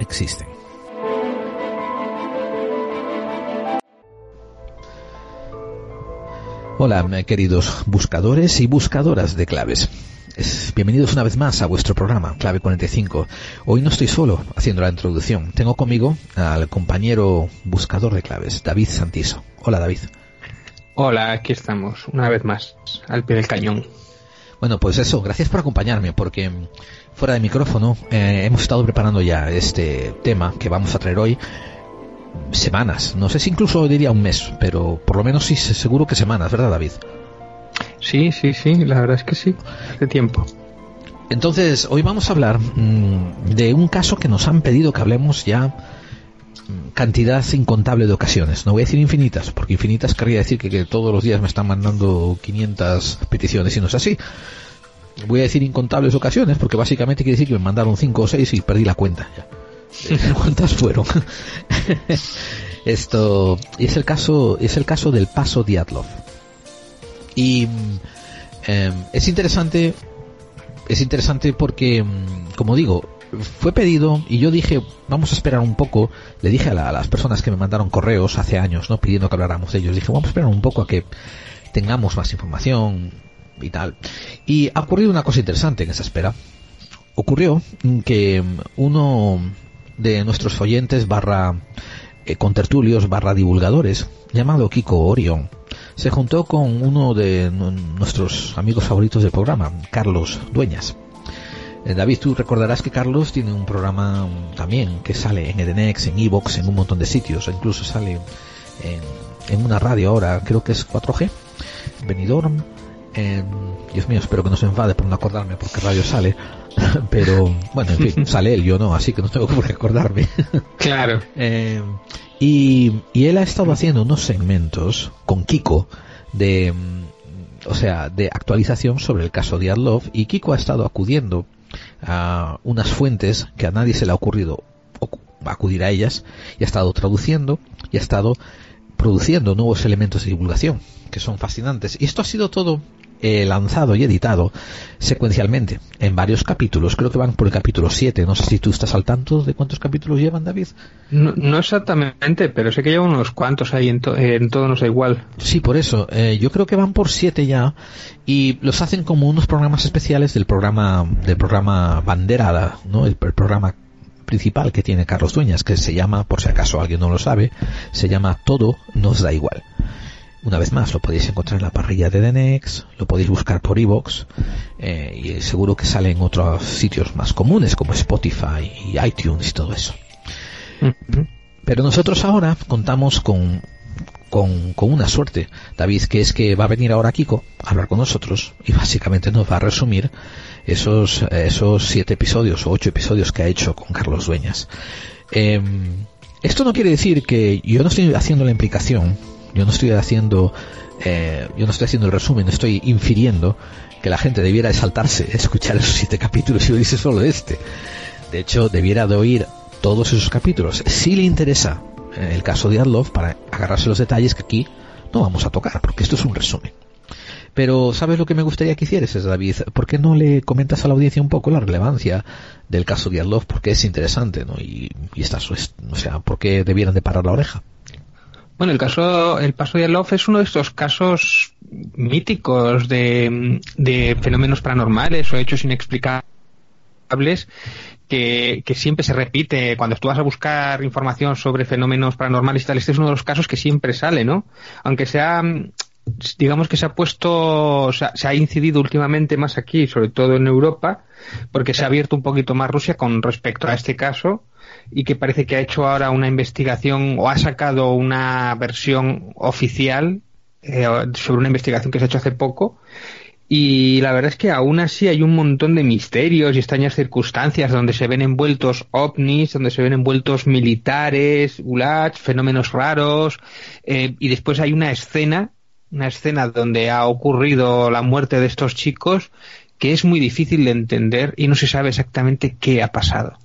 existen. Hola, queridos buscadores y buscadoras de claves. Bienvenidos una vez más a vuestro programa, Clave 45. Hoy no estoy solo haciendo la introducción. Tengo conmigo al compañero buscador de claves, David Santiso. Hola, David. Hola, aquí estamos, una vez más, al pie del cañón. Bueno, pues eso, gracias por acompañarme, porque fuera de micrófono eh, hemos estado preparando ya este tema que vamos a traer hoy semanas, no sé si incluso diría un mes, pero por lo menos sí, seguro que semanas, ¿verdad David? Sí, sí, sí, la verdad es que sí, hace tiempo. Entonces, hoy vamos a hablar mm, de un caso que nos han pedido que hablemos ya mm, cantidad incontable de ocasiones. No voy a decir infinitas, porque infinitas querría decir que, que, todos los días me están mandando 500 peticiones y no es así. Voy a decir incontables ocasiones, porque básicamente quiere decir que me mandaron 5 o 6 y perdí la cuenta. Ya. ¿Cuántas fueron? Esto es el caso es el caso del paso Diatlov. Y eh, es interesante es interesante porque como digo, fue pedido y yo dije, vamos a esperar un poco, le dije a, la, a, las personas que me mandaron correos hace años, no pidiendo que habláramos de ellos, dije, vamos a esperar un poco a que tengamos más información y. Y ha ocurrido una cosa interesante en esa espera. Ocurrió que uno de nuestros oyentes barra eh, contertulios barra divulgadores llamado Kiko Orión se juntó con uno de nuestros amigos favoritos del programa, Carlos Dueñas. Eh, David, tú recordarás que Carlos tiene un programa también que sale en Edenex, en Evox, en un montón de sitios, incluso sale en, en una radio ahora, creo que es 4G, Benidorm. Eh, Dios mío, espero que no se enfade por no acordarme porque radio sale. Pero bueno, en fin, sale él, yo no, así que no tengo por qué acordarme. Claro. eh, y, y él ha estado haciendo unos segmentos con Kiko de, o sea, de actualización sobre el caso de Adlov y Kiko ha estado acudiendo a unas fuentes que a nadie se le ha ocurrido acudir a ellas y ha estado traduciendo y ha estado produciendo nuevos elementos de divulgación que son fascinantes. Y esto ha sido todo eh, lanzado y editado secuencialmente en varios capítulos. Creo que van por el capítulo 7. No sé si tú estás al tanto de cuántos capítulos llevan, David. No, no exactamente, pero sé que llevan unos cuantos ahí en, to en todo nos da igual. Sí, por eso. Eh, yo creo que van por 7 ya y los hacen como unos programas especiales del programa del programa Banderada, ¿no? El, el programa principal que tiene Carlos Dueñas, que se llama, por si acaso alguien no lo sabe, se llama Todo nos da igual. Una vez más, lo podéis encontrar en la parrilla de Denex, lo podéis buscar por iVoox eh, y seguro que sale en otros sitios más comunes como Spotify y iTunes y todo eso. Pero nosotros ahora contamos con, con, con, una suerte, David, que es que va a venir ahora Kiko a hablar con nosotros y básicamente nos va a resumir esos, esos siete episodios o ocho episodios que ha hecho con Carlos Dueñas. Eh, esto no quiere decir que yo no estoy haciendo la implicación yo no estoy haciendo eh, yo no estoy haciendo el resumen estoy infiriendo que la gente debiera de saltarse escuchar esos siete capítulos y oírse solo este de hecho debiera de oír todos esos capítulos si le interesa eh, el caso de Adlov para agarrarse los detalles que aquí no vamos a tocar porque esto es un resumen pero ¿sabes lo que me gustaría que hicieras, David? ¿Por qué no le comentas a la audiencia un poco la relevancia del caso de Adlov? Porque es interesante, ¿no? Y, y está, o sea, ¿por qué debieran de parar la oreja? Bueno, el caso, el paso de Love es uno de estos casos míticos de, de fenómenos paranormales o hechos inexplicables que, que, siempre se repite cuando tú vas a buscar información sobre fenómenos paranormales y tal. Este es uno de los casos que siempre sale, ¿no? Aunque sea, digamos que se ha puesto, o sea, se ha incidido últimamente más aquí, sobre todo en Europa, porque se ha abierto un poquito más Rusia con respecto a este caso y que parece que ha hecho ahora una investigación o ha sacado una versión oficial eh, sobre una investigación que se ha hecho hace poco y la verdad es que aún así hay un montón de misterios y extrañas circunstancias donde se ven envueltos ovnis, donde se ven envueltos militares, ulats, fenómenos raros eh, y después hay una escena, una escena donde ha ocurrido la muerte de estos chicos que es muy difícil de entender y no se sabe exactamente qué ha pasado.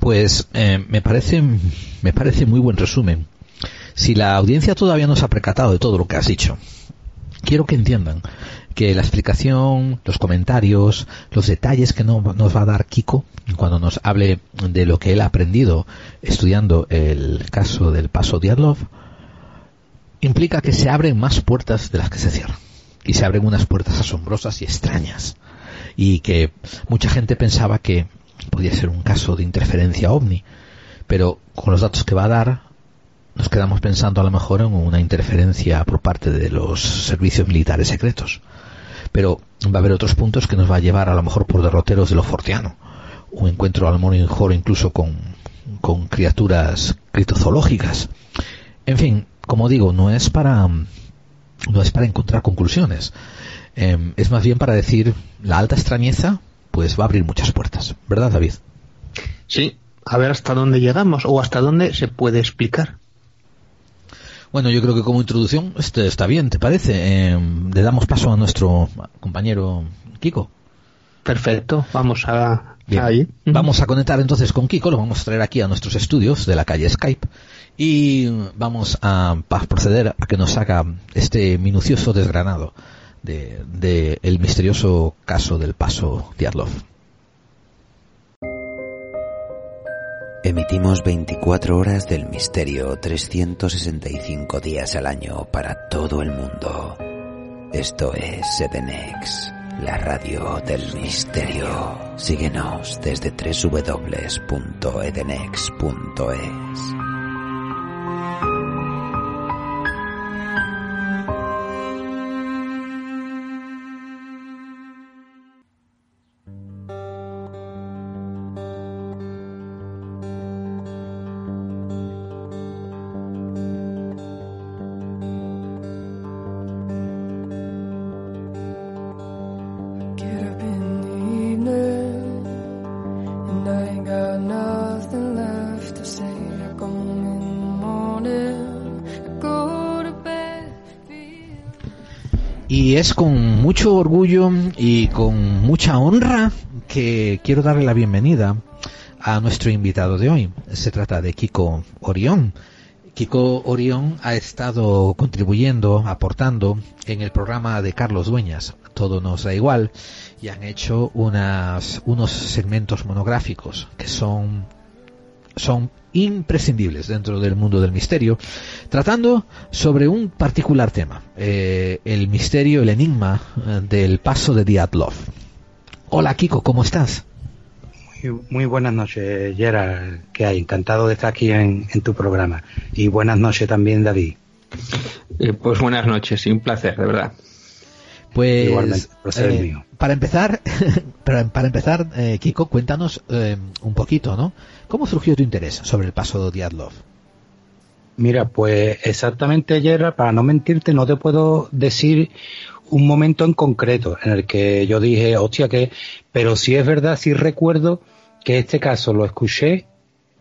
Pues eh, me parece me parece muy buen resumen. Si la audiencia todavía no se ha percatado de todo lo que has dicho, quiero que entiendan que la explicación, los comentarios, los detalles que nos va a dar Kiko cuando nos hable de lo que él ha aprendido estudiando el caso del paso Diatlov, implica que se abren más puertas de las que se cierran. Y se abren unas puertas asombrosas y extrañas. Y que mucha gente pensaba que podía ser un caso de interferencia ovni. Pero con los datos que va a dar, nos quedamos pensando a lo mejor en una interferencia por parte de los servicios militares secretos. Pero va a haber otros puntos que nos va a llevar a lo mejor por derroteros de lo fortiano. Un encuentro al mejor incluso con, con criaturas critozoológicas. En fin, como digo, no es para no es para encontrar conclusiones. Em, es más bien para decir la alta extrañeza pues va a abrir muchas puertas, ¿verdad, David? Sí, a ver hasta dónde llegamos o hasta dónde se puede explicar. Bueno, yo creo que como introducción este está bien, ¿te parece? Em, le damos paso a nuestro compañero Kiko. Perfecto, vamos a ahí. Vamos a conectar entonces con Kiko, lo vamos a traer aquí a nuestros estudios de la calle Skype y vamos a, proceder a que nos haga este minucioso desgranado de, el misterioso caso del paso Diatlov. Emitimos 24 horas del misterio 365 días al año para todo el mundo. Esto es Edenex, la radio del misterio. Síguenos desde www.edenex.es. es con mucho orgullo y con mucha honra que quiero darle la bienvenida a nuestro invitado de hoy. Se trata de Kiko Orión. Kiko Orión ha estado contribuyendo, aportando en el programa de Carlos Dueñas, Todo nos da igual, y han hecho unas, unos segmentos monográficos que son, son imprescindibles dentro del mundo del misterio, tratando sobre un particular tema, eh, el misterio, el enigma eh, del paso de Diatlov. Hola Kiko, ¿cómo estás? Muy, buenas noches, Gerard, que hay. Encantado de estar aquí en, tu programa. Y buenas noches también, David. Eh, pues buenas noches, y un placer, de verdad. Pues para empezar, para, empezar, Kiko, cuéntanos un poquito, ¿no? ¿Cómo surgió tu interés sobre el paso de Diatlov? Mira, pues exactamente, Gerard, para no mentirte, no te puedo decir un momento en concreto en el que yo dije, hostia, que, pero sí es verdad, sí recuerdo que este caso lo escuché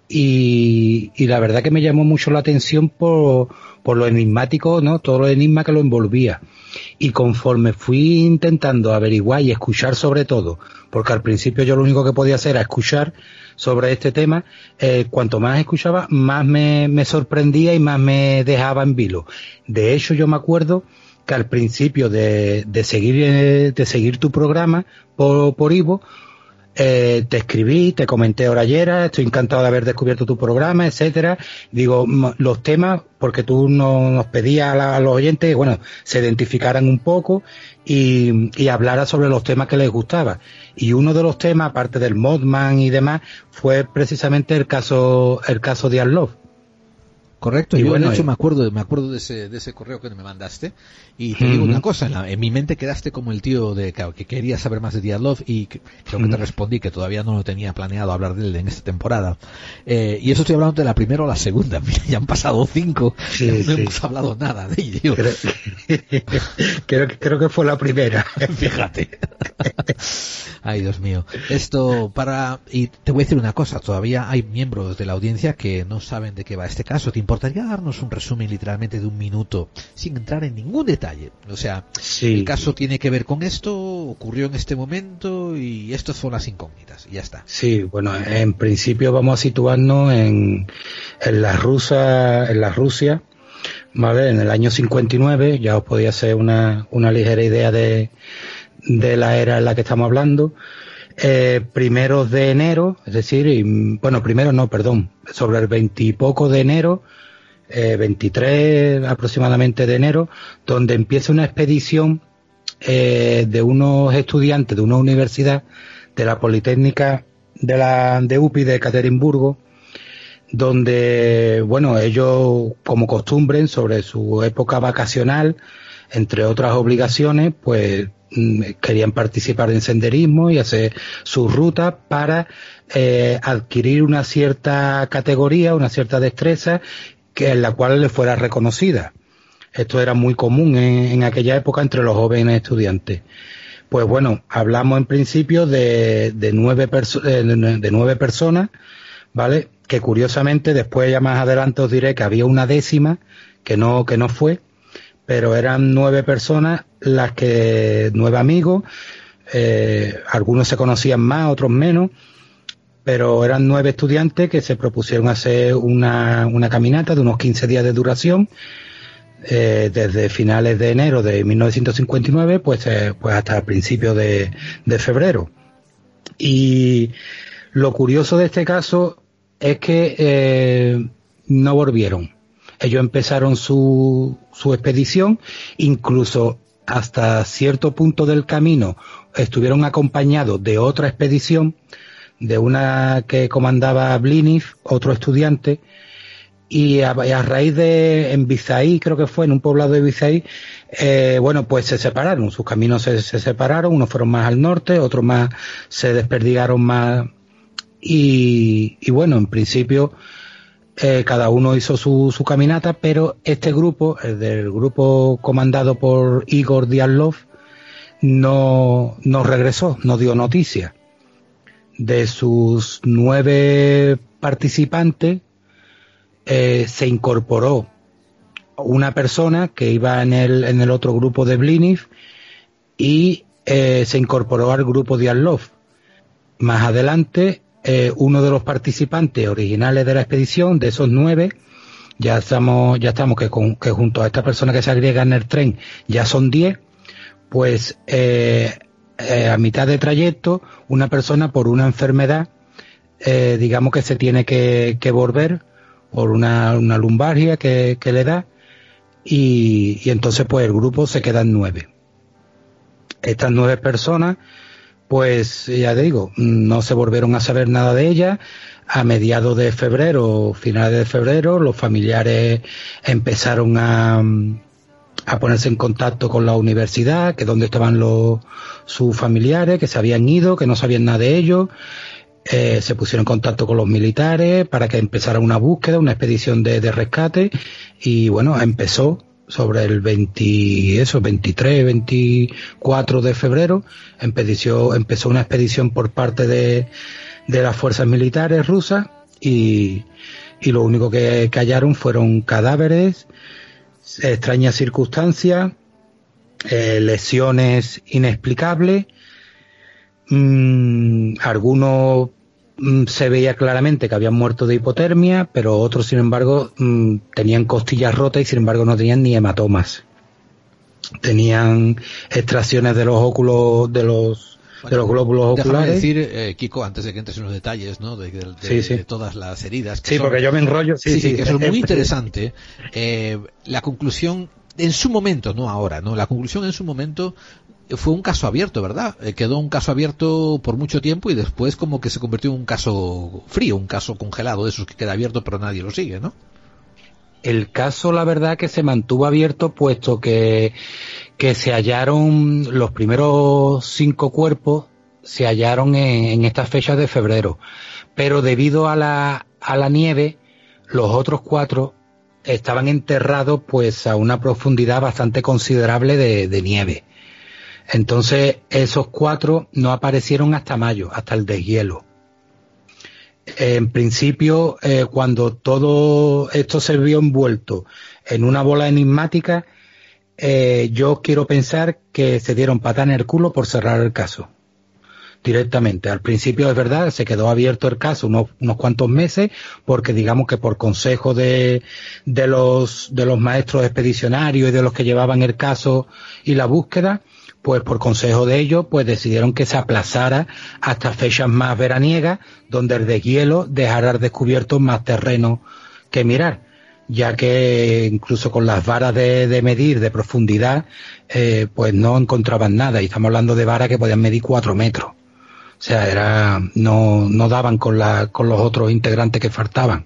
y, y la verdad que me llamó mucho la atención por, por lo enigmático, ¿no? Todo lo enigma que lo envolvía. Y conforme fui intentando averiguar y escuchar sobre todo, porque al principio yo lo único que podía hacer era escuchar, sobre este tema, eh, cuanto más escuchaba, más me, sorprendía y más me dejaba en vilo. De hecho, yo me acuerdo que al principio de, de seguir eh, de seguir tu programa por, por Ivo, eh, te escribí, te comenté ayer, estoy encantado de haber descubierto tu programa, etcétera. Digo, los temas, porque tú nos pedías a, los oyentes, bueno, se identificaran un poco y, y hablara sobre los temas que les gustaba. Y uno de los temas, aparte del Modman y demás, fue precisamente el caso, el caso de Arlov. Correcto, y yo bueno, de hecho me acuerdo, me acuerdo de ese, de ese correo que me mandaste y te digo una cosa, en, mi mente quedaste como el tío de que quería saber más de Diatlov y creo que te respondí que todavía no lo tenía planeado hablar de él en esta temporada. Eh, y eso estoy hablando de la primera o la segunda, mira, ya han pasado cinco, no hemos hablado nada de ello. Creo, creo, que fue la primera. Fíjate. Ay, Dios mío. Esto para, y te voy a decir una cosa, todavía hay miembros de la audiencia que no saben de qué va este caso importaría darnos un resumen literalmente de un minuto sin entrar en ningún detalle? O sea, el caso tiene que ver con esto, ocurrió en este momento y estas son las incógnitas y ya está. Sí, bueno, en principio vamos a situarnos en, en la Rusia, en la Rusia ¿vale? En el año 59, ya os podía hacer una, una ligera idea de, de la era en la que estamos hablando. Eh, primeros de enero, es decir, bueno, primero no, perdón, sobre el veintipoco de enero, eh, 23 aproximadamente de enero, donde empieza una expedición eh, de unos estudiantes de una universidad de la Politécnica de la de UPI de Caterimburgo, donde, bueno, ellos, como costumbre, sobre su época vacacional, entre otras obligaciones, pues mm, querían participar en senderismo y hacer sus rutas para eh, adquirir una cierta categoría, una cierta destreza que en la cual le fuera reconocida. Esto era muy común en, aquella época entre los jóvenes estudiantes. Pues bueno, hablamos en principio de, de nueve, de nueve personas, ¿vale? Que curiosamente después ya más adelante os diré que había una décima que no, que no fue, pero eran nueve personas las que, nueve amigos, eh, algunos se conocían más, otros menos, pero eran nueve estudiantes que se propusieron hacer una, una caminata de unos 15 días de duración eh, desde finales de enero de 1959 pues, eh, pues hasta principios de, febrero. Y lo curioso de este caso es que no volvieron. Ellos empezaron su, su expedición, incluso hasta cierto punto del camino estuvieron acompañados de otra expedición, de una que comandaba Blinif, otro estudiante, y a, raíz de en Bizaí, creo que fue en un poblado de Bizaí, eh, bueno, pues se separaron, sus caminos se, separaron, unos fueron más al norte, otros más se desperdigaron más y, y bueno, en principio eh, cada uno hizo su, su, caminata, pero este grupo, el del grupo comandado por Igor Diatlov, no, no regresó, no dio noticia. De sus nueve participantes, eh, se incorporó una persona que iba en el, en el otro grupo de Blinif y eh, se incorporó al grupo de Arlov. Más adelante, eh, uno de los participantes originales de la expedición, de esos nueve, ya estamos, ya estamos que, junto a esta persona que se agrega en el tren ya son diez, pues a mitad de trayecto, una persona por una enfermedad, digamos que se tiene que, volver por una, una lumbargia que, le da y, y, entonces pues el grupo se queda en nueve. Estas nueve personas pues ya digo, no se volvieron a saber nada de ellas. A mediados de febrero, finales de febrero, los familiares empezaron a, a ponerse en contacto con la universidad, que donde estaban los, sus familiares, que se habían ido, que no sabían nada de ellos. Eh, se pusieron en contacto con los militares para que empezara una búsqueda, una expedición de, rescate y bueno, empezó sobre el 20, eso, 23, 24 de febrero, empezó, empezó una expedición por parte de, de las fuerzas militares rusas y, y lo único que, hallaron fueron cadáveres, extrañas circunstancias, eh, lesiones inexplicables, mmm, algunos Mm, se veía claramente que habían muerto de hipotermia, pero otros, sin embargo, mm, tenían costillas rotas y, sin embargo, no tenían ni hematomas. Tenían extracciones de los óculos, de los, de los glóbulos oculares. decir, eh, Kiko, antes de que entres en los detalles, ¿no? De, todas las heridas. sí, porque yo me enrollo. Sí, sí, que es muy interesante. Eh, la conclusión en su momento, no ahora, ¿no? La conclusión en su momento fue un caso abierto, ¿verdad? Eh, quedó un caso abierto por mucho tiempo y después como que se convirtió en un caso frío, un caso congelado, de esos que queda abierto pero nadie lo sigue, ¿no? El caso, la verdad, que se mantuvo abierto puesto que, se hallaron los primeros cinco cuerpos, se hallaron en, en estas fechas de febrero. Pero debido a la, nieve, los otros cuatro estaban enterrados pues a una profundidad bastante considerable de, de nieve. Entonces, esos cuatro no aparecieron hasta mayo, hasta el deshielo. En principio, eh, cuando todo esto se vio envuelto en una bola enigmática, eh, yo quiero pensar que se dieron patas en el culo por cerrar el caso. directamente. Al principio es verdad, se quedó abierto el caso unos, unos cuantos meses, porque digamos que por consejo de, de los, de los maestros expedicionarios y de los que llevaban el caso y la búsqueda, pues por consejo de ellos, pues decidieron que se aplazara hasta fechas más veraniegas, donde el deshielo dejara descubierto más terreno que mirar ya que incluso con las varas de, medir de profundidad, eh, pues no encontraban nada. Y estamos hablando de varas que podían medir cuatro metros. O sea, era, no, no daban con, la, con los otros integrantes que faltaban.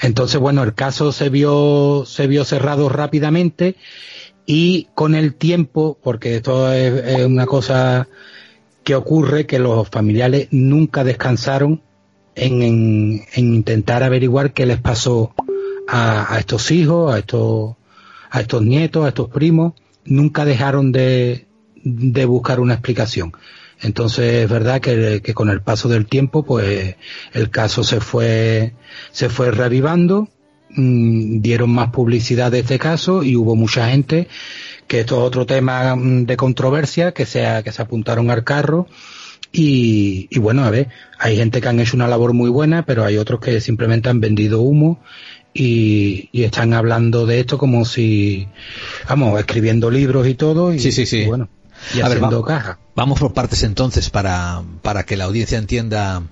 Entonces, bueno, el caso se vio, se vio cerrado rápidamente y con el tiempo, porque esto es, una cosa que ocurre, que los familiares nunca descansaron en, en, en intentar averiguar qué les pasó a, estos hijos, a estos, a estos nietos, a estos primos, nunca dejaron de, de buscar una explicación. Entonces es verdad que, que, con el paso del tiempo, pues el caso se fue, se fue revivando, mm, dieron más publicidad de este caso y hubo mucha gente que esto es otro tema mm, de controversia, que se, que se apuntaron al carro y, y bueno, a ver, hay gente que han hecho una labor muy buena, pero hay otros que simplemente han vendido humo y, están hablando de esto como si, vamos, escribiendo libros y todo. Y, sí, sí, sí. bueno, y haciendo caja. Vamos por partes entonces para, para que la audiencia entienda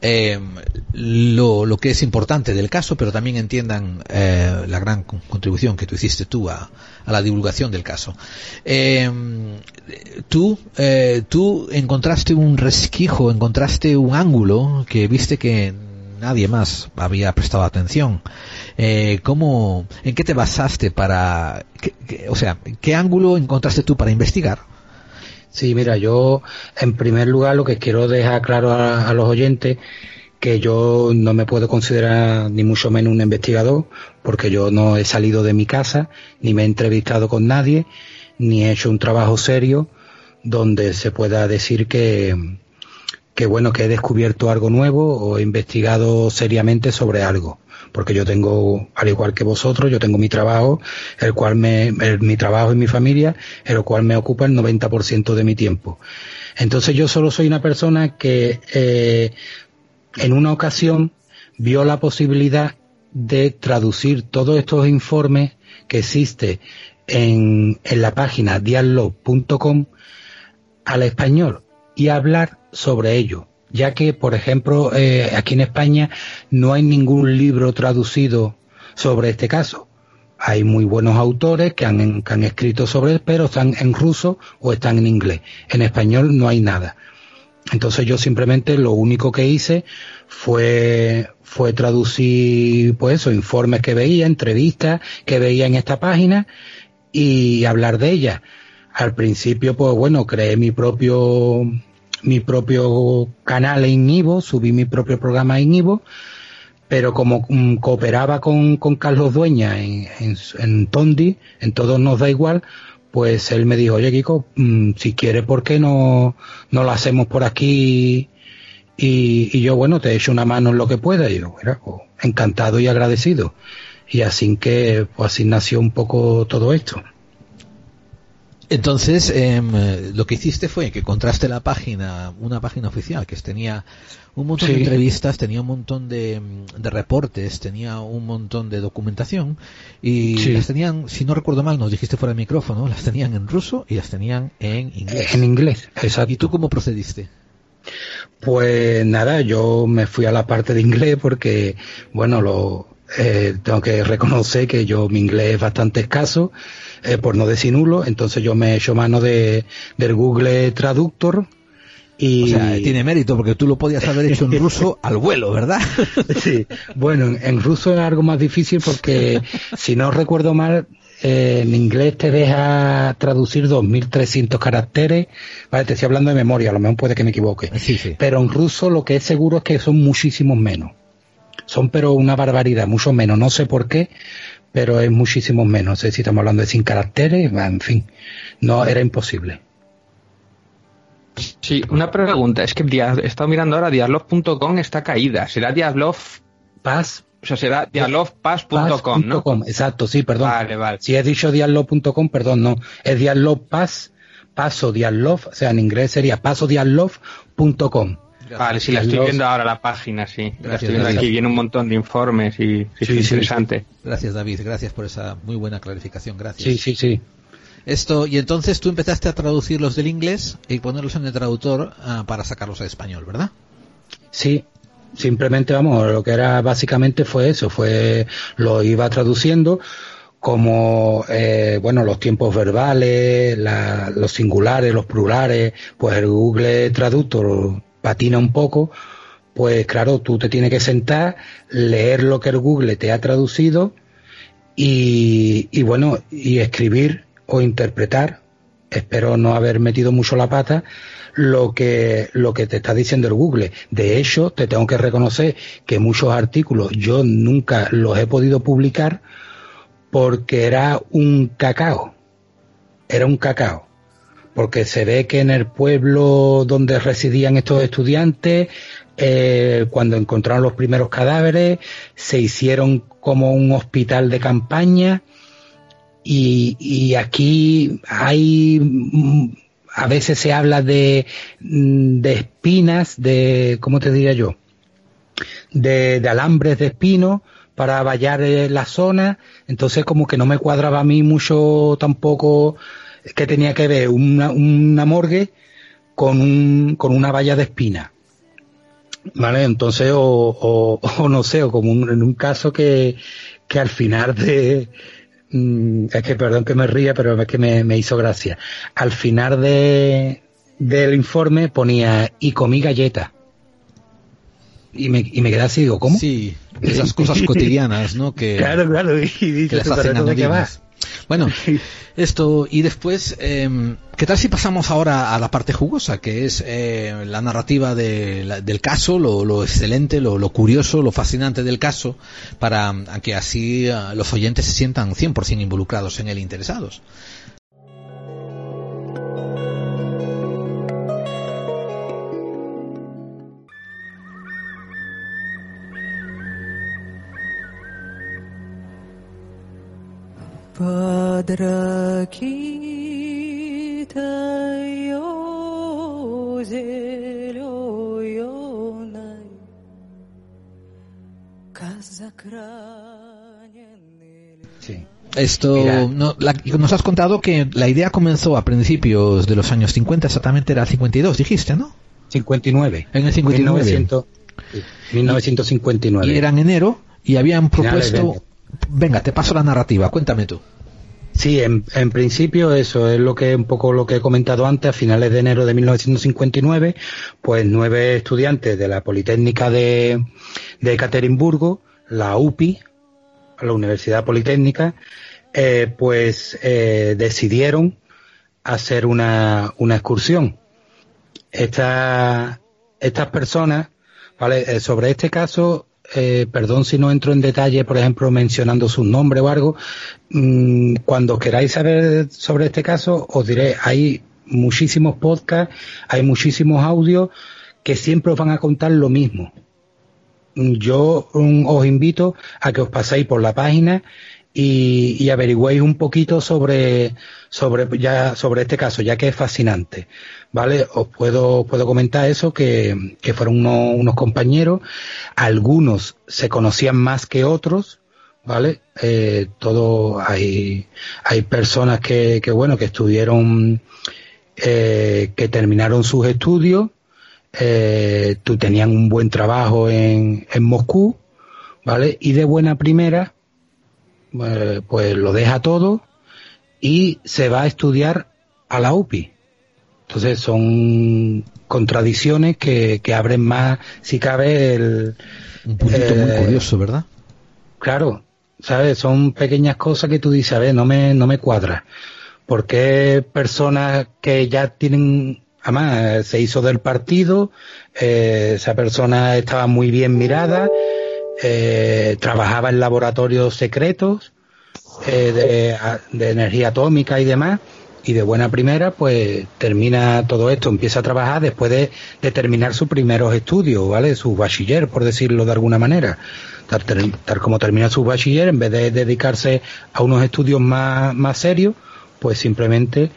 eh, lo, lo, que es importante del caso, pero también entiendan eh, la gran contribución que tú hiciste tú a, a la divulgación del caso. Eh, tú, eh, tú encontraste un resquijo, encontraste un ángulo que viste que nadie más había prestado atención. Eh, ¿cómo, ¿En qué te basaste para, o sea, qué ángulo encontraste tú para investigar? Sí, mira, yo en primer lugar lo que quiero dejar claro a, los oyentes que yo no me puedo considerar ni mucho menos un investigador porque yo no he salido de mi casa, ni me he entrevistado con nadie, ni he hecho un trabajo serio donde se pueda decir que, que bueno, que he descubierto algo nuevo o he investigado seriamente sobre algo. Porque yo tengo, al igual que vosotros, yo tengo mi trabajo, el cual me, mi trabajo y mi familia, el cual me ocupa el 90% de mi tiempo. Entonces yo solo soy una persona que eh, en una ocasión vio la posibilidad de traducir todos estos informes que existe en, en la página dialog.com al español y hablar sobre ello, ya que, por ejemplo, eh, aquí en España no hay ningún libro traducido sobre este caso. Hay muy buenos autores que han, que han escrito sobre él, pero están en ruso o están en inglés. En español no hay nada. Entonces yo simplemente lo único que hice fue, fue traducir, pues eso, informes que veía, entrevistas que veía en esta página y hablar de ellas. Al principio, pues bueno, creé mi propio mi propio canal en Ivo, subí mi propio programa en Ivo, pero como mm, cooperaba con, Carlos Dueña en, en, Tondi, en Todos Nos Da Igual, pues él me dijo, oye Kiko, mm, si quieres, ¿por qué no, no lo hacemos por aquí? Y, yo, bueno, te echo una mano en lo que pueda. Y yo, pues, encantado y agradecido. Y así que, pues así nació un poco todo esto. Entonces, em, lo que hiciste fue que encontraste la página, una página oficial que tenía un montón de entrevistas, tenía un montón de, reportes, tenía un montón de documentación y las tenían, si no recuerdo mal, nos dijiste fuera del micrófono, las tenían en ruso y las tenían en inglés. En inglés, exacto. ¿Y tú cómo procediste? Pues nada, yo me fui a la parte de inglés porque, bueno, lo, eh, tengo que reconocer que yo mi inglés es bastante escaso eh, por no decir nulo, entonces yo me he hecho mano de, del Google Traductor. Y... O sea, tiene mérito porque tú lo podías haber hecho en ruso al vuelo, ¿verdad? sí, bueno, en, ruso es algo más difícil porque, si no recuerdo mal, eh, en inglés te deja traducir 2.300 caracteres. Vale, te estoy hablando de memoria, a lo mejor puede que me equivoque. Sí, sí. Pero en ruso lo que es seguro es que son muchísimos menos. Son pero una barbaridad, mucho menos. No sé por qué, pero es muchísimo menos. si estamos hablando de sin caracteres, en fin, no era imposible. Sí, una pregunta. Es que he estado mirando ahora, diablov.com está caída. ¿Será Diablov Paz? O sea, será dialogpaz.com, ¿no? Exacto, sí, perdón. Vale, vale. Si he dicho dialog.com, perdón, no. Es dialogpaz pasodialove, o sea, en inglés sería Vale, sí, la estoy viendo ahora la página, sí. la estoy viendo aquí, viene un montón de informes y sí, es interesante. Gracias, David, gracias por esa muy buena clarificación, gracias. Sí, sí, sí. Esto, y entonces tú empezaste a traducirlos del inglés y ponerlos en el traductor ah, para sacarlos al español, ¿verdad? Sí, simplemente, vamos, lo que era básicamente fue eso, fue, lo iba traduciendo como, eh, bueno, los tiempos verbales, los singulares, los plurales, pues el Google Traductor patina un poco, pues claro, tú te tienes que sentar, leer lo que el Google te ha traducido y, y bueno, y escribir o interpretar, espero no haber metido mucho la pata, lo que, lo que te está diciendo el Google. De hecho, te tengo que reconocer que muchos artículos yo nunca los he podido publicar porque era un cacao. Era un cacao. Porque se ve que en el pueblo donde residían estos estudiantes, eh, cuando encontraron los primeros cadáveres, se hicieron como un hospital de campaña y, aquí hay, mm, a veces se habla de, mm, de espinas, de, ¿cómo te diría yo? De, alambres de espino para vallar eh, la zona, entonces como que no me cuadraba a mí mucho tampoco que tenía que ver una, una morgue con, un, con una valla de espina. ¿Vale? Entonces, o, o, no sé, o como en un caso que, que al final de, Mm, es que perdón que me ría, pero es que me, hizo gracia. Al final de, del informe ponía y comí galleta. Y me, y me quedé así, digo, ¿cómo? Sí, esas cosas cotidianas, ¿no? Que, claro, claro, y que les hacen bueno, esto, y después, eh, ¿qué tal si pasamos ahora a la parte jugosa, que es eh, la narrativa del caso, lo, excelente, lo, curioso, lo fascinante del caso, para que así eh, los oyentes se sientan 100% involucrados en él, interesados? Sí. Esto, no, nos has contado que la idea comenzó a principios de los años 50, exactamente era el 52, dijiste, ¿no? 59. En el 59. 1959. Y era en enero y habían propuesto Venga, te paso la narrativa, cuéntame tú. Sí, en, principio eso es lo que un poco lo que he comentado antes. A finales de enero de 1959, pues nueve estudiantes de la Politécnica de, de Ekaterimburgo, la UPI, la Universidad Politécnica, eh, pues eh, decidieron hacer una, una excursión. Esta, estas personas, ¿vale? Eh, sobre este caso eh, perdón si no entro en detalle, por ejemplo, mencionando su nombre o algo, mm, cuando queráis saber sobre este caso, os diré, hay muchísimos podcasts, hay muchísimos audios que siempre os van a contar lo mismo. Yo mm, os invito a que os paséis por la página y, y averigüéis un poquito sobre, sobre, ya, sobre este caso, ya que es fascinante. ¿Vale? Os puedo, puedo comentar eso, que, que fueron unos, compañeros, algunos se conocían más que otros, ¿vale? Eh, todo, hay, hay personas que, que bueno, que estuvieron, eh, que terminaron sus estudios, eh, tenían un buen trabajo en, en Moscú, ¿vale? Y de buena primera, pues lo deja todo y se va a estudiar a la UPI. Entonces son contradicciones que, que abren más, si cabe, el... Un puntito muy eh, curioso, ¿verdad? Claro, ¿sabes? Son pequeñas cosas que tú dices, a ver, no me, no me cuadra. porque personas que ya tienen, además, se hizo del partido, eh, esa persona estaba muy bien mirada, eh, trabajaba en laboratorios secretos eh, de, energía atómica y demás, y de buena primera, pues termina todo esto, empieza a trabajar después de, terminar sus primeros estudios, ¿vale? Su bachiller, por decirlo de alguna manera. Tal, como termina su bachiller, en vez de dedicarse a unos estudios más, más serios, pues simplemente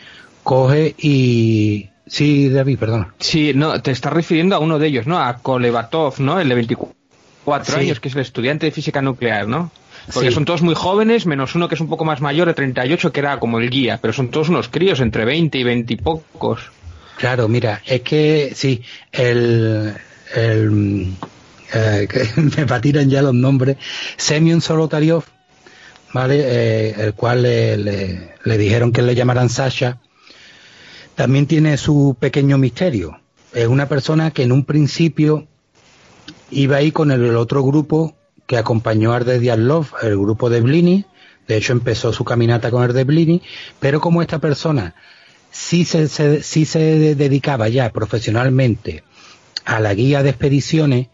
coge y... Sí, David, perdona. Sí, no, te estás refiriendo a uno de ellos, ¿no? A Kolevatov, ¿no? El de 24 años, que es el estudiante de física nuclear, ¿no? Porque son todos muy jóvenes, menos uno que es un poco más mayor, de 38, que era como el guía, pero son todos unos críos, entre 20 y 20 y pocos. Claro, mira, es que sí, el, el eh, que me patinan ya los nombres, Semyon Solotaryov, ¿vale? Eh, el cual le, le, dijeron que le llamaran Sasha, también tiene su pequeño misterio. Es una persona que en un principio iba ahí con el, otro grupo que acompañó a Arde Love, el grupo de Blini, de hecho empezó su caminata con Arde Blini, pero como esta persona sí se, sí se dedicaba ya profesionalmente a la guía de expediciones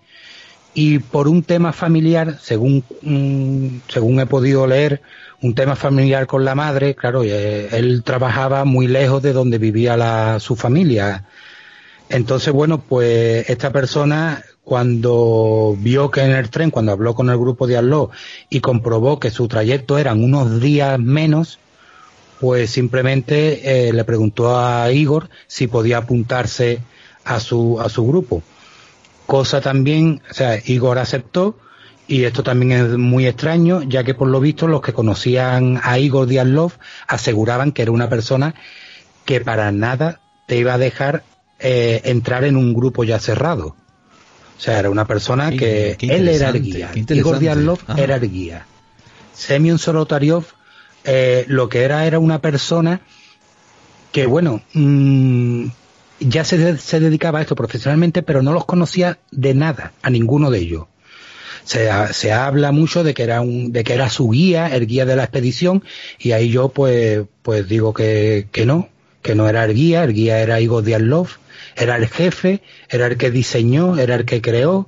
y por un tema familiar, según, mm, según he podido leer, un tema familiar con la madre, claro, eh, él trabajaba muy lejos de donde vivía la, su familia. Entonces, bueno, pues esta persona cuando vio que en el tren, cuando habló con el grupo de Arlo y comprobó que su trayecto eran unos días menos, pues simplemente eh, le preguntó a Igor si podía apuntarse a su, a su grupo. Cosa también, o sea, Igor aceptó y esto también es muy extraño, ya que por lo visto los que conocían a Igor Diatlov aseguraban que era una persona que para nada te iba a dejar eh, entrar en un grupo ya cerrado. O sea, era una persona que él era el guía. Igor Diatlov era el guía. Semyon Solotaryov eh, lo que era era una persona que, bueno, mmm, ya se, se, dedicaba a esto profesionalmente, pero no los conocía de nada, a ninguno de ellos. Se, se, habla mucho de que era un, de que era su guía, el guía de la expedición, y ahí yo pues, pues digo que, que no, que no era el guía, el guía era Igor Diatlov, era el jefe, era el que diseñó, era el que creó,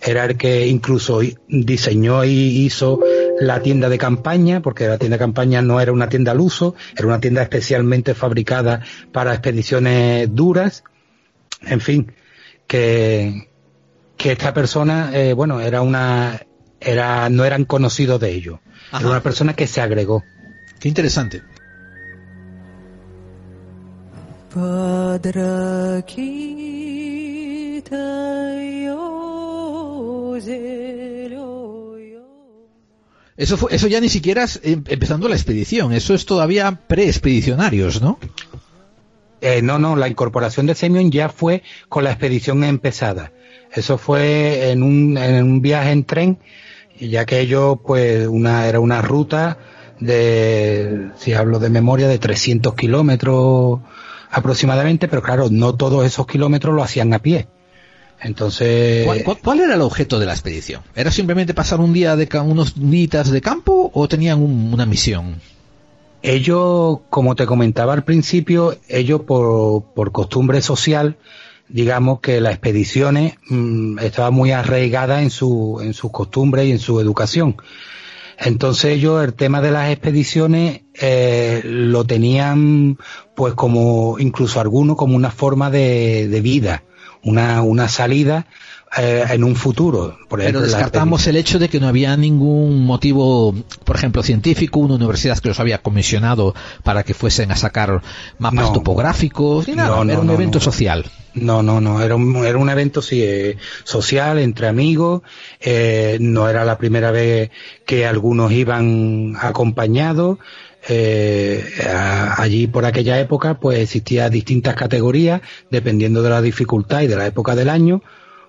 era el que incluso diseñó y hizo la tienda de campaña, porque la tienda de campaña no era una tienda al uso, era una tienda especialmente fabricada para expediciones duras. En fin, que, que esta persona, eh, bueno, era una, era, no eran conocidos de ellos. Era una persona que se agregó. Qué interesante. Eso, fue, eso ya ni siquiera es em, empezando la expedición, eso es todavía pre-expedicionarios, ¿no? Eh, no, no, la incorporación de Semyon ya fue con la expedición empezada. Eso fue en un, en un viaje en tren, ya que ellos, pues, una, era una ruta de, si hablo de memoria, de 300 kilómetros aproximadamente, pero claro, no todos esos kilómetros lo hacían a pie. Entonces. ¿Cuál, era el objeto de la expedición? ¿Era simplemente pasar un día de unos días de campo o tenían una misión? Ellos, como te comentaba al principio, ellos por, por costumbre social, digamos que las expediciones mm, estaban muy arraigadas en su, en sus costumbres y en su educación. Entonces ellos el tema de las expediciones eh, lo tenían pues como incluso algunos como una forma de, de vida una, una salida eh, en un futuro. Por ejemplo, Pero descartamos el hecho de que no había ningún motivo, por ejemplo, científico, una universidad que los había comisionado para que fuesen a sacar mapas topográficos, era un evento social. No, no, no, era un, era un evento sí, eh, social, entre amigos, eh, no era la primera vez que algunos iban acompañados, eh, allí por aquella época pues existían distintas categorías dependiendo de la dificultad y de la época del año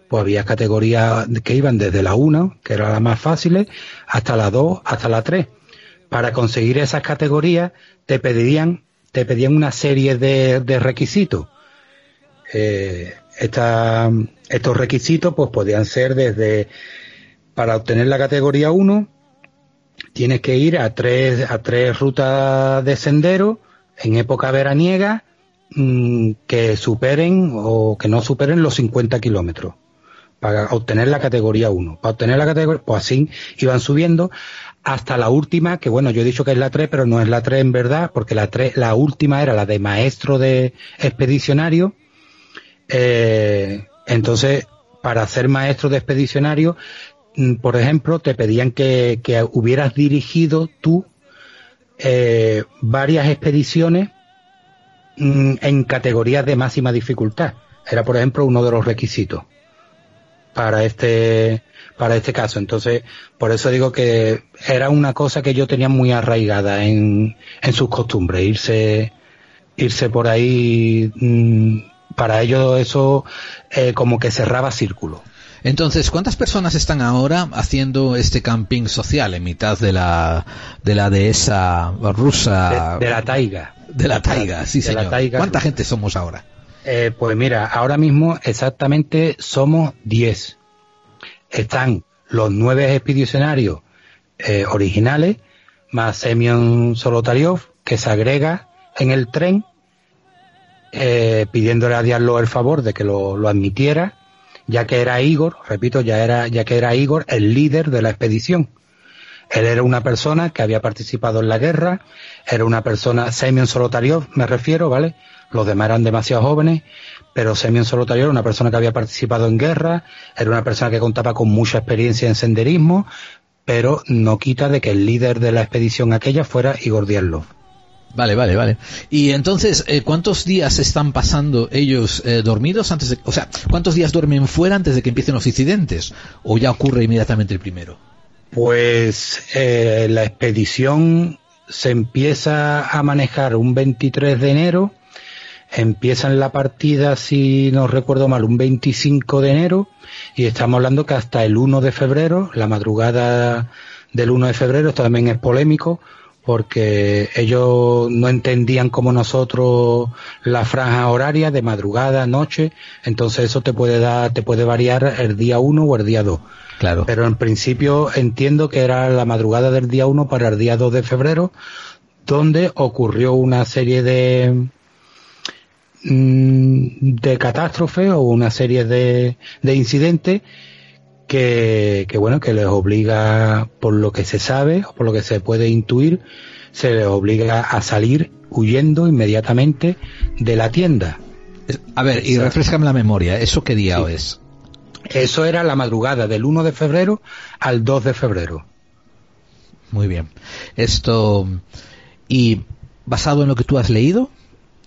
pues había categorías que iban desde la 1 que era la más fácil hasta la 2 hasta la 3 para conseguir esas categorías te pedirían te pedían una serie de, requisitos eh, estos requisitos pues podían ser desde para obtener la categoría 1 tienes que ir a tres, a tres rutas de sendero en época veraniega mm, que superen o que no superen los 50 kilómetros para obtener la categoría 1. Para obtener la categoría, pues así iban subiendo hasta la última, que bueno, yo he dicho que es la 3, pero no es la 3 en verdad, porque la 3, la última era la de maestro de expedicionario. Eh, entonces, para ser maestro de expedicionario Mm, por ejemplo, te pedían que, hubieras dirigido tú eh, varias expediciones mm, en categorías de máxima dificultad. Era, por ejemplo, uno de los requisitos para este para este caso. Entonces, por eso digo que era una cosa que yo tenía muy arraigada en, en sus costumbres, irse irse por ahí. Mm, para ellos eso eh, como que cerraba círculo. Entonces, ¿cuántas personas están ahora haciendo este camping social en mitad de la de la dehesa rusa? De, la taiga. De la taiga, sí, señor. ¿Cuánta gente somos ahora? Eh, pues mira, ahora mismo exactamente somos 10. Están los nueve expedicionarios eh, originales, más Semyon Solotariov, que se agrega en el tren, eh, pidiéndole a Diablo el favor de que lo, lo, admitiera, ya que era Igor, repito, ya era, ya que era Igor el líder de la expedición. Él era una persona que había participado en la guerra, era una persona, Semyon Solotariov me refiero, ¿vale? los demás eran demasiado jóvenes, pero Semyon Solotario era una persona que había participado en guerra, era una persona que contaba con mucha experiencia en senderismo, pero no quita de que el líder de la expedición aquella fuera Igor Diallo. Vale, vale, vale. Y entonces, eh, ¿cuántos días están pasando ellos eh, dormidos antes de, o sea, cuántos días duermen fuera antes de que empiecen los incidentes? ¿O ya ocurre inmediatamente el primero? Pues eh, la expedición se empieza a manejar un 23 de enero empiezan la partida, si no recuerdo mal, un 25 de enero y estamos hablando que hasta el 1 de febrero, la madrugada del 1 de febrero, esto también es polémico porque ellos no entendían como nosotros la franja horaria de madrugada, noche, entonces eso te puede dar, te puede variar el día 1 o el día 2. Claro. Pero en principio entiendo que era la madrugada del día 1 para el día 2 de febrero, donde ocurrió una serie de, Mm, de catástrofe o una serie de, de incidentes que, que, bueno, que les obliga, por lo que se sabe o por lo que se puede intuir, se les obliga a salir huyendo inmediatamente de la tienda. A ver, y refrescame la memoria, ¿eso qué día es? Eso era la madrugada del 1 de febrero al 2 de febrero. Muy bien. Esto, y basado en lo que tú has leído,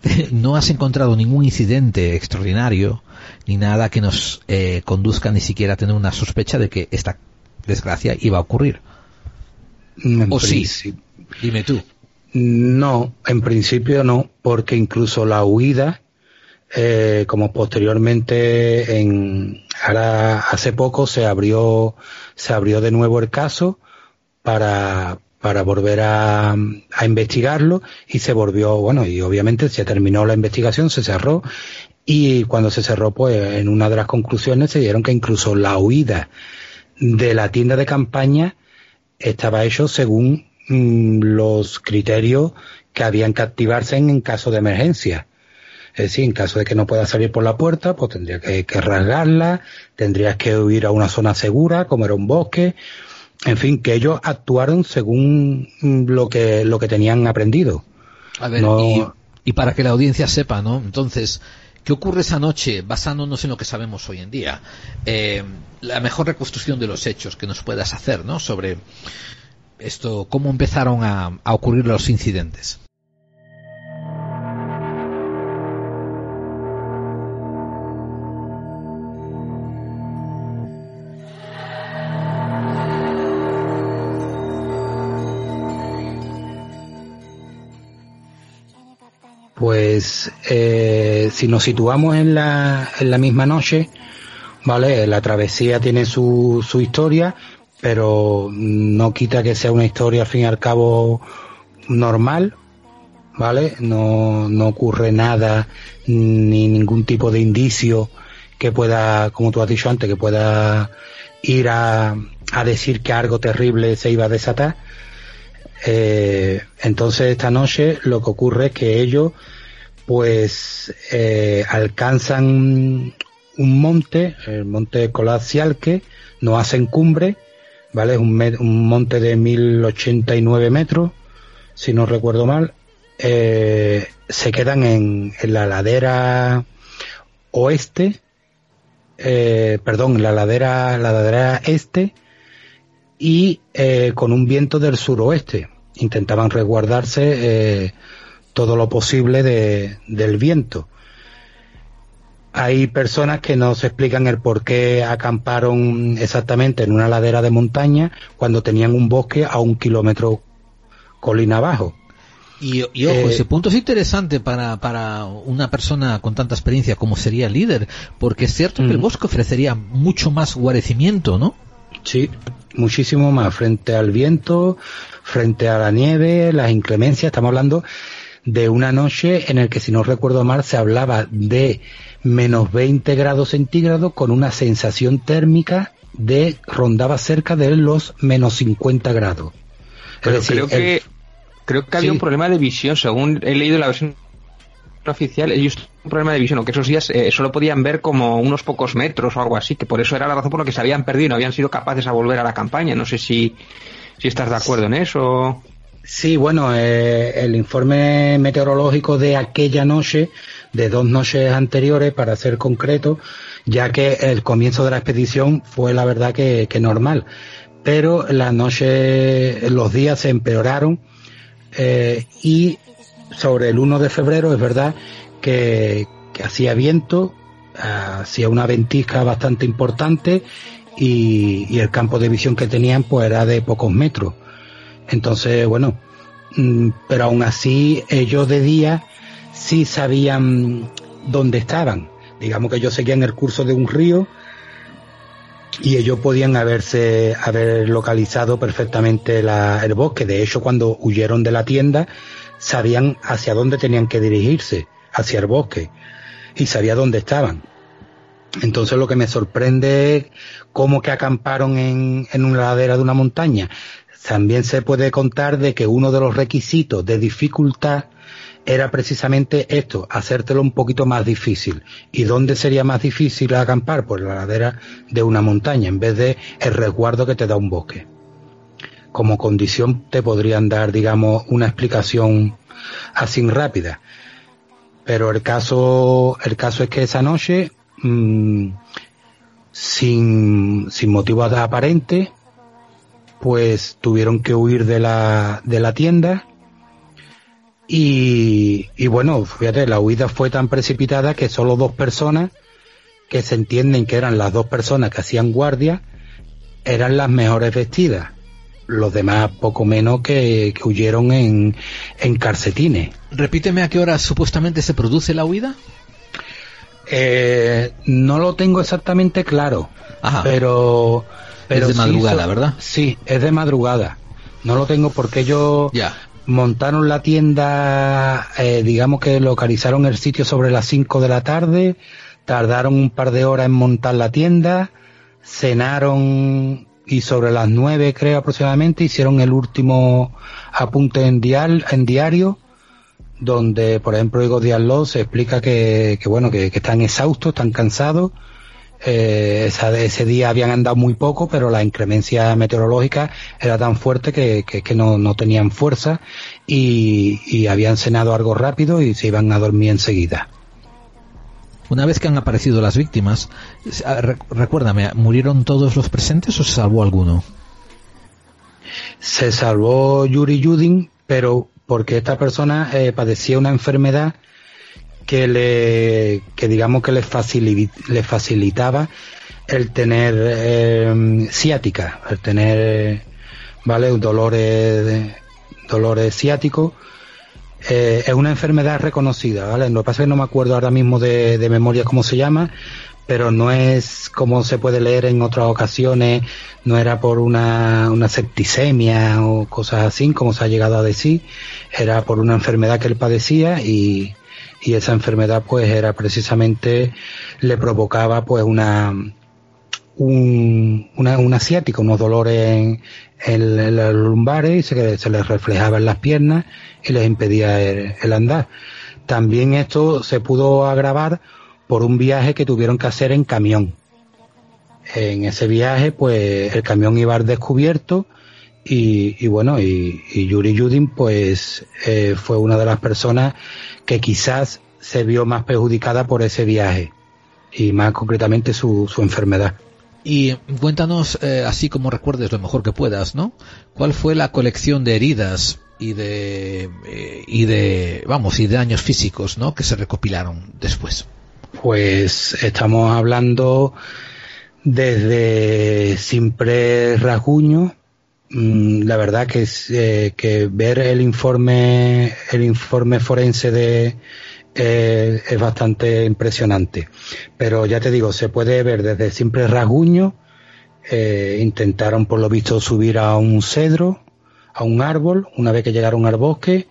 no has encontrado ningún incidente extraordinario ni nada que nos eh, conduzca ni siquiera a tener una sospecha de que esta desgracia iba a ocurrir. ¿O sí? Dime tú. No, en principio no, porque incluso la huida, eh, como posteriormente en ahora hace poco se abrió se abrió de nuevo el caso para para volver a, a, investigarlo y se volvió, bueno, y obviamente se terminó la investigación, se cerró y cuando se cerró, pues en una de las conclusiones se dieron que incluso la huida de la tienda de campaña estaba hecho según mm, los criterios que habían que activarse en, caso de emergencia. Es decir, en caso de que no pueda salir por la puerta, pues tendría que, que rasgarla, tendrías que huir a una zona segura, como era un bosque, en fin, que ellos actuaron según lo que, lo que tenían aprendido. A ver, y, para que la audiencia sepa, ¿no? Entonces, ¿qué ocurre esa noche basándonos en lo que sabemos hoy en día? Eh, la mejor reconstrucción de los hechos que nos puedas hacer, ¿no? Sobre esto, cómo empezaron a ocurrir los incidentes. Pues eh, si nos situamos en la, en la misma noche, ¿vale? La travesía tiene su, su historia, pero no quita que sea una historia al fin y al cabo normal, ¿vale? No, no ocurre nada, ni ningún tipo de indicio que pueda, como tú has dicho antes, que pueda ir a, a decir que algo terrible se iba a desatar eh, entonces esta noche lo que ocurre es que ellos pues eh, alcanzan un monte, el monte Colacialque, no hacen cumbre, ¿vale? Es un, monte de 1089 metros, si no recuerdo mal. Eh, se quedan en, en, la ladera oeste, eh, perdón, la ladera, la ladera este, y eh, con un viento del suroeste. Intentaban resguardarse eh, todo lo posible de, del viento. Hay personas que no se explican el por qué acamparon exactamente en una ladera de montaña cuando tenían un bosque a un kilómetro colina abajo. Y, ojo, eh, ese punto es interesante para, para una persona con tanta experiencia como sería el líder, porque es cierto que el bosque ofrecería mucho más guarecimiento, ¿no? Sí, muchísimo más frente al viento, frente a la nieve, las inclemencias. Estamos hablando de una noche en el que, si no recuerdo mal, se hablaba de menos 20 grados centígrados con una sensación térmica de rondaba cerca de los menos 50 grados. Pero creo que creo que había un problema de visión, según he leído la versión oficial, ellos un problema de visión, que esos días eh, solo podían ver como unos pocos metros o algo así, que por eso era la razón por la que se habían perdido, no habían sido capaces a volver a la campaña. No sé si, si estás de acuerdo en eso. Sí, bueno, eh, el informe meteorológico de aquella noche, de dos noches anteriores, para ser concreto, ya que el comienzo de la expedición fue la verdad que, normal, pero la noche, los días se empeoraron eh, y sobre el 1 de febrero es verdad que, hacía viento, hacía una ventisca bastante importante y, el campo de visión que tenían pues era de pocos metros. Entonces, bueno, mm, pero aún así ellos de día sí sabían dónde estaban. Digamos que ellos seguían el curso de un río y ellos podían haberse haber localizado perfectamente el bosque. De hecho, cuando huyeron de la tienda, sabían hacia dónde tenían que dirigirse, hacia el bosque, y sabía dónde estaban. Entonces lo que me sorprende es cómo que acamparon en, en una ladera de una montaña. También se puede contar de que uno de los requisitos de dificultad era precisamente esto, hacértelo un poquito más difícil. ¿Y dónde sería más difícil acampar? Pues la ladera de una montaña, en vez de el resguardo que te da un bosque como condición te podrían dar, digamos, una explicación así rápida. Pero el caso, el caso es que esa noche, mm, sin, sin motivos aparentes, pues tuvieron que huir de la, de la tienda. Y, y bueno, fíjate, la huida fue tan precipitada que solo dos personas, que se entienden que eran las dos personas que hacían guardia, eran las mejores vestidas los demás poco menos que, huyeron en, en calcetines. Repíteme a qué hora supuestamente se produce la huida. Eh, no lo tengo exactamente claro, pero, pero es de madrugada, ¿verdad? Sí, es de madrugada. No lo tengo porque ellos montaron la tienda, eh, digamos que localizaron el sitio sobre las 5 de la tarde, tardaron un par de horas en montar la tienda, cenaron y sobre las nueve, creo aproximadamente, hicieron el último apunte en, en diario, donde, por ejemplo, Diego Díaz se explica que, bueno, que, están exhaustos, están cansados. Eh, ese día habían andado muy poco, pero la inclemencia meteorológica era tan fuerte que, que, no, no, tenían fuerza y, y habían cenado algo rápido y se iban a dormir enseguida. Una vez que han aparecido las víctimas, recuérdame, ¿murieron todos los presentes o se salvó alguno? Se salvó Yuri Yudin, pero porque esta persona eh, padecía una enfermedad que le, que digamos que le, le facilitaba el tener eh, ciática, el tener, vale, dolores, dolores ciáticos eh, es una enfermedad reconocida, ¿vale? Lo que pasa es que no me acuerdo ahora mismo de, memoria cómo se llama, pero no es como se puede leer en otras ocasiones, no era por una, una septicemia o cosas así, como se ha llegado a decir, era por una enfermedad que él padecía y, y esa enfermedad pues era precisamente, le provocaba pues una, un, una, un asiático, unos dolores en, los lumbares y se, les reflejaba en las piernas y les impedía el, andar. También esto se pudo agravar por un viaje que tuvieron que hacer en camión. En ese viaje, pues el camión iba al descubierto y, y bueno, y, Yuri Yudin, pues eh, fue una de las personas que quizás se vio más perjudicada por ese viaje y más concretamente su, su enfermedad. Y cuéntanos, eh, así como recuerdes lo mejor que puedas, ¿no? ¿Cuál fue la colección de heridas y de eh, y de vamos y de daños físicos, ¿no? Que se recopilaron después. Pues estamos hablando desde simple rasguño. Mm, la verdad que, eh, que ver el informe el informe forense de es bastante impresionante. Pero ya te digo, se puede ver desde simple rasguño. Eh, intentaron por lo visto subir a un cedro, a un árbol, una vez que llegaron al bosque,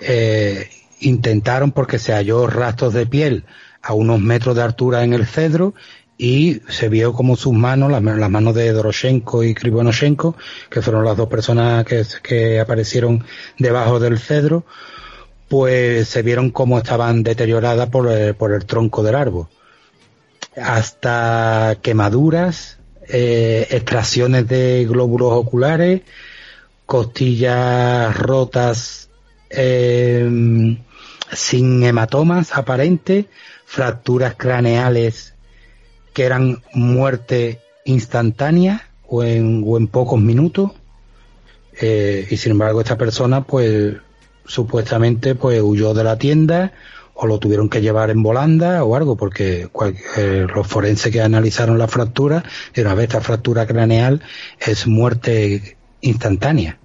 eh, intentaron porque se halló rastros de piel a unos metros de altura en el cedro y se vio como sus manos, las, manos de Doroshenko y Krivonoshenko, que fueron las dos personas que, que aparecieron debajo del cedro, pues se vieron como estaban deterioradas por el, por el tronco del árbol. Hasta quemaduras, eh, extracciones de glóbulos oculares, costillas rotas eh, sin hematomas aparentes, fracturas craneales que eran muerte instantánea o en, o en pocos minutos. Eh, y sin embargo esta persona pues supuestamente pues huyó de la tienda o lo tuvieron que llevar en volanda o algo, porque eh, los forenses que analizaron la fractura dijeron, a ver, esta fractura craneal es muerte instantánea.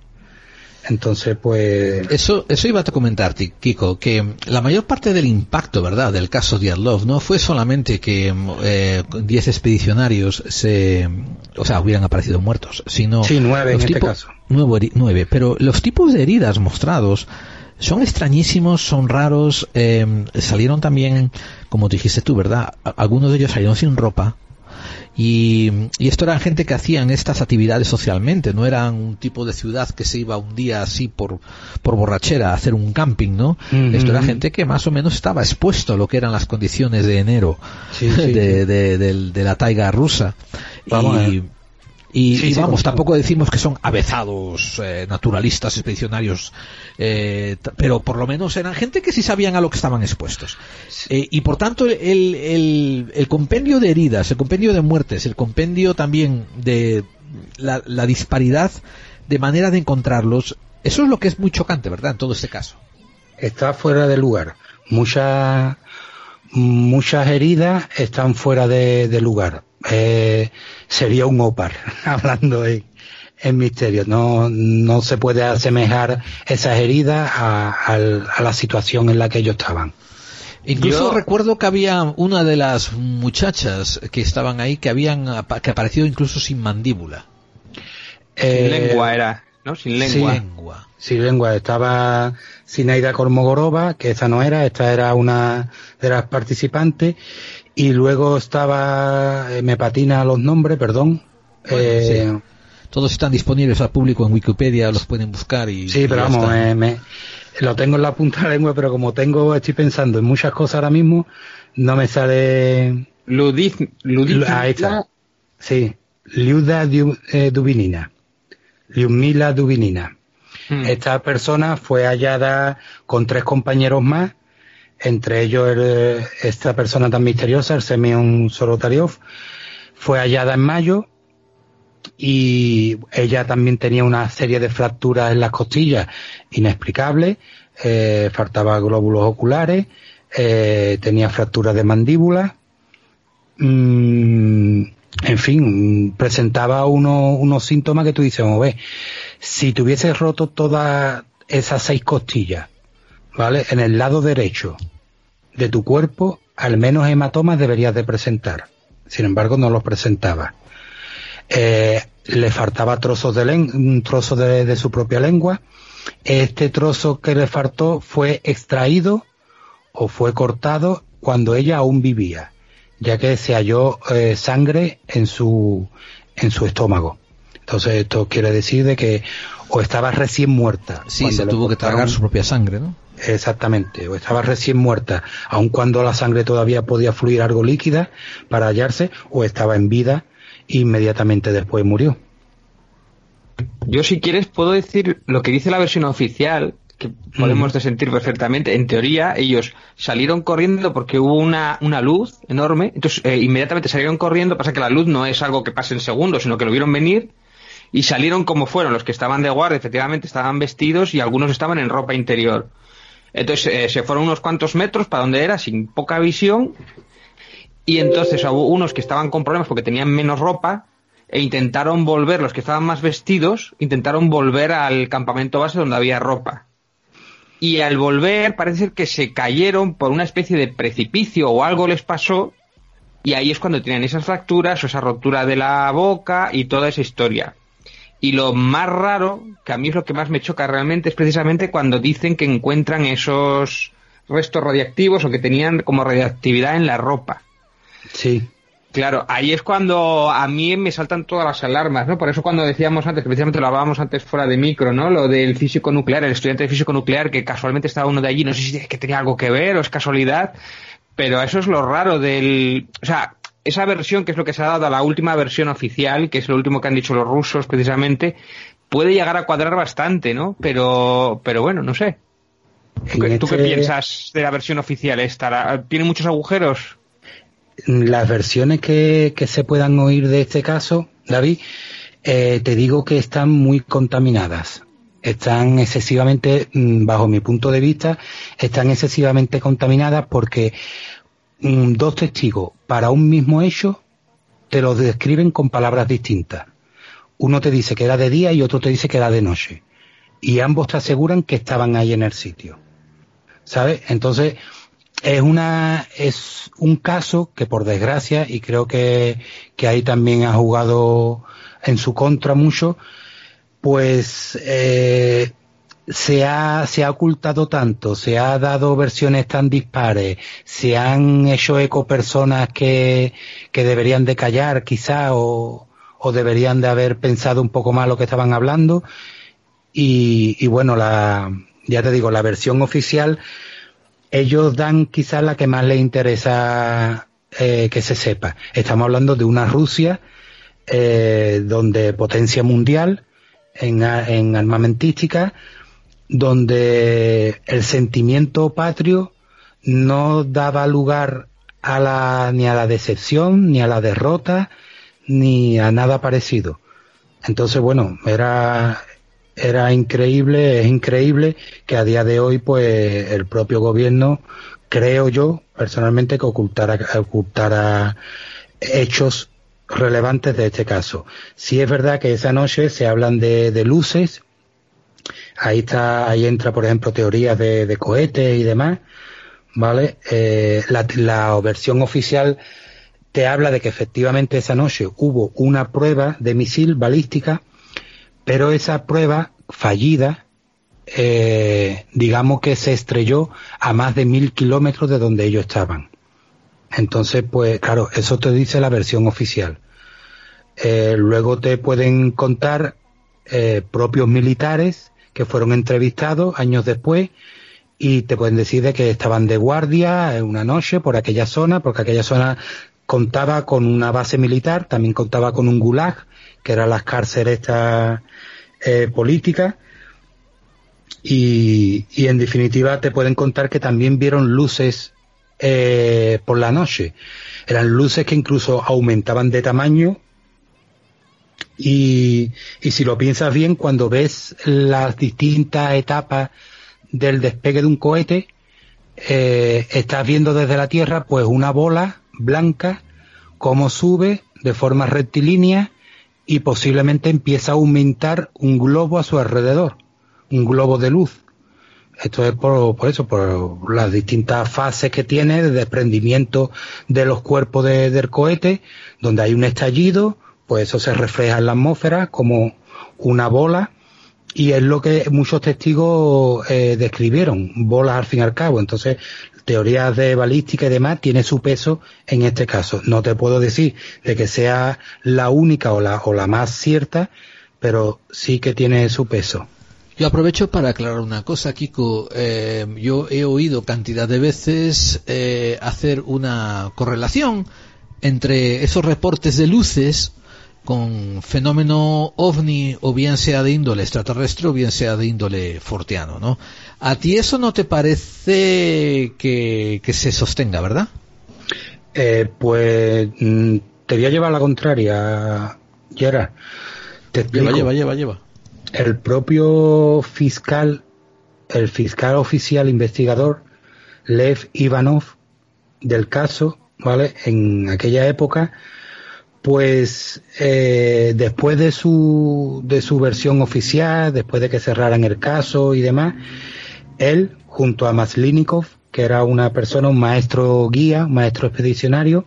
Entonces, pues... Eso, eso iba a comentarte, Kiko, que la mayor parte del impacto, ¿verdad?, del caso Diatlov no fue solamente que 10 eh, expedicionarios se, o sea, hubieran aparecido muertos, sino... Sí, nueve en este caso. Nueve, pero los tipos de heridas mostrados son extrañísimos, son raros, eh, salieron también, como dijiste tú, ¿verdad? Algunos de ellos salieron sin ropa, y, esto eran gente que hacían estas actividades socialmente, no eran un tipo de ciudad que se iba un día así por, por borrachera a hacer un camping, ¿no? Esto era gente que más o menos estaba expuesto a lo que eran las condiciones de enero de, de, la taiga rusa. y, y, vamos, tampoco decimos que son avezados eh, naturalistas, expedicionarios, eh, pero por lo menos eran gente que sí sabían a lo que estaban expuestos. Eh, y por tanto, el, el, el, compendio de heridas, el compendio de muertes, el compendio también de la, la disparidad de manera de encontrarlos, eso es lo que es muy chocante, ¿verdad? En todo este caso. Está fuera de lugar. Muchas muchas heridas están fuera de, de lugar eh, sería un OPAR, hablando en, misterio. No, no se puede asemejar esas heridas a, la situación en la que ellos estaban. Incluso recuerdo que había una de las muchachas que estaban ahí que habían que aparecido incluso sin mandíbula. sin eh, lengua era, ¿no? Sin lengua. Sin lengua. Sin lengua. Estaba Sinaida Kormogorova, que esa no era, esta era una de las participantes, y luego estaba, eh, me patina los nombres, perdón. Eh, Todos están disponibles al público en Wikipedia, los pueden buscar y. Sí, pero vamos, me, lo tengo en la punta de la lengua, pero como tengo, estoy pensando en muchas cosas ahora mismo, no me sale. Ludiz, Ludiz Ahí está. Sí, Liuda eh, Dubinina. Liumila Dubinina. Hmm. Esta persona fue hallada con tres compañeros más entre ellos esta persona tan misteriosa, el Semyon Sorotariov, fue hallada en mayo y ella también tenía una serie de fracturas en las costillas inexplicables, eh, faltaba glóbulos oculares, eh, tenía fracturas de mandíbula, mm, en fin, presentaba unos síntomas que tú dices, vamos a si tuviese roto todas esas seis costillas, ¿vale? En el lado derecho, de tu cuerpo, al menos hematomas deberías de presentar. Sin embargo, no los presentaba. Eh, le faltaba trozos de un trozo de, su propia lengua. Este trozo que le faltó fue extraído o fue cortado cuando ella aún vivía, ya que se halló eh, sangre en su, en su estómago. Entonces esto quiere decir de que o estaba recién muerta. Sí, se tuvo que tragar su propia sangre, ¿no? Exactamente, o estaba recién muerta, aun cuando la sangre todavía podía fluir algo líquida para hallarse, o estaba en vida e inmediatamente después murió. Yo si quieres puedo decir lo que dice la versión oficial, que podemos sentir perfectamente. En teoría ellos salieron corriendo porque hubo una, una luz enorme, entonces eh, inmediatamente salieron corriendo, pasa que la luz no es algo que pase en segundos, sino que lo vieron venir y salieron como fueron. Los que estaban de guardia efectivamente estaban vestidos y algunos estaban en ropa interior. Entonces eh, se fueron unos cuantos metros para donde era, sin poca visión, y entonces hubo unos que estaban con problemas porque tenían menos ropa e intentaron volver, los que estaban más vestidos, intentaron volver al campamento base donde había ropa. Y al volver parece ser que se cayeron por una especie de precipicio o algo les pasó y ahí es cuando tienen esas fracturas o esa rotura de la boca y toda esa historia. Y lo más raro, que a mí es lo que más me choca realmente, es precisamente cuando dicen que encuentran esos restos radiactivos o que tenían como radiactividad en la ropa. Sí. Claro, ahí es cuando a mí me saltan todas las alarmas, ¿no? Por eso cuando decíamos antes, precisamente lo hablábamos antes fuera de micro, ¿no? Lo del físico nuclear, el estudiante de físico nuclear que casualmente estaba uno de allí, no sé si es que tenía algo que ver o es casualidad, pero eso es lo raro del, o sea, esa versión que es lo que se ha dado a la última versión oficial, que es lo último que han dicho los rusos precisamente, puede llegar a cuadrar bastante, ¿no? Pero, pero bueno, no sé. ¿Tú, qué piensas de la versión oficial esta? ¿Tiene muchos agujeros? las versiones que, se puedan oír de este caso, David, eh, te digo que están muy contaminadas. Están excesivamente, mm, bajo mi punto de vista, están excesivamente contaminadas porque dos testigos para un mismo hecho te los describen con palabras distintas. Uno te dice que era de día y otro te dice que era de noche. Y ambos te aseguran que estaban ahí en el sitio. ¿Sabes? Entonces, es una es un caso que por desgracia y creo que, que ahí también ha jugado en su contra mucho pues eh, se ha, se ha ocultado tanto, se ha dado versiones tan dispares, se han hecho eco personas que, que deberían de callar quizá o, o deberían de haber pensado un poco más lo que estaban hablando y, bueno, la, ya te digo, la versión oficial ellos dan quizás la que más les interesa eh, que se sepa. Estamos hablando de una Rusia eh, donde potencia mundial en, en, armamentística, donde el sentimiento patrio no daba lugar a la, ni a la decepción, ni a la derrota, ni a nada parecido. Entonces, bueno, era, era increíble, es increíble que a día de hoy, pues, el propio gobierno, creo yo, personalmente, que ocultara, ocultara hechos relevantes de este caso. Si es verdad que esa noche se hablan de luces, ahí está, ahí entra, por ejemplo, teorías de, cohetes y demás, ¿vale? Eh, la, versión oficial te habla de que efectivamente esa noche hubo una prueba de misil balística pero esa prueba fallida, eh, digamos que se estrelló a más de mil kilómetros de donde ellos estaban. Entonces, pues claro, eso te dice la versión oficial. Eh, luego te pueden contar propios militares que fueron entrevistados años después y te pueden decir de que estaban de guardia una noche por aquella zona, porque aquella zona contaba con una base militar, también contaba con un gulag, que eran las cárceles estas eh, políticas, y, y, en definitiva te pueden contar que también vieron luces eh, por la noche. Eran luces que incluso aumentaban de tamaño y, si lo piensas bien, cuando ves las distintas etapas del despegue de un cohete, eh, estás viendo desde la Tierra pues una bola blanca como sube de forma rectilínea y posiblemente empieza a aumentar un globo a su alrededor, un globo de luz. Esto es por, eso, por las distintas fases que tiene de desprendimiento de los cuerpos del cohete, donde hay un estallido, pues eso se refleja en la atmósfera como una bola y es lo que muchos testigos eh, describieron, bolas al fin y al cabo. Entonces, teorías de balística y demás tiene su peso en este caso. No te puedo decir de que sea la única o la, o la más cierta, pero sí que tiene su peso. Yo aprovecho para aclarar una cosa, Kiko. Eh, yo he oído cantidad de veces eh, hacer una correlación entre esos reportes de luces con fenómeno ovni o bien sea de índole extraterrestre o bien sea de índole forteano, ¿no? ¿A ti eso no te parece que, se sostenga, verdad? Eh, pues mm, te voy a llevar a la contraria, Gerard. Te Lleva, lleva, lleva, lleva. el propio fiscal, el fiscal oficial investigador, Lev Ivanov, del caso, ¿vale? En aquella época, pues eh, después de su, de su versión oficial, después de que cerraran el caso y demás, él, junto a Maslinikov, que era una persona, un maestro guía, un maestro expedicionario,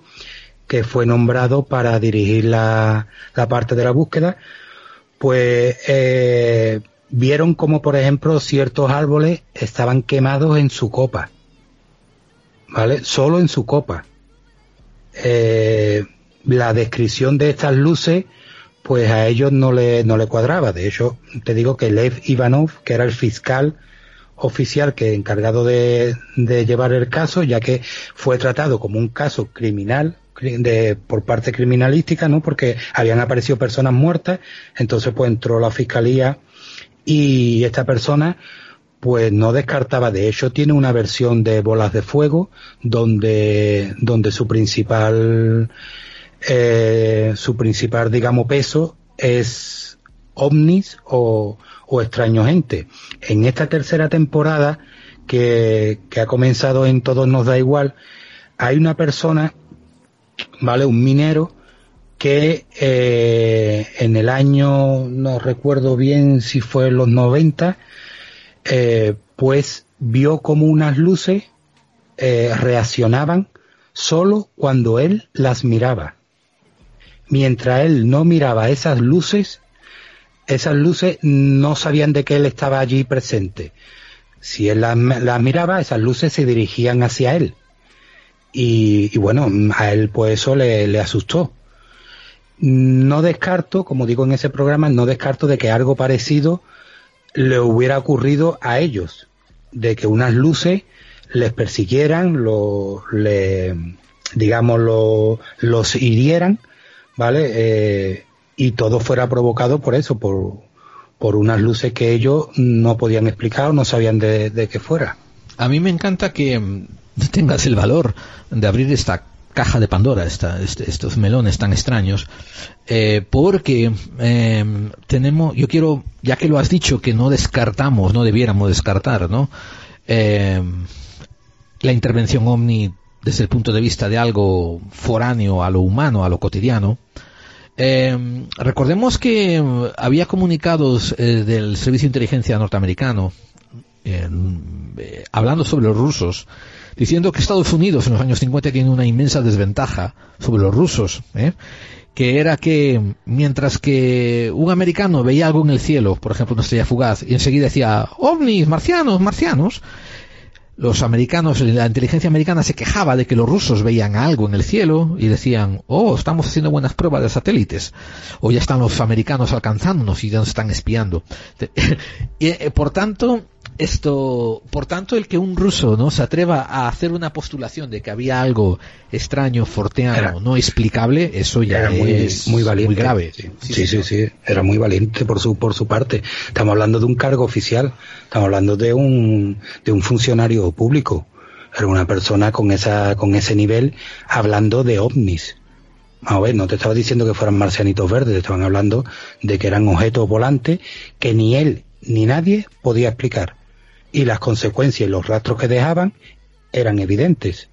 que fue nombrado para dirigir la, la parte de la búsqueda, pues eh, vieron como por ejemplo ciertos árboles estaban quemados en su copa, ¿vale? Solo en su copa. Eh, la descripción de estas luces, pues a ellos no le, no le cuadraba. De hecho, te digo que Lev Ivanov, que era el fiscal oficial que encargado de, de llevar el caso, ya que fue tratado como un caso criminal cri- de, por parte criminalística, ¿no? Porque habían aparecido personas muertas, entonces pues entró la fiscalía y esta persona pues no descartaba, de hecho tiene una versión de bolas de fuego donde, donde su principal, eh, su principal, digamos, peso es ovnis o, extraño gente. En esta tercera temporada que, que ha comenzado en Todos nos da igual, hay una persona, ¿vale? Un minero que eh, en el año, no recuerdo bien si fue en los 90, eh, pues vio como unas luces eh, reaccionaban solo cuando él las miraba. Mientras él no miraba esas luces, esas luces no sabían de que él estaba allí presente. Si él las, miraba, esas luces se dirigían hacia él. Y, bueno, a él pues eso le, le asustó. No descarto, como digo en ese programa, no descarto de que algo parecido le hubiera ocurrido a ellos, de que unas luces les persiguieran, lo, le, digamos, lo, los hirieran, ¿vale? Eh, y todo fuera provocado por eso, por, por unas luces que ellos no podían explicar o no sabían de, de qué fuera. A mí me encanta que mm, tengas el valor de abrir esta caja de Pandora, esta, este- estos melones tan extraños, eh, porque eh, tenemos, yo quiero, ya que lo has dicho, que no descartamos, no debiéramos descartar, ¿no? Eh, la intervención ovni desde el punto de vista de algo foráneo a lo humano, a lo cotidiano. Eh, recordemos que eh, había comunicados eh, del Servicio de Inteligencia norteamericano eh, eh, hablando sobre los rusos, diciendo que Estados Unidos en los años 50 tiene una inmensa desventaja sobre los rusos, ¿eh? que era que mientras que un americano veía algo en el cielo, por ejemplo una estrella fugaz, y enseguida decía ovnis, marcianos, marcianos, los americanos, la inteligencia americana se quejaba de que los rusos veían algo en el cielo y decían, oh, estamos haciendo buenas pruebas de satélites, o ya están los americanos alcanzándonos y ya nos están espiando. y, eh, por tanto, esto, por tanto, el que un ruso no se atreva a hacer una postulación de que había algo extraño, forteano, no explicable, eso ya Era muy, es muy valiente. muy grave. Sí, sí, sí, señor. sí, Era muy valiente por su, por su parte. Estamos hablando de un cargo oficial. Estamos hablando de un, de un funcionario público. Era una persona con esa, con ese nivel hablando de ovnis. A ver, no te estaba diciendo que fueran marcianitos verdes, te estaban hablando de que eran objetos volantes que ni él ni nadie podía explicar. Y las consecuencias y los rastros que dejaban eran evidentes.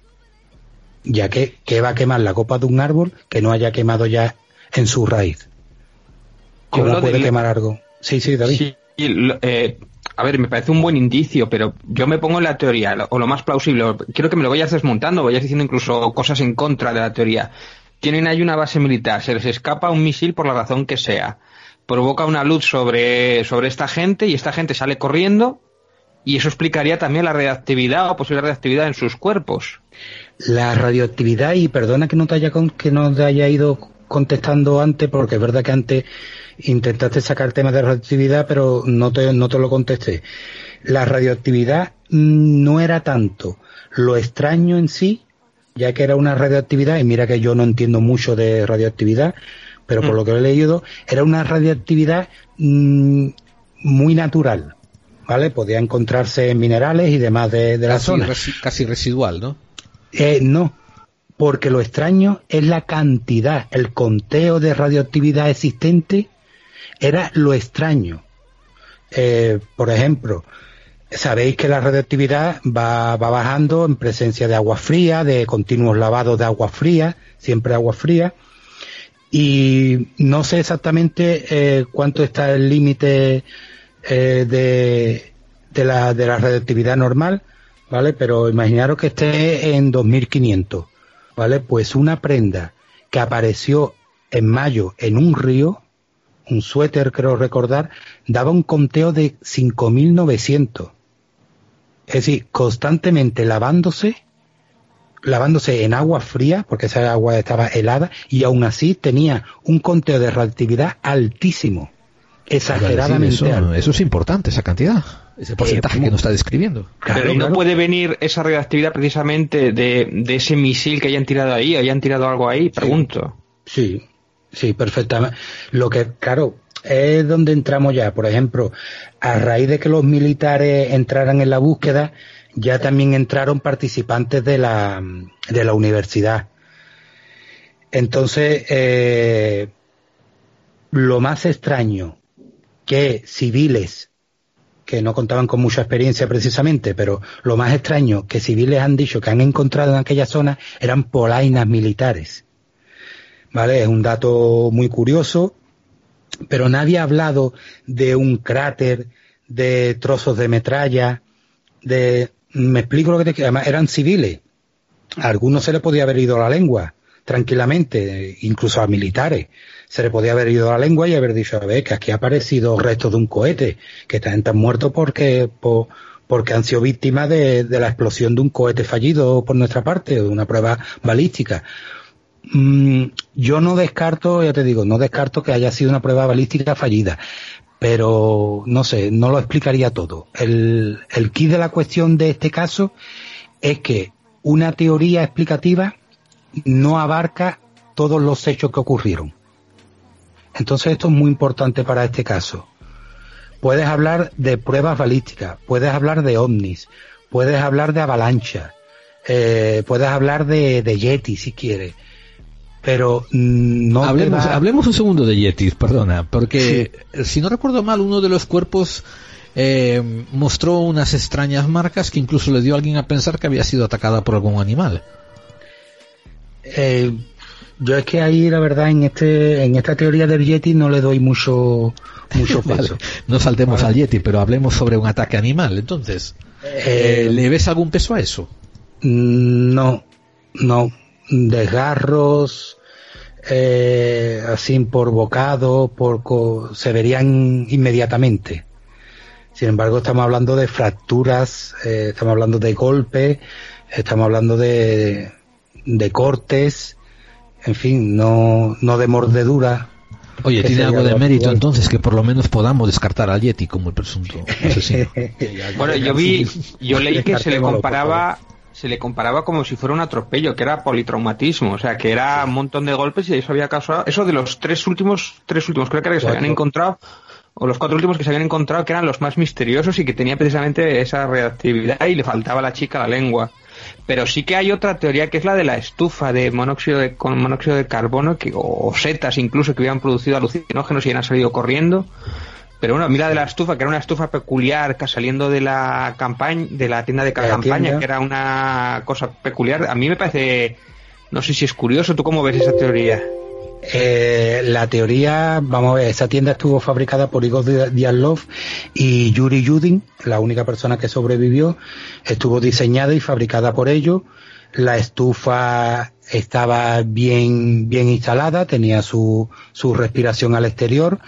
Ya que, que va a quemar la copa de un árbol que no haya quemado ya en su raíz. ¿Cómo puede del- quemar algo? Sí, sí, David. Sí, eh, a ver, me parece un buen indicio, pero yo me pongo en la teoría, lo- o lo más plausible, quiero que me lo vayas desmontando, vayas diciendo incluso cosas en contra de la teoría. Tienen ahí una base militar, se les escapa un misil por la razón que sea, provoca una luz sobre, sobre esta gente y esta gente sale corriendo y eso explicaría también la reactividad o posible reactividad en sus cuerpos. La radioactividad, y perdona que no te haya, con- que no te haya ido contestando antes, porque es verdad que antes intentaste sacar temas de radioactividad, pero no te, no te lo contesté. La radioactividad no era tanto lo extraño en sí, ya que era una radioactividad, y mira que yo no entiendo mucho de radioactividad, pero por Mm. lo que he leído, era una radioactividad mm, muy natural, ¿vale? Podía encontrarse en minerales y demás de, de la Casi, zona. resi- casi residual, ¿no? Eh, no, porque lo extraño es la cantidad, el conteo de radioactividad existente era lo extraño. Eh, por ejemplo, sabéis que la radioactividad va, va bajando en presencia de agua fría, de continuos lavados de agua fría, siempre agua fría, y no sé exactamente eh, cuánto está el límite eh, de, de, la, de la radioactividad normal, ¿vale? Pero imaginaros que esté en 2500, ¿vale? Pues una prenda que apareció en mayo en un río, un suéter creo recordar, daba un conteo de 5900. Es decir, constantemente lavándose, lavándose en agua fría, porque esa agua estaba helada, y aún así tenía un conteo de radioactividad altísimo. Exageradamente eso, alto. eso es importante, esa cantidad, ese porcentaje que nos está describiendo. Pero Claro, ¿y no claro. puede venir esa radioactividad precisamente de, de ese misil que hayan tirado ahí, hayan tirado algo ahí, pregunto. Sí, sí, perfectamente. Lo que, claro, es donde entramos ya. Por ejemplo, a raíz de que los militares entraran en la búsqueda, ya también entraron participantes de la, de la universidad. Entonces, eh, lo más extraño que civiles que no contaban con mucha experiencia precisamente, pero lo más extraño que civiles han dicho que han encontrado en aquella zona eran polainas militares. ¿Vale? Es un dato muy curioso, pero nadie ha hablado de un cráter, de trozos de metralla, de... Me explico lo que te. Además, eran civiles. A algunos se les podía haber ido la lengua, tranquilamente, incluso a militares. Se le podía haber ido la lengua y haber dicho, a ver, que aquí ha aparecido restos de un cohete, que están muertos porque, por- porque han sido víctimas de, la explosión de un cohete fallido por nuestra parte, de una prueba balística. Mm, yo no descarto, ya te digo, no descarto que haya sido una prueba balística fallida, pero no sé, no lo explicaría todo. El, el de la cuestión de este caso es que una teoría explicativa no abarca todos los hechos que ocurrieron. Entonces esto es muy importante para este caso. Puedes hablar de pruebas balísticas, puedes hablar de ovnis, puedes hablar de avalancha, eh, puedes hablar de, de Yeti si quieres, pero mm, no hablemos, hablemos un segundo de Yetis, perdona, porque si no recuerdo mal, uno de los cuerpos eh, mostró unas extrañas marcas que incluso le dio a alguien a pensar que había sido atacada por algún animal. Eh, yo es que ahí la verdad en este en esta teoría del Yeti no le doy mucho mucho Vale, peso. no saltemos Vale. al Yeti, pero hablemos sobre un ataque animal. Entonces, eh, Eh, ¿le ves algún peso a eso? Mm, No, no. Desgarros, eh, así por bocado, por co- se verían inmediatamente. Sin embargo, estamos hablando de fracturas, eh, estamos hablando de golpes, estamos hablando de, de cortes, en fin, no, no de mordedura. Oye, tiene algo de mérito actual. entonces que por lo menos podamos descartar al Yeti como el presunto asesino. Bueno, yo vi, yo leí que se le comparaba, se le comparaba como si fuera un atropello, que era politraumatismo, o sea, que era un montón de golpes y eso había causado, eso de los tres últimos, tres últimos creo que era que se habían encontrado, o los cuatro últimos que se habían encontrado que eran los más misteriosos y que tenía precisamente esa reactividad y le faltaba a la chica la lengua. Pero sí que hay otra teoría que es la de la estufa de monóxido de, con monóxido de carbono que, o setas incluso que habían producido alucinógenos y han salido corriendo. Pero bueno, mira de la estufa, que era una estufa peculiar, que saliendo de la campaña, de la tienda de De la campaña, tienda. que era una cosa peculiar. A mí me parece, no sé si es curioso, ¿tú cómo ves esa teoría? Eh, la teoría, vamos a ver, esa tienda estuvo fabricada por Igor Dialov y Yuri Yudin, la única persona que sobrevivió, estuvo diseñada y fabricada por ellos. La estufa estaba bien, bien instalada, tenía su, su respiración al exterior.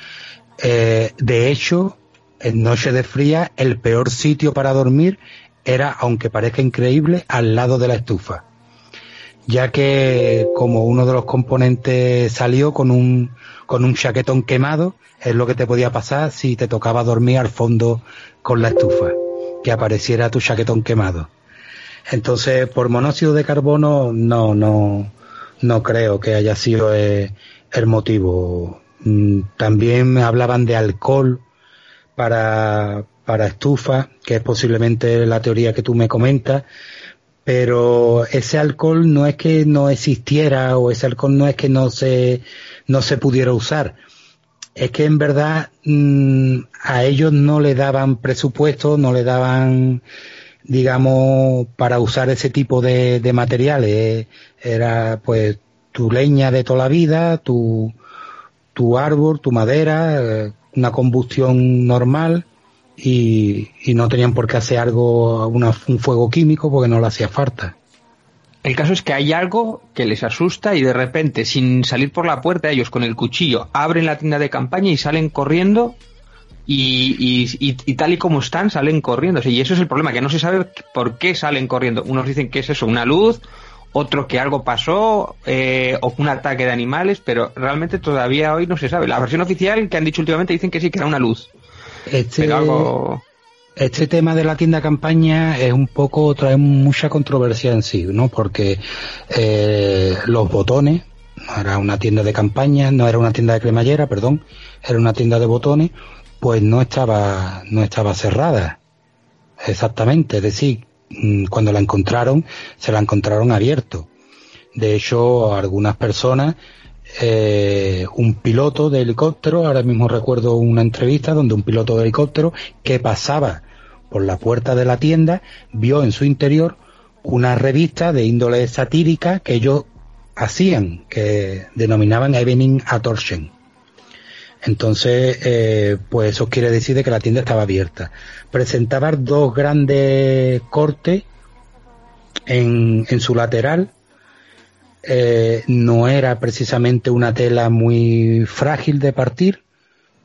Eh, de hecho, en noche de fría, el peor sitio para dormir era, aunque parezca increíble, al lado de la estufa ya que como uno de los componentes salió con un, con un chaquetón quemado, es lo que te podía pasar si te tocaba dormir al fondo con la estufa, que apareciera tu chaquetón quemado. Entonces, por monóxido de carbono, no, no, no creo que haya sido eh, el motivo. Mm, También me hablaban de alcohol para, para estufa, que es posiblemente la teoría que tú me comentas, pero ese alcohol no es que no existiera o ese alcohol no es que no se, no se pudiera usar. es que en verdad mm, a ellos no le daban presupuesto, no le daban, digamos, para usar ese tipo de, de materiales. Era pues tu leña de toda la vida, tu, tu árbol, tu madera, eh, una combustión normal y, no tenían por qué hacer algo, un fuego químico porque no le hacía falta. El caso es que hay algo que les asusta y de repente, sin salir por la puerta, ellos con el cuchillo abren la tienda de campaña y salen corriendo y, tal y como están, salen corriendo. y eso es el problema, que no se sabe por qué salen corriendo. Unos dicen que es eso, una luz, otro que algo pasó, eh, o un ataque de animales, pero realmente todavía hoy no se sabe. La versión oficial que han dicho últimamente dicen que sí, que era una luz. Este, pero algo... este tema de la tienda campaña es un poco, trae mucha controversia en sí, ¿no? Porque eh, los botones, no era una tienda de campaña, no era una tienda de cremallera, perdón, era una tienda de botones, pues no estaba, no estaba cerrada. Exactamente, es decir, mm, cuando la encontraron, se la encontraron abierto. De hecho, algunas personas, eh, un piloto de helicóptero, ahora mismo recuerdo una entrevista donde un piloto de helicóptero que pasaba por la puerta de la tienda vio en su interior una revista de índole satírica que ellos hacían, que denominaban Evening Attortion. Entonces, eh, pues eso quiere decir que la tienda estaba abierta. Presentaba dos grandes cortes en, en su lateral. Eh, no era precisamente una tela muy frágil de partir,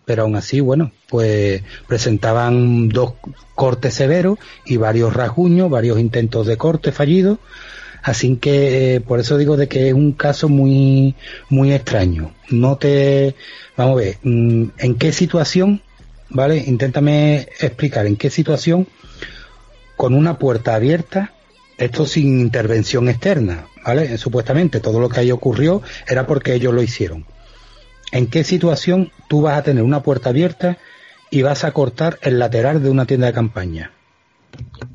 pero aún así, bueno, pues presentaban dos cortes severos y varios rasguños, varios intentos de corte fallidos. Así que eh, por eso digo de que es un caso muy muy extraño. No te vamos a ver mm, en qué situación, ¿vale? Inténtame explicar en qué situación con una puerta abierta, esto sin intervención externa, ¿vale? Supuestamente todo lo que ahí ocurrió era porque ellos lo hicieron. ¿En qué situación tú vas a tener una puerta abierta y vas a cortar el lateral de una tienda de campaña?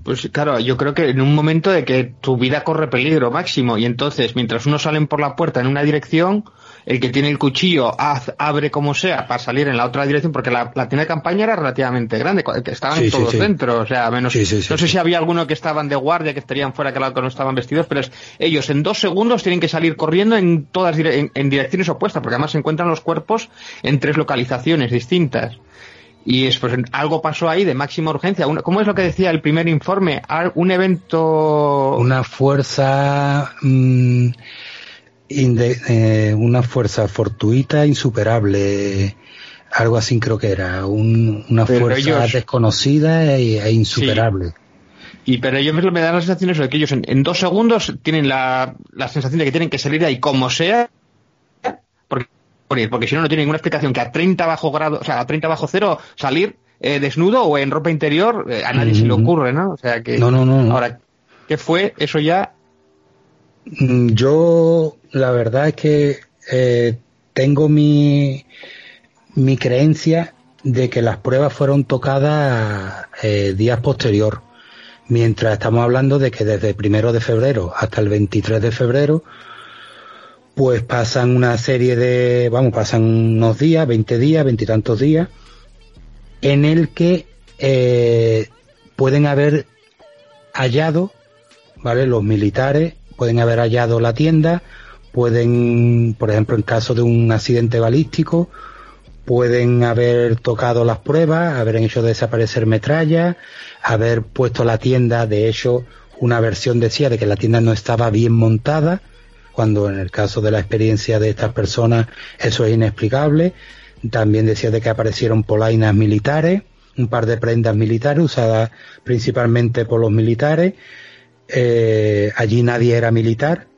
Pues claro, yo creo que en un momento de que tu vida corre peligro máximo y entonces mientras unos salen por la puerta en una dirección, el que tiene el cuchillo abre como sea para salir en la otra dirección porque la, tienda de campaña era relativamente grande, estaban en todos dentro, o sea, menos, no sé si había alguno que estaban de guardia, que estarían fuera, que no estaban vestidos, pero ellos en dos segundos tienen que salir corriendo en todas en direcciones opuestas, porque además se encuentran los cuerpos en tres localizaciones distintas. Y es, pues, algo pasó ahí de máxima urgencia. ¿Cómo es lo que decía el primer informe? Un evento... Una fuerza... Mm, eh, una fuerza fortuita insuperable. Algo así creo que era. una fuerza desconocida e, e insuperable. Y pero ellos me dan la sensación de que ellos en, dos segundos tienen la, la sensación de que tienen que salir de ahí como sea, porque porque si no, no tiene ninguna explicación que a 30 bajo grado, o sea, a 30 bajo cero salir eh, desnudo o en ropa interior, eh, a nadie se le ocurre, ¿no? O sea que. No, no, no. Ahora, ¿qué fue? Eso ya. Mm, yo, la verdad es que eh, tengo mi, mi creencia de que las pruebas fueron tocadas días posterior. Mientras estamos hablando de que desde el primero de febrero hasta el 23 de febrero pues pasan una serie de, vamos, pasan unos días, 20 días, veintitantos días, en el que eh, pueden haber hallado, ¿vale? Los militares pueden haber hallado la tienda, pueden, por ejemplo, en caso de un accidente balístico, pueden haber tocado las pruebas, haber hecho desaparecer metralla, haber puesto la tienda, de hecho, una versión decía de que la tienda no estaba bien montada, cuando en el caso de la experiencia de estas personas eso es inexplicable. También decía de que aparecieron polainas militares, un par de prendas militares usadas principalmente por los militares. Eh, allí nadie era militar,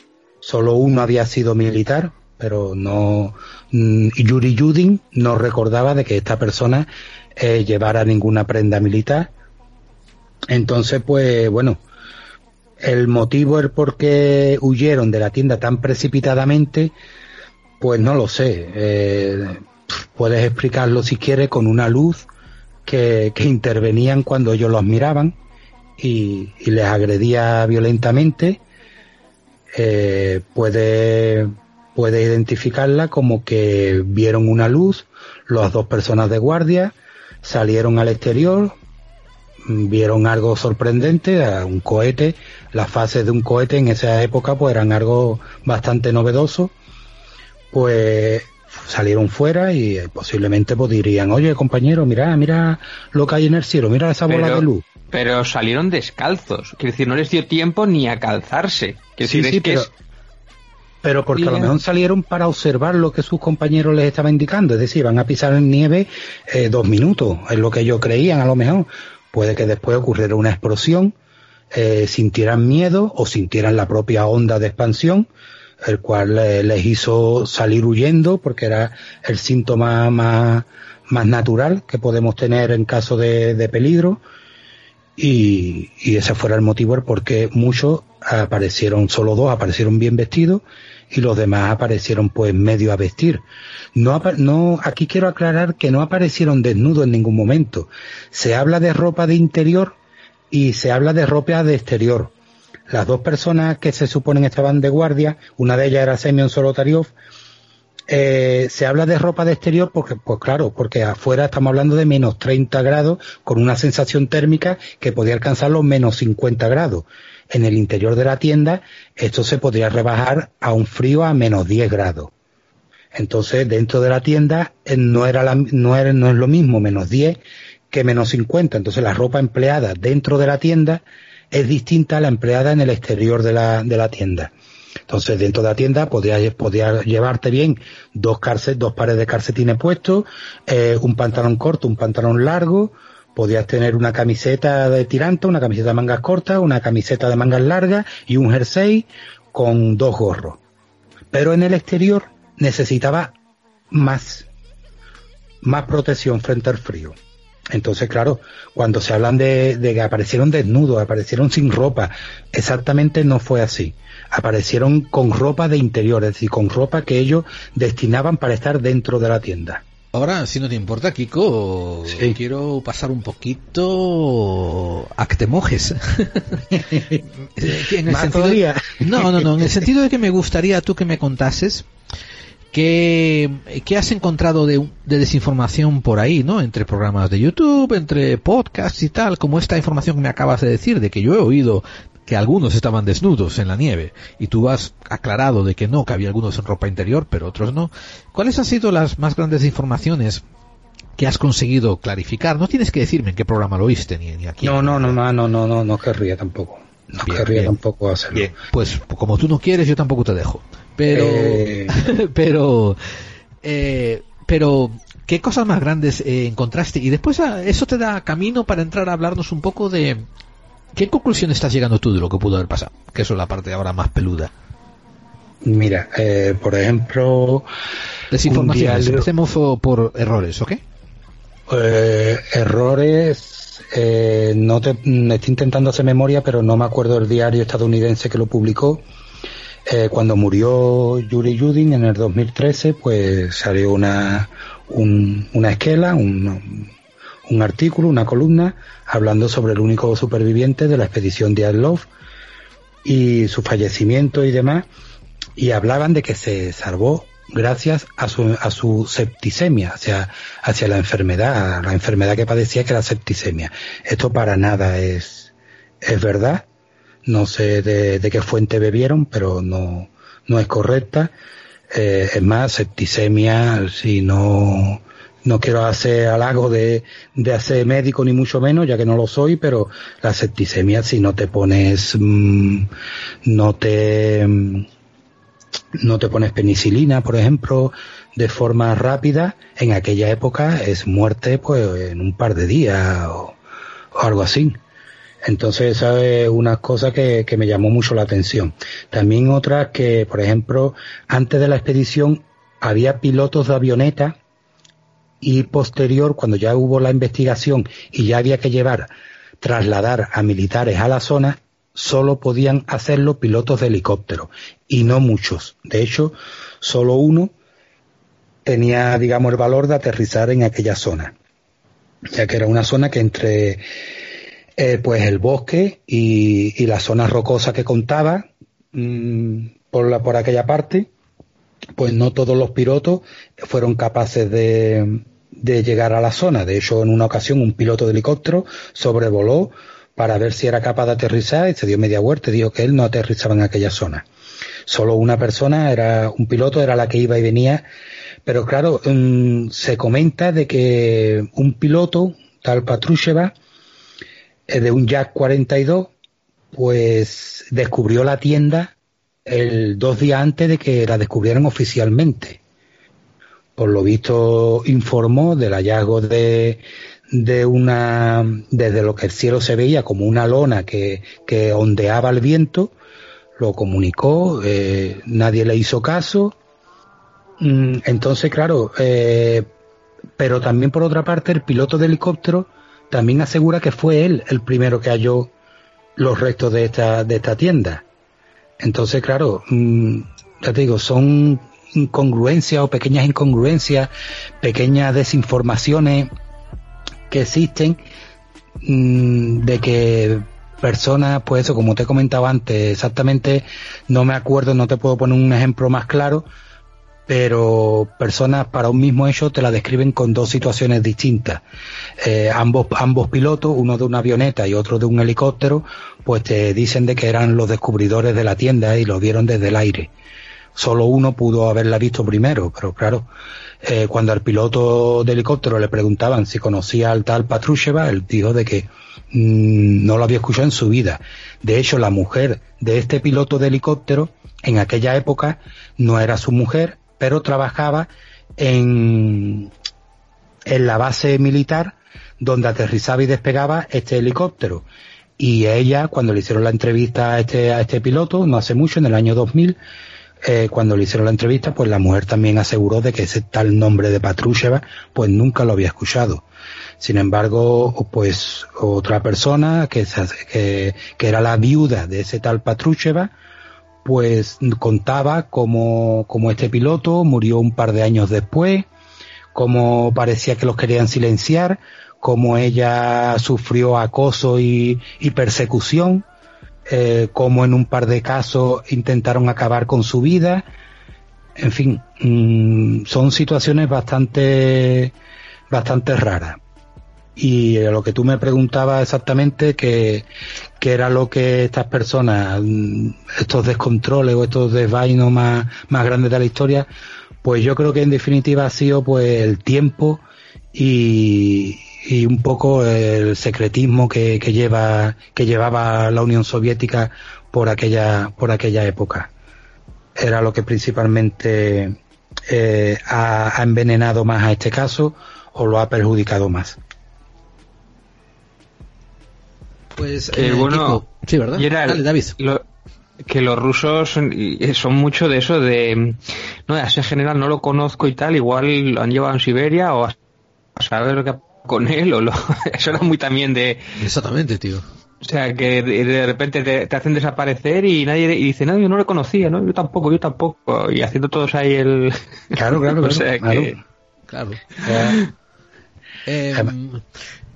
solo uno había sido militar, pero no mm, Yuri Yudin no recordaba de que esta persona eh, llevara ninguna prenda militar. Entonces, pues bueno, el motivo, el por qué huyeron de la tienda tan precipitadamente, pues no lo sé. Eh, puedes explicarlo si quieres con una luz que, intervenían cuando ellos los miraban y, les agredía violentamente. Eh, puede, puede identificarla como que vieron una luz, las dos personas de guardia salieron al exterior, vieron algo sorprendente, un cohete, las fases de un cohete en esa época pues eran algo bastante novedoso, pues salieron fuera y posiblemente pues dirían, oye compañero, mira, mira lo que hay en el cielo, mira esa bola de luz. Pero salieron descalzos, quiero decir, no les dio tiempo ni a calzarse. sí, sí, pero, pero porque a lo mejor salieron para observar lo que sus compañeros les estaban indicando, es decir, van a pisar en nieve eh, dos minutos, es lo que ellos creían a lo mejor. Puede que después ocurriera una explosión, eh, sintieran miedo o sintieran la propia onda de expansión, el cual les hizo salir huyendo porque era el síntoma más, más natural que podemos tener en caso de, peligro. Y, y, ese fuera el motivo el por qué muchos aparecieron, solo dos aparecieron bien vestidos y los demás aparecieron pues medio a vestir. No, no, aquí quiero aclarar que no aparecieron desnudos en ningún momento. Se habla de ropa de interior y se habla de ropa de exterior. Las dos personas que se suponen estaban de guardia, una de ellas era Semyon Solotariov, eh, se habla de ropa de exterior porque, pues claro, porque afuera estamos hablando de menos 30 grados con una sensación térmica que podía alcanzar los menos 50 grados en el interior de la tienda, esto se podría rebajar a un frío a menos 10 grados. Entonces, dentro de la tienda eh, no, era la, no, era, no es lo mismo menos 10 que menos 50. Entonces, la ropa empleada dentro de la tienda es distinta a la empleada en el exterior de la, de la tienda. Entonces, dentro de la tienda podía, podía llevarte bien dos, dos pares de calcetines puestos, eh, un pantalón corto, un pantalón largo, podías tener una camiseta de tiranta, una camiseta de mangas cortas, una camiseta de mangas largas y un jersey con dos gorros. Pero en el exterior necesitaba más, más protección frente al frío. Entonces, claro, cuando se hablan de, de, que aparecieron desnudos, aparecieron sin ropa, exactamente no fue así. Aparecieron con ropa de interior, es decir, con ropa que ellos destinaban para estar dentro de la tienda. Ahora, si no te importa, Kiko, quiero pasar un poquito a que te mojes. en el sentido, no, no, no, en el sentido de que me gustaría tú que me contases ¿Qué, has encontrado de, de, desinformación por ahí, ¿no? Entre programas de YouTube, entre podcasts y tal, como esta información que me acabas de decir, de que yo he oído que algunos estaban desnudos en la nieve y tú has aclarado de que no, que había algunos en ropa interior, pero otros no. ¿Cuáles han sido las más grandes informaciones que has conseguido clarificar? No tienes que decirme en qué programa lo oíste ni, ni aquí. No, no, no, no, no, no, no querría tampoco. No querría tampoco hacerlo. Bien, pues como tú no quieres, yo tampoco te dejo. Pero, eh. pero, eh, pero, ¿qué cosas más grandes eh, encontraste? Y después ah, eso te da camino para entrar a hablarnos un poco de ¿Qué conclusión estás llegando tú de lo que pudo haber pasado? Que eso es la parte ahora más peluda. Mira, eh, por ejemplo... Desinformación. Empecemos por errores, ¿ok? Eh, errores... Eh, no te, estoy intentando hacer memoria, pero no me acuerdo del diario estadounidense que lo publicó. Eh, cuando murió Yuri Yudin en el 2013, pues salió una, una esquela, un, un artículo, una columna, hablando sobre el único superviviente de la expedición de Love y su fallecimiento y demás, y hablaban de que se salvó gracias a su, a su septicemia, hacia, hacia la enfermedad, la enfermedad que padecía que era septicemia. Esto para nada es, es verdad. No sé de, de qué fuente bebieron, pero no, no es correcta. Eh, es más, septicemia, si no, no quiero hacer halago de, de hacer médico ni mucho menos, ya que no lo soy, pero la septicemia si no te pones, mm, no te, mm, no te pones penicilina, por ejemplo, de forma rápida, en aquella época es muerte pues en un par de días o, algo así. Entonces esa es una cosa que, que me llamó mucho la atención. También otras que, por ejemplo, antes de la expedición había pilotos de avioneta y posterior, cuando ya hubo la investigación y ya había que llevar, trasladar a militares a la zona, solo podían hacerlo pilotos de helicóptero y no muchos. De hecho, solo uno tenía, digamos, el valor de aterrizar en aquella zona, ya que era una zona que entre eh, pues el bosque y, y, la zona rocosa que contaba mm, por, la, por aquella parte, pues no todos los pilotos fueron capaces de, de llegar a la zona. De hecho, en una ocasión un piloto de helicóptero sobrevoló para ver si era capaz de aterrizar y se dio media vuelta y dijo que él no aterrizaba en aquella zona. Solo una persona, era un piloto, era la que iba y venía. Pero claro, mm, se comenta de que un piloto, tal Patrusheva, de un Jack 42, pues descubrió la tienda el dos días antes de que la descubrieran oficialmente. Por lo visto informó del hallazgo de, de una, desde lo que el cielo se veía como una lona que, que ondeaba el viento, lo comunicó, eh, nadie le hizo caso. Mm, entonces, claro, eh, pero también por otra parte el piloto de helicóptero también asegura que fue él el primero que halló los restos de esta, de esta tienda. Entonces, claro, mm, ya te digo, son incongruencias o pequeñas incongruencias, pequeñas desinformaciones que existen mm, de que personas, pues eso, como te he comentado antes, exactamente no me acuerdo, no te puedo poner un ejemplo más claro, pero personas para un mismo hecho te la describen con dos situaciones distintas. Eh, ambos, ambos pilotos, uno de una avioneta y otro de un helicóptero, pues te dicen de que eran los descubridores de la tienda y lo vieron desde el aire. Solo uno pudo haberla visto primero, pero claro, eh, cuando al piloto de helicóptero le preguntaban si conocía al tal Patrusheva, él dijo de que mm, no lo había escuchado en su vida. De hecho, la mujer de este piloto de helicóptero en aquella época no era su mujer, pero trabajaba en, en la base militar donde aterrizaba y despegaba este helicóptero. Y ella, cuando le hicieron la entrevista a este, a este piloto, no hace mucho, en el año 2000, eh, cuando le hicieron la entrevista, pues la mujer también aseguró de que ese tal nombre de Patrusheva, pues nunca lo había escuchado. Sin embargo, pues otra persona que, que, que era la viuda de ese tal Patrusheva, pues contaba cómo, este piloto murió un par de años después, cómo parecía que los querían silenciar, cómo ella sufrió acoso y, persecución, eh, cómo en un par de casos intentaron acabar con su vida. En fin, mm, son situaciones bastante, bastante raras. Y lo que tú me preguntabas exactamente, que, era lo que estas personas, mm, estos descontroles o estos desvainos más, más grandes de la historia, pues yo creo que en definitiva ha sido pues el tiempo y, y un poco el secretismo que, que, lleva, que llevaba la Unión Soviética por aquella, por aquella época. Era lo que principalmente eh, ha envenenado más a este caso o lo ha perjudicado más. Pues eh, bueno, sí, ¿verdad? que los rusos son, mucho de eso de no de ese general no lo conozco y tal, igual lo han llevado en Siberia o a, saber lo que con él o lo, eso era muy también de Exactamente, tío. O sea, que de, repente te, hacen desaparecer y nadie y dice, no, yo no lo conocía, ¿no? Yo tampoco, yo tampoco. Y haciendo todos ahí el... Claro, claro, claro. claro. Em,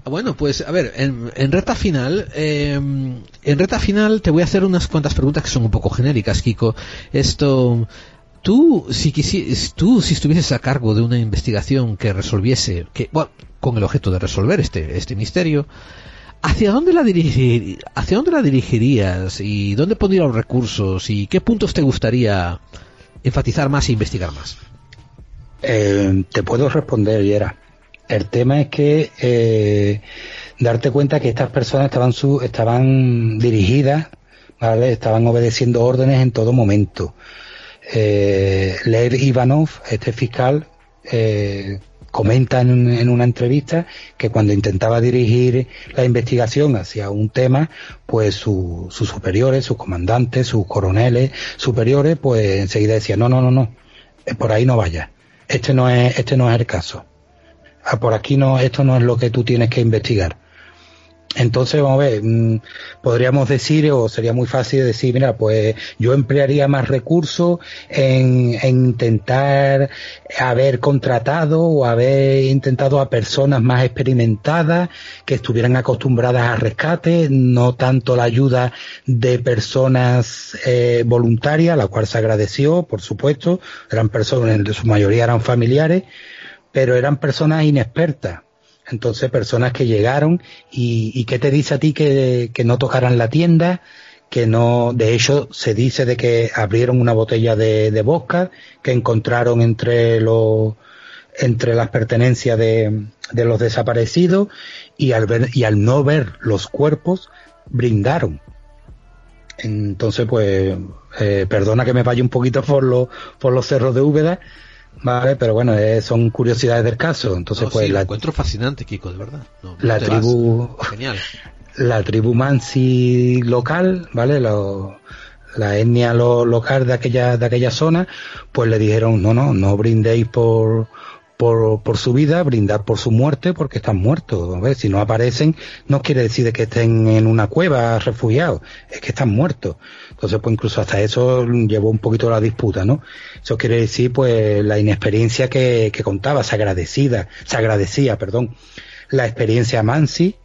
bueno, pues a ver, en, en reta final, em, en reta final te voy a hacer unas cuantas preguntas que son un poco genéricas, Kiko. Esto, tú, si quisieras, tú, si estuvieses a cargo de una investigación que resolviese, que, bueno, con el objeto de resolver este, este misterio, ¿hacia dónde la dirigir, hacia dónde la dirigirías y dónde pondrías los recursos y qué puntos te gustaría enfatizar más e investigar más? Eh, te puedo responder, Yera. El tema es que eh, darte cuenta que estas personas estaban, su, estaban dirigidas, ¿vale? estaban obedeciendo órdenes en todo momento. Eh, Lev Ivanov, este fiscal, eh, comenta en, una entrevista que cuando intentaba dirigir la investigación hacia un tema, pues sus superiores, sus comandantes, sus coroneles superiores, pues enseguida decían, no, no, no, no, por ahí no vaya. Este no es, este no es el caso. Ah, por aquí no, esto no es lo que tú tienes que investigar. entonces, vamos a ver, mm, podríamos decir, o sería muy fácil decir, mira, pues yo emplearía más recursos en, intentar haber contratado o haber intentado a personas más experimentadas que estuvieran acostumbradas a rescate, no tanto la ayuda de personas eh, voluntarias, la cual se agradeció, por supuesto, eran personas, en su mayoría eran familiares, pero eran personas inexpertas entonces, personas que llegaron y, ¿qué te dice a ti que, que no tocaran la tienda? que no, de hecho, se dice de que abrieron una botella de, de vodka que encontraron entre los, entre las pertenencias de, de, los desaparecidos y al ver, y al no ver los cuerpos, brindaron. Entonces, pues, eh, perdona que me vaya un poquito por los, por los cerros de Úbeda, Vale, pero bueno, eh, son curiosidades del caso. Entonces, pues. la, encuentro fascinante, Kiko, de verdad. la tribu. Genial. La tribu Mansi local, ¿vale? la etnia local de aquella, de aquella zona, pues le dijeron, no, no, no brindéis por, por, por su vida, brindar por su muerte, porque están muertos. ver, Si no aparecen, no quiere decir que estén en una cueva refugiados, es que están muertos. Entonces, pues incluso hasta eso llevó un poquito la disputa, ¿no? Eso quiere decir, pues, la inexperiencia que, contaba, se agradecida, se agradecía, perdón, la experiencia Mansi,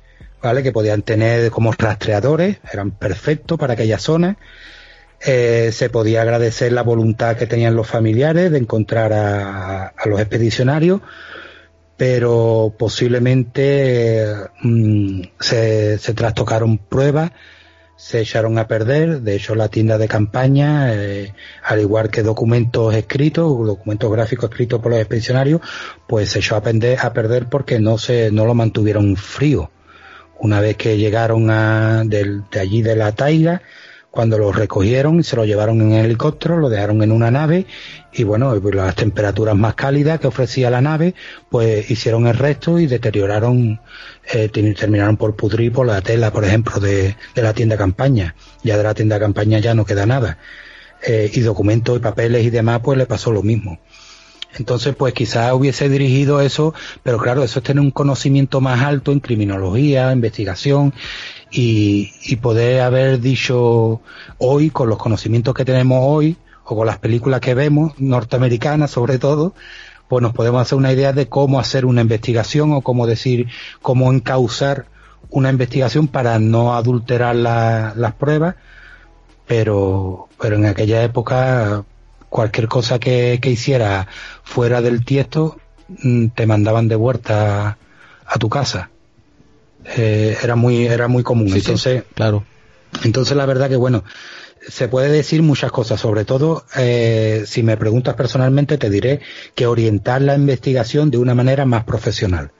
¿vale? Que podían tener como rastreadores, eran perfectos para aquella zona eh, se podía agradecer la voluntad que tenían los familiares de encontrar a, los expedicionarios, pero posiblemente mm, se, trastocaron pruebas, se echaron a perder. De hecho, la tienda de campaña, eh, al igual que documentos escritos, documentos gráficos escritos por los expedicionarios, pues se echó a perder, a perder porque no se, no lo mantuvieron frío. Una vez que llegaron a, de allí de la taiga, cuando lo recogieron y se lo llevaron en helicóptero, lo dejaron en una nave y bueno, las temperaturas más cálidas que ofrecía la nave, pues hicieron el resto y deterioraron, eh, terminaron por pudrir por la tela, por ejemplo, de, la tienda campaña. Ya de la tienda campaña ya no queda nada. Eh, y documentos y papeles y demás, pues le pasó lo mismo. Entonces, pues quizás hubiese dirigido eso, pero claro, eso es tener un conocimiento más alto en criminología, investigación, y, y poder haber dicho hoy, con los conocimientos que tenemos hoy, o con las películas que vemos, norteamericanas sobre todo, pues nos podemos hacer una idea de cómo hacer una investigación o cómo decir, cómo encauzar una investigación para no adulterar las pruebas, pero, pero en aquella época cualquier cosa que, que hiciera fuera del tiesto mm, te mandaban de vuelta a tu casa. Eh, era muy era muy común. entonces, claro. Entonces la verdad que bueno, se puede decir muchas cosas, sobre todo eh, si me preguntas personalmente te diré que orientar la investigación de una manera más profesional.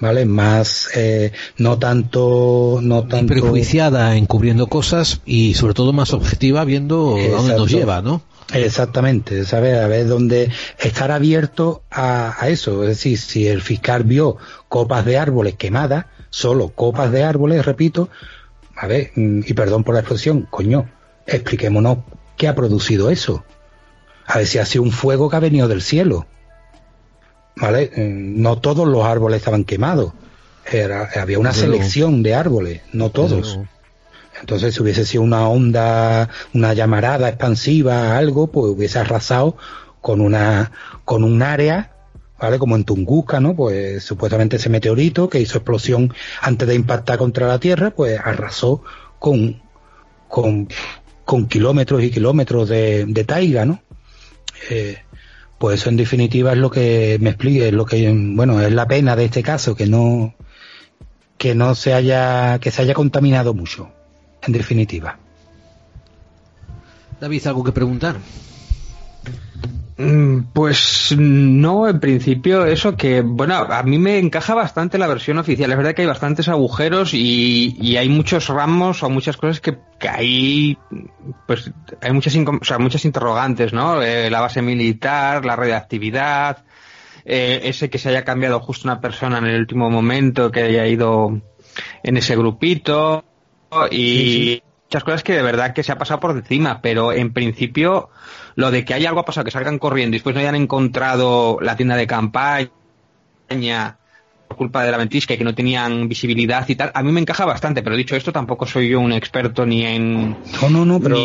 ¿Vale? Más, eh, no tanto, no tanto. Prejuiciada encubriendo cosas y sobre todo más objetiva viendo a dónde nos lleva, ¿no? Exactamente, ¿sabes? A ver, dónde estar abierto a, a, eso. Es decir, si el fiscal vio copas de árboles quemadas, solo copas de árboles, repito, a ver, mm, y perdón por la expresión, coño, expliquémonos qué ha producido eso. A ver si ha sido un fuego que ha venido del cielo. ¿Vale? Mm, no todos los árboles estaban quemados. Era, había una selección de árboles, no todos. Entonces, si hubiese sido una onda, una llamarada expansiva, algo, pues hubiese arrasado con una, con un área ¿vale? Como en Tunguska, ¿no? Pues supuestamente ese meteorito que hizo explosión antes de impactar contra la Tierra, pues arrasó con, con, con kilómetros y kilómetros de, de taiga, ¿no? Eh, pues eso en definitiva es lo que me explique, es lo que, bueno, es la pena de este caso, que no, que no se haya, que se haya contaminado mucho, en definitiva. David, ¿algo que preguntar? Mm, pues no, en principio eso que, bueno, a mí me encaja bastante la versión oficial. Es verdad que hay bastantes agujeros y, hay muchos ramos o muchas cosas que, que hay, pues hay muchas, o sea, muchas interrogantes, ¿no? Eh, la base militar, la radioactividad, eh, ese que se haya cambiado justo una persona en el último momento, que haya ido en ese grupito y muchas cosas que de verdad que se ha pasado por encima, pero en principio lo de que haya algo pasado, que salgan corriendo y después no hayan encontrado la tienda de campaña culpa de la ventisca y que no tenían visibilidad y tal, a mí me encaja bastante, pero dicho esto, tampoco soy yo un experto ni en... No, no, no, pero...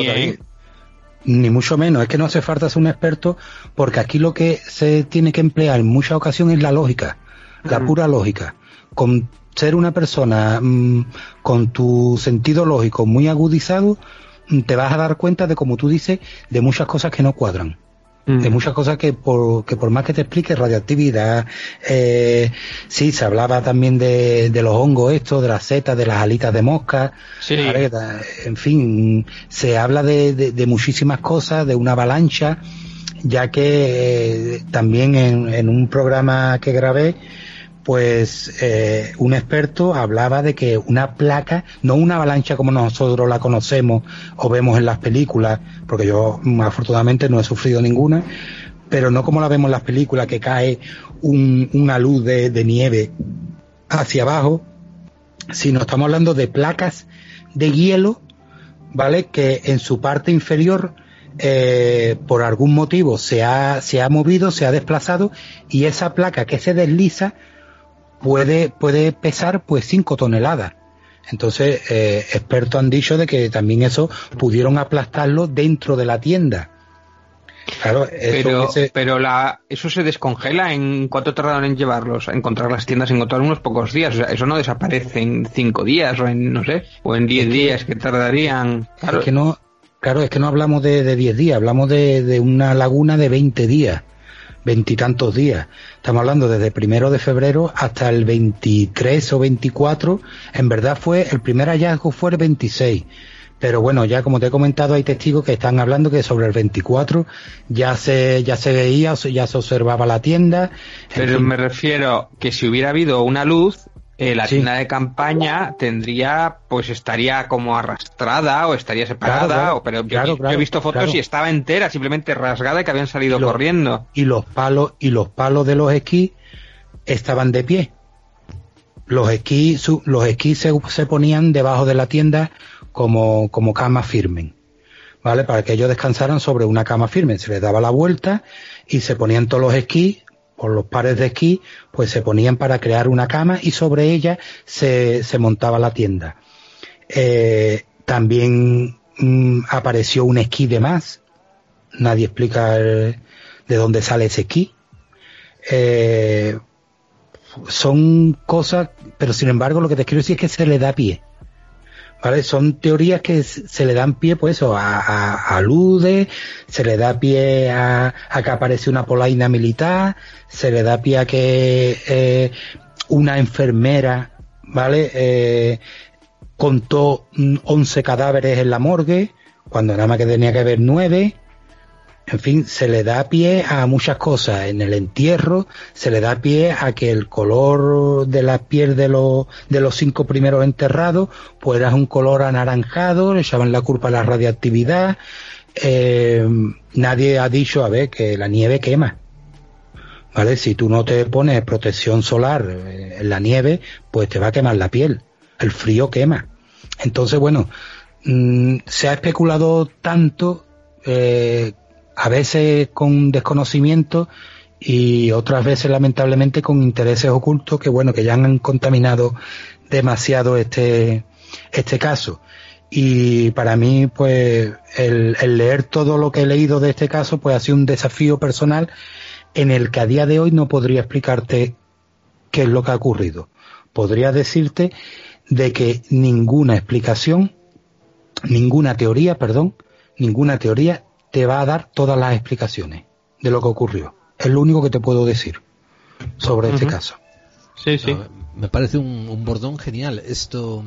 Ni, mucho menos, es que no hace falta ser un experto porque aquí lo que se tiene que emplear en muchas ocasiones es la lógica, la pura lógica. Con ser una persona mm, con tu sentido lógico muy agudizado, mm, te vas a dar cuenta de, como tú dices, de muchas cosas que no cuadran. Mm. De muchas cosas que por, que por más que te explique, radioactividad, eh, sí, se hablaba también de, de los hongos estos, de las setas, de las alitas de mosca, sí. en fin, se habla de, de, muchísimas cosas, de una avalancha, ya que eh, también en, en un programa que grabé, pues eh, un experto hablaba de que una placa, no una avalancha como nosotros la conocemos o vemos en las películas, porque yo afortunadamente no he sufrido ninguna, pero no como la vemos en las películas, que cae una luz de, nieve hacia abajo, sino estamos hablando de placas de hielo, ¿vale? Que en su parte inferior, eh, por algún motivo, se ha, se ha movido, se ha desplazado, y esa placa que se desliza, puede, puede pesar pues 5 toneladas. Entonces, eh, expertos han dicho de que también eso pudieron aplastarlo dentro de la tienda. Claro, pero, pero la, eso se descongela en cuánto tardaron en llevarlos, a encontrar las tiendas, encontrar unos pocos días. O sea, eso no desaparece en cinco días o en, no sé, o en diez días que tardarían. Claro. Es que no, claro, es que no hablamos de, diez días, hablamos de, de una laguna de 20 días veintitantos días. Estamos hablando desde primero de febrero hasta el 23 o 24. En verdad fue, el primer hallazgo fue el 26. Pero bueno, ya como te he comentado, hay testigos que están hablando que sobre el 24 ya se, ya se veía, ya se observaba la tienda. Pero me refiero que si hubiera habido una luz, eh, la tienda de campaña tendría, pues estaría como arrastrada o estaría separada, o, pero yo, he visto fotos y estaba entera, simplemente rasgada y que habían salido corriendo. Y los palos, y los palos de los esquís estaban de pie. Los esquís, los esquís se, ponían debajo de la tienda como, como cama firme. ¿Vale? Para que ellos descansaran sobre una cama firme. Se les daba la vuelta y se ponían todos los esquís por los pares de esquí, pues se ponían para crear una cama y sobre ella se, se montaba la tienda. Eh, también mm, apareció un esquí de más. Nadie explica de dónde sale ese esquí. Eh, son cosas, pero sin embargo lo que te quiero decir es que se le da pie. ¿Vale? Son teorías que se le dan pie, pues eso, a, a, alude, se le da pie a, que aparece una polaina militar, se le da pie a que eh, una enfermera, ¿vale? Eh, contó 11 cadáveres en la morgue, cuando nada más que tenía que haber 9, en fin, se le da pie a muchas cosas. En el entierro se le da pie a que el color de la piel de los, de los cinco primeros enterrados, pues era un color anaranjado, le echaban la culpa a la radiactividad. Eh, nadie ha dicho, a ver, que la nieve quema. ¿Vale? Si tú no te pones protección solar eh, en la nieve, pues te va a quemar la piel. El frío quema. Entonces, bueno, mm, se ha especulado tanto eh, a veces con desconocimiento y otras veces lamentablemente con intereses ocultos que bueno que ya han contaminado demasiado este este caso. Y para mí pues el, leer todo lo que he leído de este caso pues ha sido un desafío personal en el que a día de hoy no podría explicarte qué es lo que ha ocurrido. Podría decirte de que ninguna explicación ninguna teoría perdón ninguna teoría te va a dar todas las explicaciones de lo que ocurrió. Es lo único que te puedo decir sobre este caso. Sí, sí. me parece un, bordón genial esto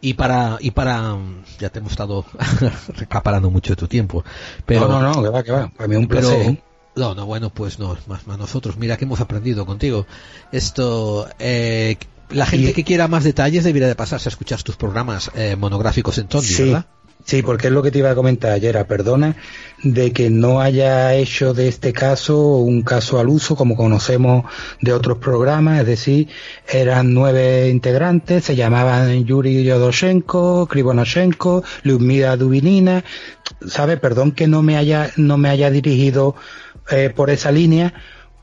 y para y para ya te hemos estado recaparando mucho de tu tiempo pero no no no que va que va para mí es un placer ¿eh? no no bueno pues no más, más nosotros mira que hemos aprendido contigo esto eh, la gente que quiera más detalles debería de pasarse a escuchar tus programas eh, monográficos en Tondi, ¿verdad? Sí, porque es lo que te iba a comentar ayer, perdona, de que no haya hecho de este caso un caso al uso como conocemos de otros programas, es decir, eran nueve integrantes, se llamaban Yuri Yodoshenko, Krivonoshenko, Lyudmila Dubinina, ¿sabe? Perdón que no me haya, no me haya dirigido eh, por esa línea,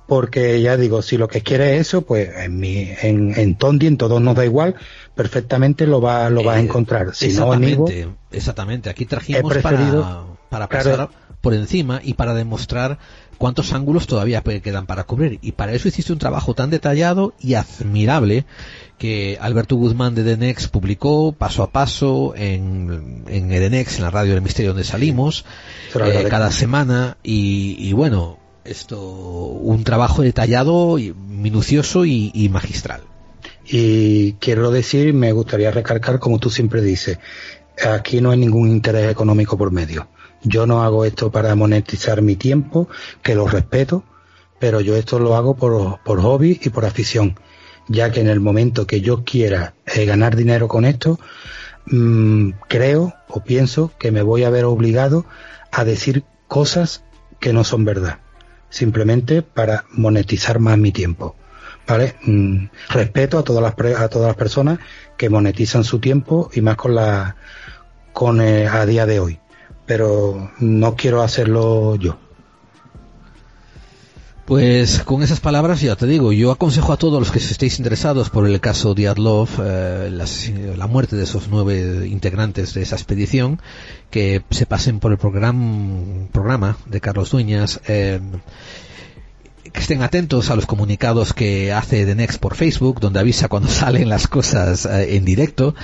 porque ya digo, si lo que quiere es eso, pues en mi, en, en Tondi, en todos nos da igual, perfectamente lo va, lo a eh, encontrar. Si exactamente, exactamente. Aquí trajimos para, para pasar por encima y para demostrar cuántos ángulos todavía quedan para cubrir. Y para eso hiciste un trabajo tan detallado y admirable que Alberto Guzmán de Edenex publicó paso a paso en, en Edenex, en la radio del misterio donde salimos, eh, cada semana. Y, y bueno, esto un trabajo detallado, y minucioso y, magistral. Y quiero decir, me gustaría recalcar, como tú siempre dices, aquí no hay ningún interés económico por medio. Yo no hago esto para monetizar mi tiempo, que lo respeto, pero yo esto lo hago por, por hobby y por afición, ya que en el momento que yo quiera eh, ganar dinero con esto, mmm, creo o pienso que me voy a ver obligado a decir cosas que no son verdad simplemente para monetizar más mi tiempo. ¿Vale? Mm, respeto a todas las a todas las personas que monetizan su tiempo y más con la con eh, a día de hoy, pero no quiero hacerlo yo. Pues con esas palabras ya te digo, yo aconsejo a todos los que estéis interesados por el caso Diatlov, eh, la muerte de esos nueve integrantes de esa expedición, que se pasen por el programa de Carlos Dueñas. Eh, que estén atentos a los comunicados que hace The Next por Facebook, donde avisa cuando salen las cosas eh, en directo,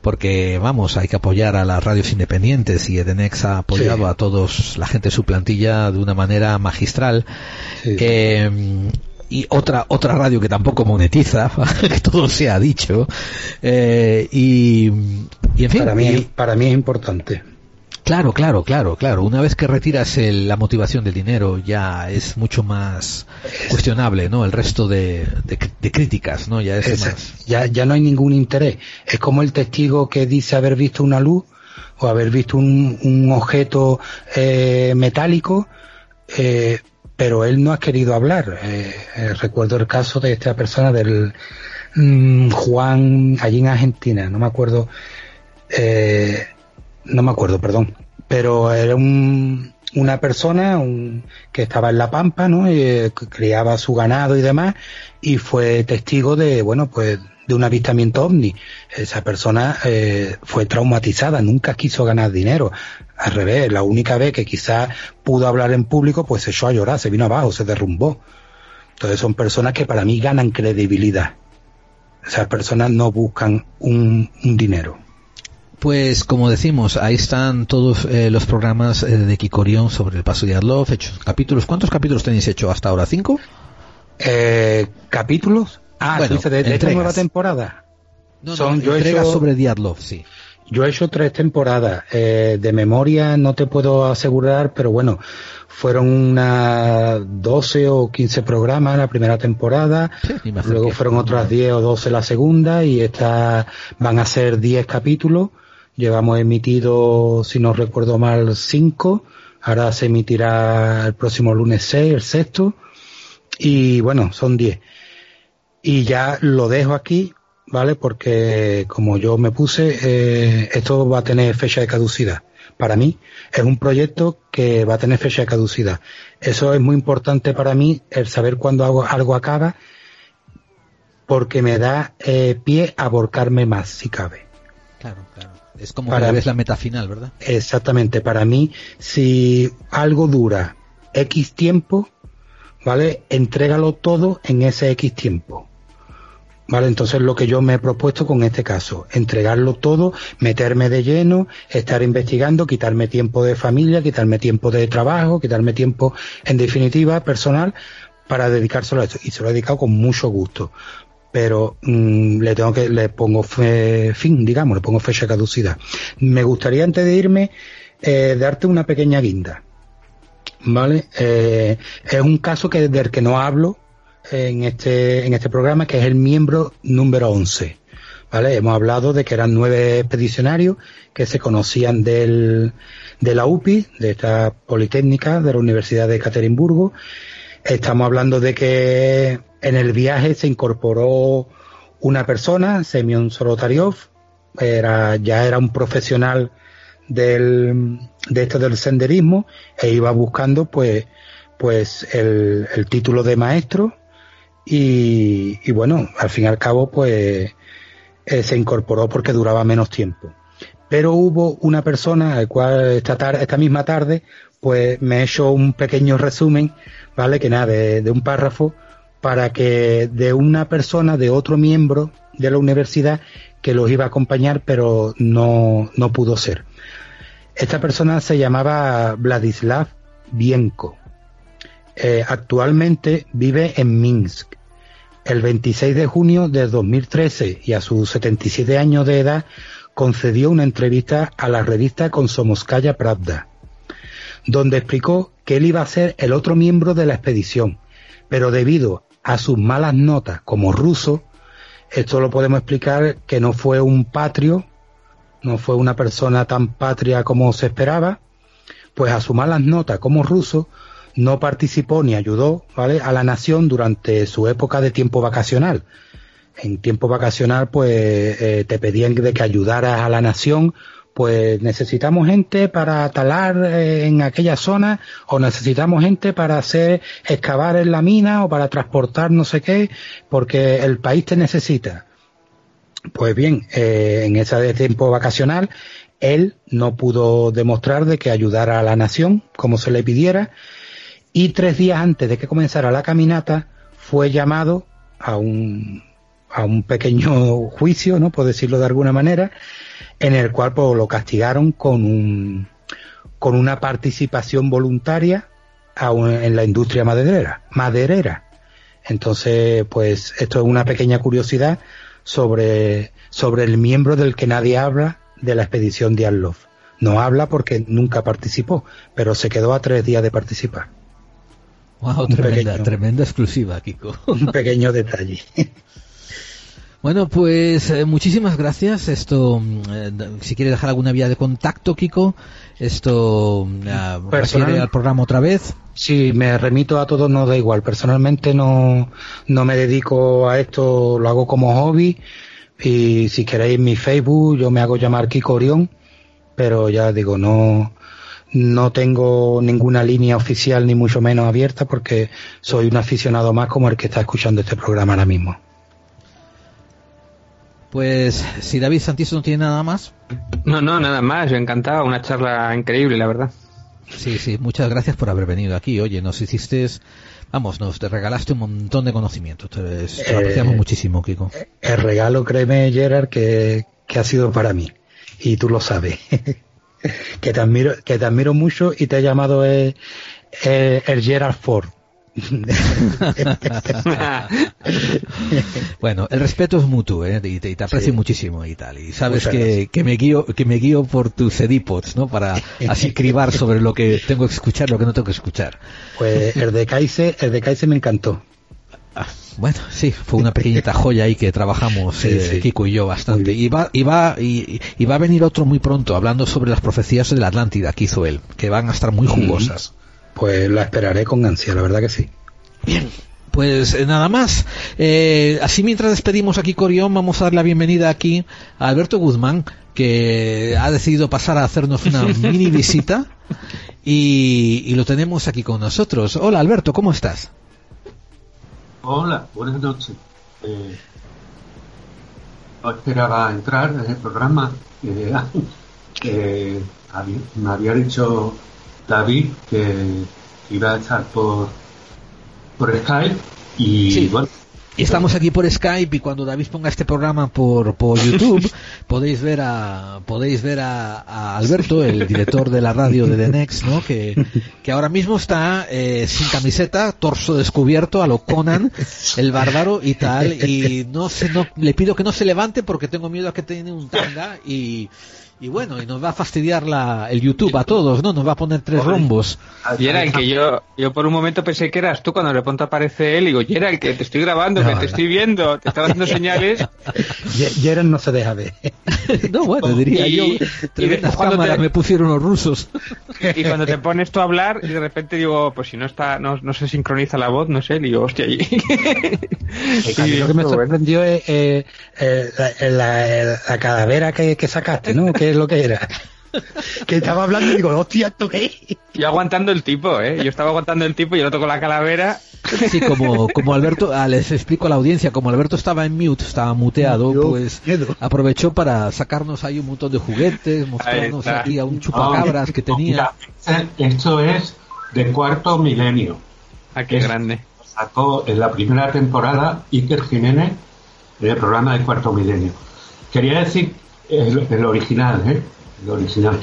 porque vamos, hay que apoyar a las radios independientes y The Next ha apoyado a todos, la gente de su plantilla de una manera magistral. Eh, y otra otra radio que tampoco monetiza, que todo se ha dicho. Eh, y, en fin. Para mí, para mí es importante. Claro, claro, claro, claro. Una vez que retiras la motivación del dinero ya es mucho más cuestionable, ¿no? El resto de, críticas, ¿no? Ya es, más... Ya, ya no hay ningún interés. Es como el testigo que dice haber visto una luz o haber visto un, objeto eh, metálico, eh, pero él no ha querido hablar. Eh, recuerdo el caso de esta persona del mm, Juan allí en Argentina, no me acuerdo. Eh, no me acuerdo, perdón, pero era un, una persona un, que estaba en la pampa, ¿no? Y, eh, criaba su ganado y demás, y fue testigo de, bueno, pues de un avistamiento ovni. Esa persona eh, fue traumatizada, nunca quiso ganar dinero. Al revés, la única vez que quizás pudo hablar en público, pues se echó a llorar, se vino abajo, se derrumbó. Entonces son personas que para mí ganan credibilidad. Esas personas no buscan un dinero. Pues como decimos, ahí están todos eh, los programas eh, de Kikorion sobre el paso de Adlov, hechos capítulos. ¿Cuántos capítulos tenéis hecho hasta ahora? ¿Cinco? Eh, ¿Capítulos? Ah, bueno, de, de esta nueva temporada. No, Son, yo he hecho, sobre Diatlov, sí. Yo he hecho tres temporadas. Eh, de memoria no te puedo asegurar, pero bueno, fueron unas 12 o 15 programas la primera temporada, luego fueron otras 10 o 12 la segunda y esta van a ser 10 capítulos Llevamos emitido, si no recuerdo mal, cinco. Ahora se emitirá el próximo lunes 6, el sexto. Y bueno, son diez. Y ya lo dejo aquí, ¿vale? Porque como yo me puse, eh, esto va a tener fecha de caducidad. Para mí es un proyecto que va a tener fecha de caducidad. Eso es muy importante para mí, el saber cuándo algo acaba, porque me da eh, pie a volcarme más, si cabe. Claro, claro. Es como para, que la meta final, ¿verdad? Exactamente. Para mí, si algo dura X tiempo, ¿vale? Entrégalo todo en ese X tiempo. ¿Vale? Entonces lo que yo me he propuesto con este caso, entregarlo todo, meterme de lleno, estar investigando, quitarme tiempo de familia, quitarme tiempo de trabajo, quitarme tiempo, en definitiva, personal, para dedicárselo a esto. Y se lo he dedicado con mucho gusto pero mm, le tengo que le pongo fin, digamos, le pongo fecha caducidad. Me gustaría antes de irme eh, darte una pequeña guinda, ¿vale? Eh, es un caso que del que no hablo en este en este programa, que es el miembro número 11. ¿Vale? Hemos hablado de que eran nueve expedicionarios que se conocían del, de la UPI, de esta Politécnica de la Universidad de Caterimburgo. Estamos hablando de que en el viaje se incorporó una persona, Semyon Solotaryov, era, ya era un profesional del, de esto del senderismo e iba buscando pues pues el, título de maestro y, bueno, al fin y al cabo pues eh, se incorporó porque duraba menos tiempo. Pero hubo una persona al cual esta, tarde, esta misma tarde pues me he hecho un pequeño resumen, ¿vale? Que nada, de un párrafo para que de una persona, de otro miembro de la universidad que los iba a acompañar, pero no, no pudo ser. Esta persona se llamaba Vladislav Bienko. Eh, actualmente vive en Minsk. El 26 de junio de 2013 y a sus 77 años de edad concedió una entrevista a la revista Komsomolskaya Pravda, donde explicó que él iba a ser el otro miembro de la expedición, pero debido a sus malas notas como ruso, esto lo podemos explicar que no fue un patrio, no fue una persona tan patria como se esperaba, pues a sus malas notas como ruso no participó ni ayudó ¿vale? a la nación durante su época de tiempo vacacional. En tiempo vacacional, pues eh, te pedían de que ayudaras a la nación pues necesitamos gente para talar eh, en aquella zona o necesitamos gente para hacer excavar en la mina o para transportar no sé qué, porque el país te necesita. Pues bien, eh, en ese tiempo vacacional, él no pudo demostrar de que ayudara a la nación como se le pidiera y tres días antes de que comenzara la caminata fue llamado a un, a un pequeño juicio, ¿no? Por decirlo de alguna manera, en el cual pues, lo castigaron con un con una participación voluntaria en la industria maderera, maderera. Entonces, pues esto es una pequeña curiosidad sobre, sobre el miembro del que nadie habla de la expedición de Arlov. No habla porque nunca participó, pero se quedó a tres días de participar. Wow, tremenda, tremenda exclusiva, Kiko. Un pequeño detalle. Bueno, pues eh, muchísimas gracias. Esto, mm, eh, si quiere dejar alguna vía de contacto, Kiko, esto uh, refiere al programa otra vez. Sí, me remito a todos, no da igual. Personalmente no, no me dedico a esto, lo hago como hobby. Y si queréis mi Facebook, yo me hago llamar Kiko Orión, pero ya digo, no, no tengo ninguna línea oficial ni mucho menos abierta porque soy un aficionado más como el que está escuchando este programa ahora mismo. Pues si David Santiso no tiene nada más. No, no, nada más. Yo encantado. Una charla increíble, la verdad. Sí, sí. Muchas gracias por haber venido aquí. Oye, nos hiciste, vamos, nos te regalaste un montón de conocimiento. Te, lo eh, apreciamos muchísimo, Kiko. El regalo, créeme, Gerard, que, que ha sido para mí. Y tú lo sabes. que te admiro, que te admiro mucho y te he llamado el, el Gerard Ford. bueno, el respeto es mutuo, ¿eh? y, te, aprecio muchísimo y tal. Y sabes que, que, me guío, que me guío por tus cedipods, ¿no? Para así cribar sobre lo que tengo que escuchar, lo que no tengo que escuchar. Pues el de Kaise, el de Kaise me encantó. Ah, bueno, sí, fue una pequeñita joya ahí que trabajamos eh, Kiko y yo bastante. Y va, y, va, y, va a venir otro muy pronto hablando sobre las profecías de la Atlántida que hizo él, que van a estar muy jugosas. Pues la esperaré con ansia, la verdad que sí. Bien, pues eh, nada más. Eh, así mientras despedimos aquí Corión, vamos a dar la bienvenida aquí a Alberto Guzmán, que ha decidido pasar a hacernos una mini visita y, lo tenemos aquí con nosotros. Hola Alberto, ¿cómo estás? Hola, buenas noches. Eh, no esperaba entrar en el programa. Eh, me había dicho David que iba a estar por, por Skype y bueno. Y estamos aquí por Skype y cuando David ponga este programa por, por YouTube podéis ver a podéis ver a, Alberto, el director de la radio de The Next, ¿no? que, que ahora mismo está eh, sin camiseta, torso descubierto a lo Conan, el bárbaro y tal y no sé, no le pido que no se levante porque tengo miedo a que tiene un tanga y y bueno, y nos va a fastidiar la, el YouTube a todos, ¿no? Nos va a poner tres rombos. Y era el que yo, yo por un momento pensé que eras tú cuando de pronto aparece él y digo, y era el que te estoy grabando, que te estoy viendo, te estaba haciendo señales. Gerard no se deja ver. no, bueno, diría yo, tremendas cámaras me pusieron los rusos. y cuando te pones tú a hablar y de repente digo, pues si no está, no, no se sincroniza la voz, no sé, digo, hostia, y... lo que me sorprendió es eh, la, la, calavera que, que sacaste, ¿no? ¿Qué es lo que era? que estaba hablando y digo, hostia, ¿esto qué? Yo aguantando el tipo, ¿eh? Yo estaba aguantando el tipo y el otro con la calavera. Sí, como, como Alberto, ah, les explico a la audiencia, como Alberto estaba en mute, estaba muteado, pues aprovechó para sacarnos ahí un montón de juguetes, mostrarnos aquí a un chupacabras que tenía. esto es de cuarto milenio. Ah, qué grande. Sacó en la primera temporada Iker Jiménez en el programa de cuarto milenio. Quería decir, el, original, ¿eh? El original.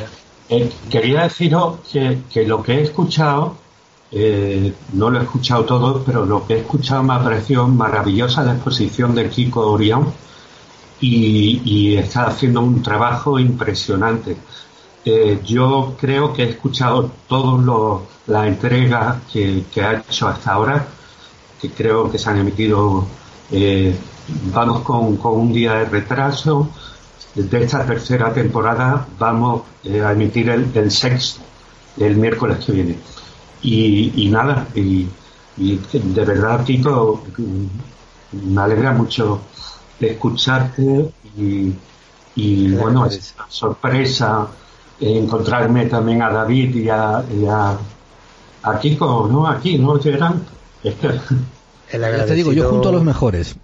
Eh, quería deciros que, que, lo que he escuchado, eh, no lo he escuchado todo, pero lo que he escuchado me ha parecido maravillosa la exposición del Kiko Orión y, está haciendo un trabajo impresionante. Eh, yo creo que he escuchado todas las entregas que, que, ha hecho hasta ahora, que creo que se han emitido, vamos con, con un día de retraso, de esta tercera temporada vamos eh, a emitir el, sexto el miércoles que viene. Y, nada, y, de verdad, Tito, me alegra mucho escucharte y, y bueno, es sorpresa encontrarme también a David y a, y a, a Kiko, ¿no? Aquí, ¿no, Gerard? Es el te digo, yo junto a los mejores.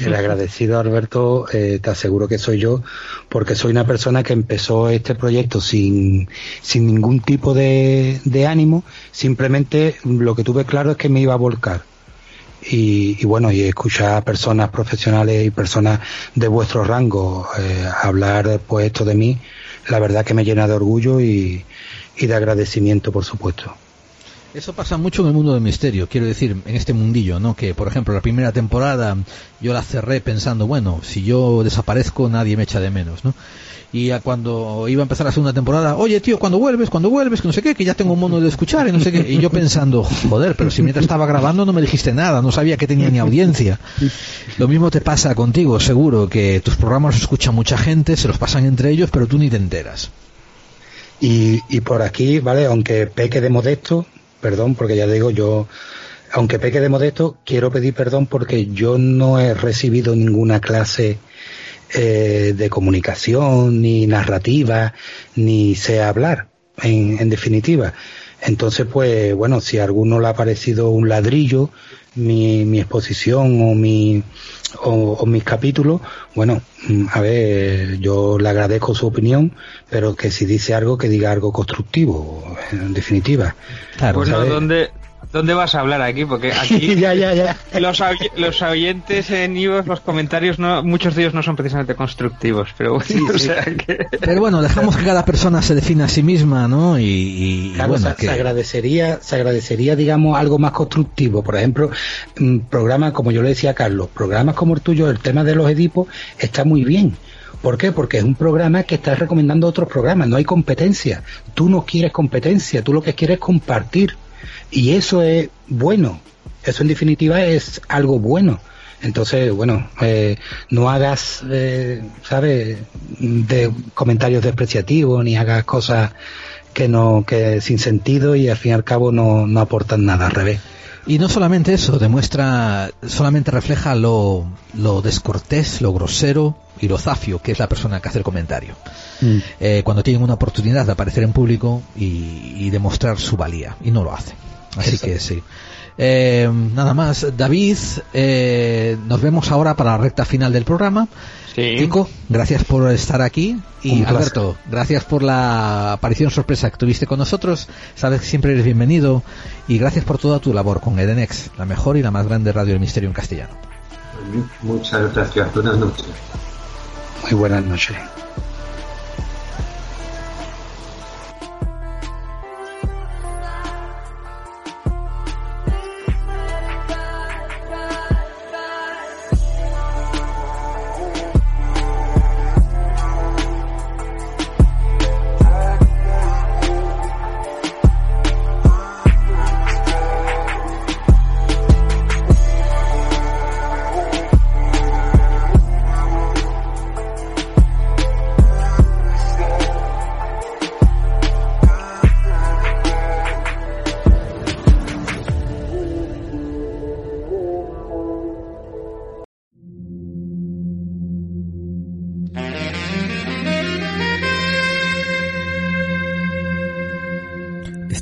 El agradecido, Alberto, eh, te aseguro que soy yo, porque soy una persona que empezó este proyecto sin, sin ningún tipo de, de ánimo, simplemente lo que tuve claro es que me iba a volcar. Y, bueno, y escuchar a personas profesionales y personas de vuestro rango eh, hablar pues esto de mí, la verdad que me llena de orgullo y, y de agradecimiento, por supuesto. Eso pasa mucho en el mundo del misterio, quiero decir, en este mundillo, ¿no? Que, por ejemplo, la primera temporada yo la cerré pensando, bueno, si yo desaparezco nadie me echa de menos, ¿no? Y cuando iba a empezar la segunda temporada, oye, tío, cuando vuelves, cuando vuelves, que no sé qué, que ya tengo un mono de escuchar y no sé qué. Y yo pensando, joder, pero si mientras estaba grabando no me dijiste nada, no sabía que tenía ni audiencia. Lo mismo te pasa contigo, seguro, que tus programas los escucha mucha gente, se los pasan entre ellos, pero tú ni te enteras. Y, y por aquí, ¿vale? Aunque peque de modesto, perdón, porque ya digo, yo, aunque peque de modesto, quiero pedir perdón porque yo no he recibido ninguna clase eh, de comunicación, ni narrativa, ni sé hablar, en, en definitiva. Entonces, pues bueno, si a alguno le ha parecido un ladrillo mi, mi exposición o mi o, mis capítulos, bueno, mm, a ver, yo le agradezco su opinión, pero que si dice algo, que diga algo constructivo, en definitiva. Claro, bueno, ¿dónde, ¿Dónde vas a hablar aquí? Porque aquí ya, ya, ya. Los, los oyentes en Ivos, los comentarios, no, muchos de ellos no son precisamente constructivos, pero bueno, o sea que... Pero bueno, dejamos que cada persona se defina a sí misma, ¿no? Y, bueno, se, agradecería, se agradecería, digamos, algo más constructivo. Por ejemplo, mm, programas, como yo le decía a Carlos, programas como el tuyo, el tema de los Edipos, está muy bien. ¿Por qué? Porque es un programa que está recomendando otros programas, no hay competencia. Tú no quieres competencia, tú lo que quieres es compartir y eso es bueno, eso en definitiva es algo bueno. Entonces, bueno, eh, no hagas, eh, ¿sabes?, de comentarios despreciativos ni hagas cosas que no, que sin sentido y al fin y al cabo no, no aportan nada, al revés. Y no solamente eso, demuestra, solamente refleja lo, lo descortés, lo grosero y lo zafio que es la persona que hace el comentario. Mm. Eh, cuando tienen una oportunidad de aparecer en público y, y demostrar su valía, y no lo hace. Así que sí. Eh, nada más, David, eh, nos vemos ahora para la recta final del programa. Sí. gracias por estar aquí. Y Alberto, gracias por la aparición sorpresa que tuviste con nosotros. Sabes que siempre eres bienvenido. Y gracias por toda tu labor con Edenex, la mejor y la más grande radio del misterio en castellano. Muchas gracias. Buenas noches. Muy buenas noches.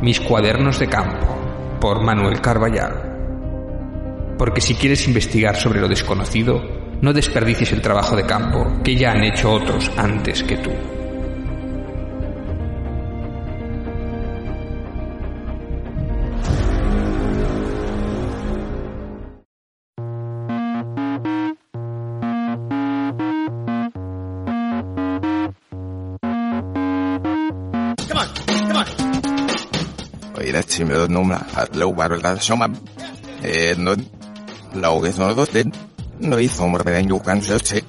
Mis cuadernos de campo, por Manuel Carballal. Porque si quieres investigar sobre lo desconocido, no desperdicies el trabajo de campo que ya han hecho otros antes que tú. No hizo hombre de yukan se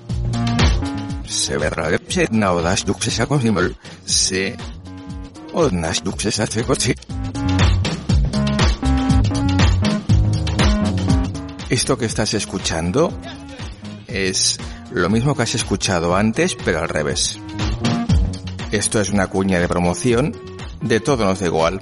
se verá que se na odas dukse sa consimol se odnas dukse sa se coche. Esto que estás escuchando es lo mismo que has escuchado antes, pero al revés. Esto es una cuña de promoción de Todo nos da igual,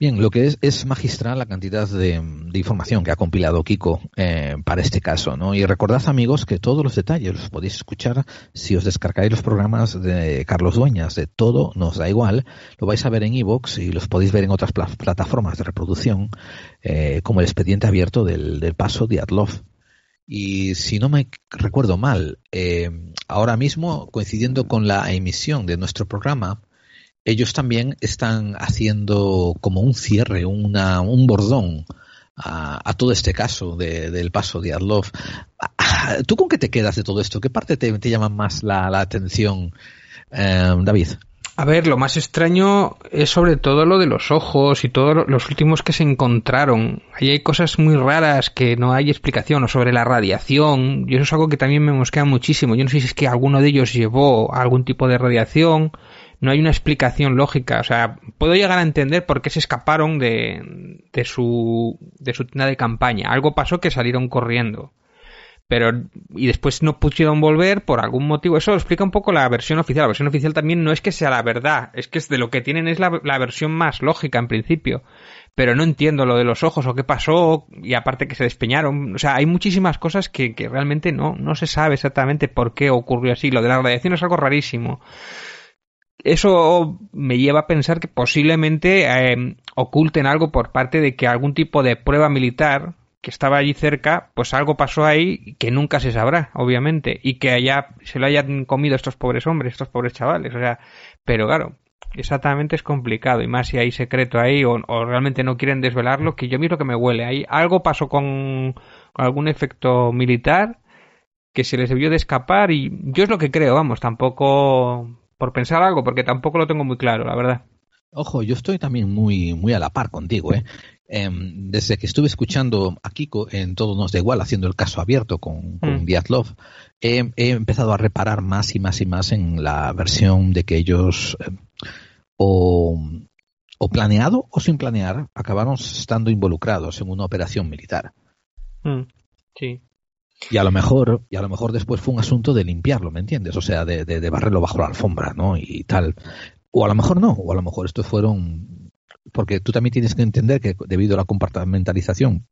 Bien, lo que es, es magistral la cantidad de, información que ha compilado Kiko eh, para este caso, ¿no? Y recordad, amigos, que todos los detalles los podéis escuchar si os descargáis los programas de Carlos Dueñas, de Todo Nos Da Igual, lo vais a ver en iVoox y los podéis ver en otras pla plataformas de reproducción, eh, como el expediente abierto del, paso de Adlov. Y si no me recuerdo mal, eh, ahora mismo, coincidiendo con la emisión de nuestro programa, ellos también están haciendo como un cierre, una, un bordón a, todo este caso de, del paso de Adlov. ¿Tú con qué te quedas de todo esto? ¿Qué parte te, llama más la, la atención, eh, David? A ver, lo más extraño es sobre todo lo de los ojos y todos los últimos que se encontraron. Ahí hay cosas muy raras que no hay explicación, o sobre la radiación, y eso es algo que también me mosquea muchísimo. Yo no sé si es que alguno de ellos llevó algún tipo de radiación, no hay una explicación lógica. O sea, puedo llegar a entender por qué se escaparon de, de su, de su tienda de campaña. Algo pasó que salieron corriendo pero y después no pudieron volver por algún motivo. Eso explica un poco la versión oficial. La versión oficial también no es que sea la verdad, es que es de lo que tienen es la, la, versión más lógica en principio. Pero no entiendo lo de los ojos o qué pasó y aparte que se despeñaron. O sea, hay muchísimas cosas que, que realmente no, no se sabe exactamente por qué ocurrió así. Lo de la radiación es algo rarísimo. Eso me lleva a pensar que posiblemente eh, oculten algo por parte de que algún tipo de prueba militar que estaba allí cerca, pues algo pasó ahí que nunca se sabrá, obviamente, y que allá se lo hayan comido estos pobres hombres, estos pobres chavales, o sea, pero claro, exactamente es complicado y más si hay secreto ahí o, o realmente no quieren desvelarlo que yo miro que me huele ahí algo pasó con, con algún efecto militar que se les debió de escapar y yo es lo que creo vamos tampoco por pensar algo porque tampoco lo tengo muy claro la verdad Ojo, yo estoy también muy, muy a la par contigo, ¿eh? Em, desde que estuve escuchando a Kiko en Todo Nos Da Igual, haciendo el caso abierto con, con Mm. Diatlov, he empezado a reparar más y más y más en la versión de que ellos em, o, o planeado o sin planear acabaron estando involucrados en una operación militar. Mm, sí Y a lo mejor, y a lo mejor después fue un asunto de limpiarlo, ¿me entiendes? O sea, de, de, barrerlo bajo la alfombra, ¿no? Y tal. O a lo mejor no, o a lo mejor estos fueron. Porque tú también tienes que entender que debido a la compartimentalización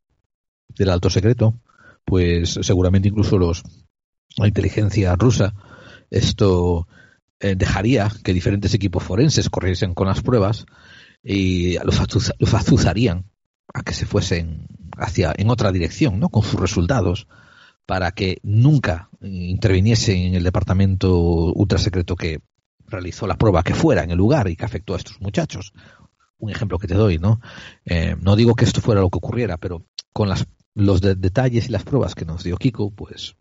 del alto secreto, pues seguramente incluso los la inteligencia rusa esto eh, dejaría que diferentes equipos forenses corriesen con las pruebas y los azuzarían a que se fuesen hacia en otra dirección, ¿no? Con sus resultados para que nunca eh, interviniese en el departamento ultrasecreto que realizó la prueba que fuera en el lugar y que afectó a estos muchachos. Un ejemplo que te doy, ¿no? Eh, no digo que esto fuera lo que ocurriera, pero con las, los de- detalles y las pruebas que nos dio Kiko, pues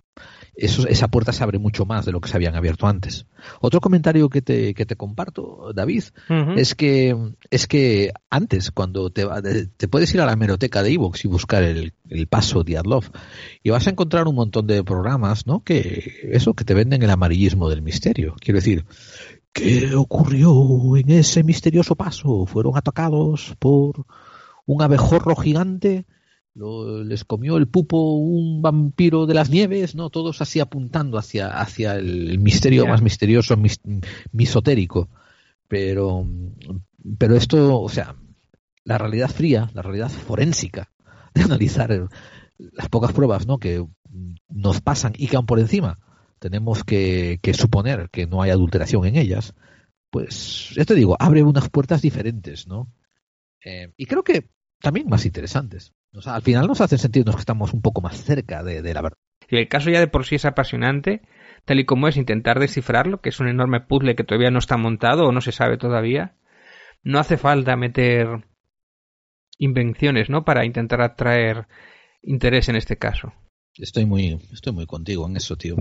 eso, esa puerta se abre mucho más de lo que se habían abierto antes. Otro comentario que te, que te comparto, David, es que es que antes cuando te, te puedes ir a la hemeroteca de Evox y buscar el, el paso Diatlov y vas a encontrar un montón de programas no que eso que te venden el amarillismo del misterio quiero decir ¿qué ocurrió en ese misterioso paso? fueron atacados por un abejorro gigante lo- les comió el pupo un vampiro de las nieves, ¿no? Todos así apuntando hacia, hacia el misterio más misterioso, mis- misotérico. Pero, pero esto, o sea, la realidad fría, la realidad forénsica de analizar el- las pocas pruebas, ¿no? Que nos pasan y que aún por encima tenemos que, que suponer que no hay adulteración en ellas, pues, ya te digo, abre unas puertas diferentes, ¿no? Eh, y creo que también más interesantes. O sea, al final nos hacen sentirnos que estamos un poco más cerca de, de la verdad. Y el caso ya de por sí es apasionante, tal y como es intentar descifrarlo, que es un enorme puzzle que todavía no está montado o no se sabe todavía. No hace falta meter invenciones, ¿no? Para intentar atraer interés en este caso. Estoy muy, estoy muy contigo en eso, tío.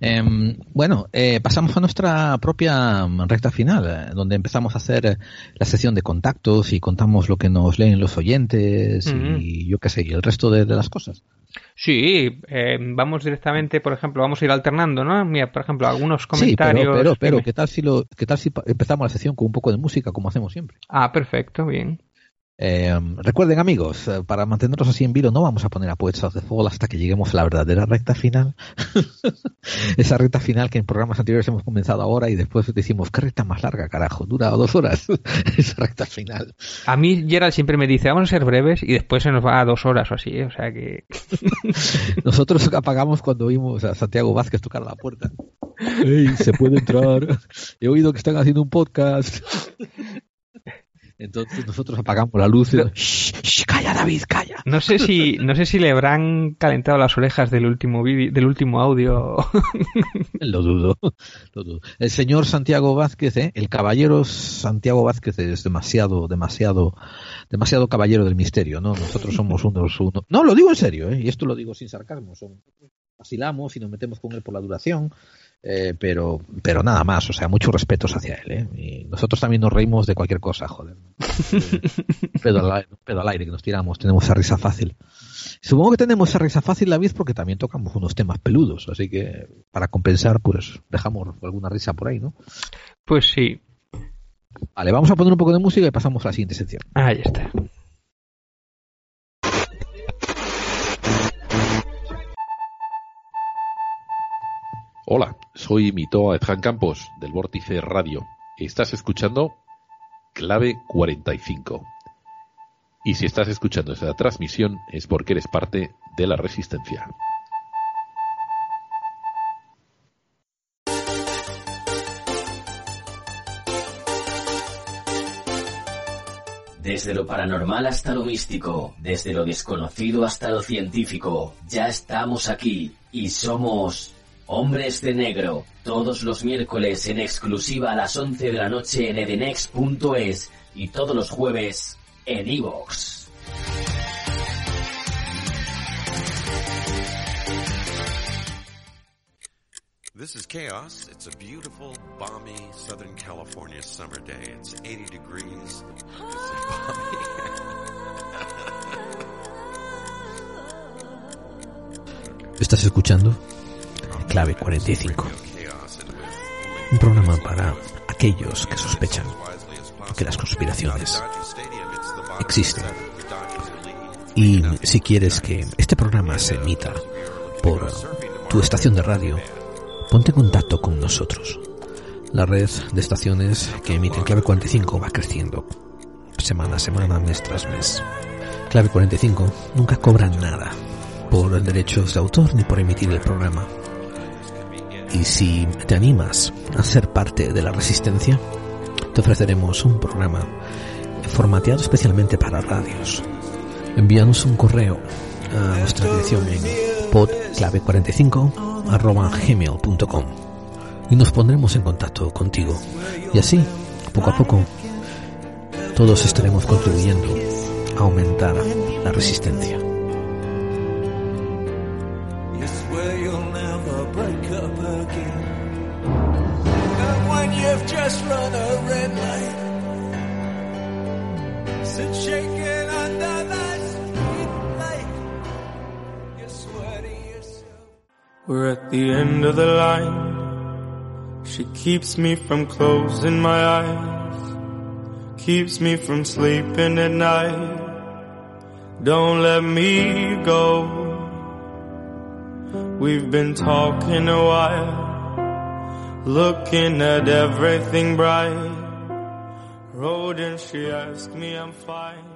Em, bueno, eh, pasamos a nuestra propia recta final, eh, donde empezamos a hacer eh, la sesión de contactos y contamos lo que nos leen los oyentes y yo qué sé, y el resto de, de las cosas. Sí, eh, vamos directamente, por ejemplo, vamos a ir alternando, ¿no? Mira, por ejemplo, algunos Sí, comentarios. pero, pero, pero, Dime. ¿qué tal si lo, qué tal si empezamos la sesión con un poco de música como hacemos siempre? Ah, perfecto, bien. Eh, recuerden amigos, eh, para mantenernos así en vilo no vamos a poner a Poets the Fall hasta que lleguemos a la verdadera recta final. Esa recta final que en programas anteriores hemos comenzado ahora y después decimos, ¿qué recta más larga, carajo? Dura dos horas. Esa recta final. A mí Gerald siempre me dice, vamos a ser breves y después se nos va a dos horas o así, ¿eh? o sea que... Nosotros apagamos cuando oímos a Santiago Vázquez tocar la puerta. ¡Ey, se puede entrar! He oído que están haciendo un podcast. Entonces nosotros apagamos la luz y... ¡Shh, shh, calla David, calla! No sé si, no sé si le habrán calentado las orejas del último vídeo, del último audio. Lo dudo, lo dudo. El señor Santiago Vázquez, ¿eh? el caballero Santiago Vázquez es demasiado, demasiado, demasiado caballero del misterio, ¿no? Nosotros somos unos, uno- no, lo digo en serio, ¿eh? y esto lo digo sin sarcasmo, son, vacilamos y nos metemos con él por la duración, eh, pero, pero nada más, o sea, muchos respetos hacia él, ¿eh? Y nosotros también nos reímos de cualquier cosa, joder. pedo, al aire, al aire que nos tiramos, tenemos esa risa fácil. Supongo que tenemos esa risa fácil, David, porque también tocamos unos temas peludos, así que para compensar, pues dejamos alguna risa por ahí, ¿no? Pues sí, Vale, vamos a poner un poco de música y pasamos a la siguiente sección. ahí está. Hola, soy Mitoa Edjan Campos del Vórtice Radio. Estás escuchando Clave 45. Y si estás escuchando esta transmisión es porque eres parte de la resistencia. Desde lo paranormal hasta lo místico, desde lo desconocido hasta lo científico, ya estamos aquí y somos Hombres de Negro, todos los miércoles en exclusiva a las 11 de la noche en edenex.es y todos los jueves en iVoox. This is Chaos. It's a beautiful, balmy Southern California summer day. It's 80 degrees. It's Estás escuchando Clave 45. Un programa para aquellos que sospechan que las conspiraciones existen. Y si quieres que este programa se emita por tu estación de radio, ponte en contacto con nosotros. La red de estaciones que emiten Clave 45 va creciendo semana a semana, mes tras mes. Clave 45 nunca cobra nada por derechos de autor ni por emitir el programa. Y si te animas a ser parte de la resistencia, te ofreceremos un programa formateado especialmente para radios. Envíanos un correo a nuestra dirección en podclave45 gmail.com y nos pondremos en contacto contigo. Y así, poco a poco, todos estaremos contribuyendo a aumentar la resistencia. We're at the end of the line. She keeps me from closing my eyes. Keeps me from sleeping at night. Don't let me go. We've been talking a while. Looking at everything bright. Road and she asked me I'm fine.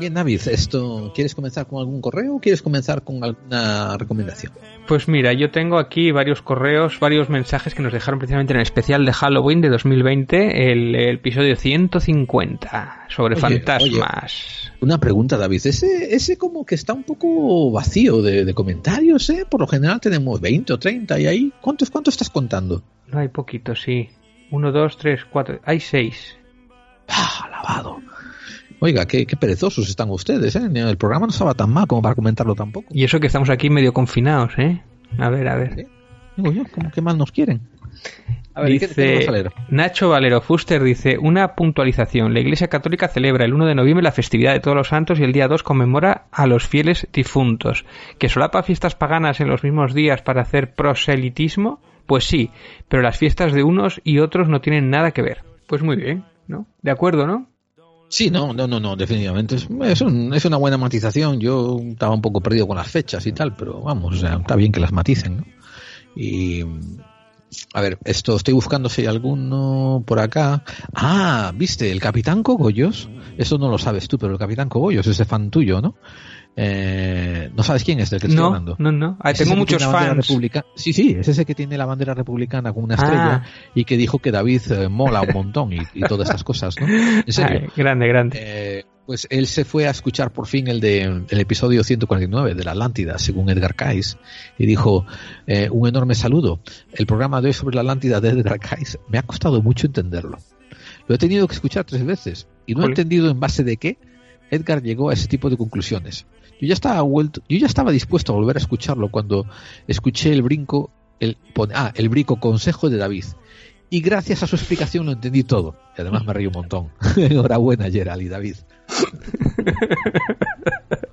Bien, David, esto, ¿quieres comenzar con algún correo o quieres comenzar con alguna recomendación? Pues mira, yo tengo aquí varios correos, varios mensajes que nos dejaron precisamente en el especial de Halloween de 2020, el, el episodio 150, sobre Oye, fantasmas. Una pregunta, David. Ese, ese como que está un poco vacío de, de comentarios, ¿eh? Por lo general tenemos 20 o 30 y ahí, ¿cuántos, cuántos estás contando? No hay poquito, sí. Uno, dos, tres, cuatro. Hay seis. ¡Ah, alabado! Oiga, qué, qué perezosos están ustedes, ¿eh? El programa no estaba tan mal como para comentarlo tampoco. Y eso que estamos aquí medio confinados, ¿eh? A ver, a ver. Digo yo, como que mal nos quieren. A ver, ¿y qué- qué Dice? Nacho Valero Fuster dice una puntualización. La Iglesia Católica celebra el 1 de noviembre la festividad de todos los santos y el día 2 conmemora a los fieles difuntos. ¿Que solapa fiestas paganas en los mismos días para hacer proselitismo? Pues sí, pero las fiestas de unos y otros no tienen nada que ver. Pues muy bien, ¿no? De acuerdo, ¿no? Sí, no, no, no, no, definitivamente. Es, es, un- es una buena matización. Yo estaba un poco perdido con las fechas y tal, pero vamos, o sea, está bien que las maticen, ¿no? Y. A ver, esto estoy buscando si hay alguno por acá. Ah, viste, el Capitán Cogollos. Eso no lo sabes tú, pero el Capitán Cogollos es de fan tuyo, ¿no? Eh, no sabes quién es del que estoy No, hablando. no, no. Ah, Es ese tengo muchos fans. Sí, sí, es ese que tiene la bandera republicana con una estrella Ah. y que dijo que David eh, mola un montón y, y todas estas cosas, ¿no? En serio. Ay, grande, grande. Eh, pues él se fue a escuchar por fin el de el episodio 149 de la Atlántida, según Edgar Cayce, y dijo eh, un enorme saludo. El programa de hoy sobre la Atlántida de Edgar Cayce me ha costado mucho entenderlo. Lo he tenido que escuchar tres veces y no he entendido en base de qué Edgar llegó a ese tipo de conclusiones. Yo ya estaba vuelto, yo ya estaba dispuesto a volver a escucharlo cuando escuché el brinco, el ah, el brico consejo de David. Y gracias a su explicación lo entendí todo. Y además me reí un montón. Enhorabuena, Gerald y David.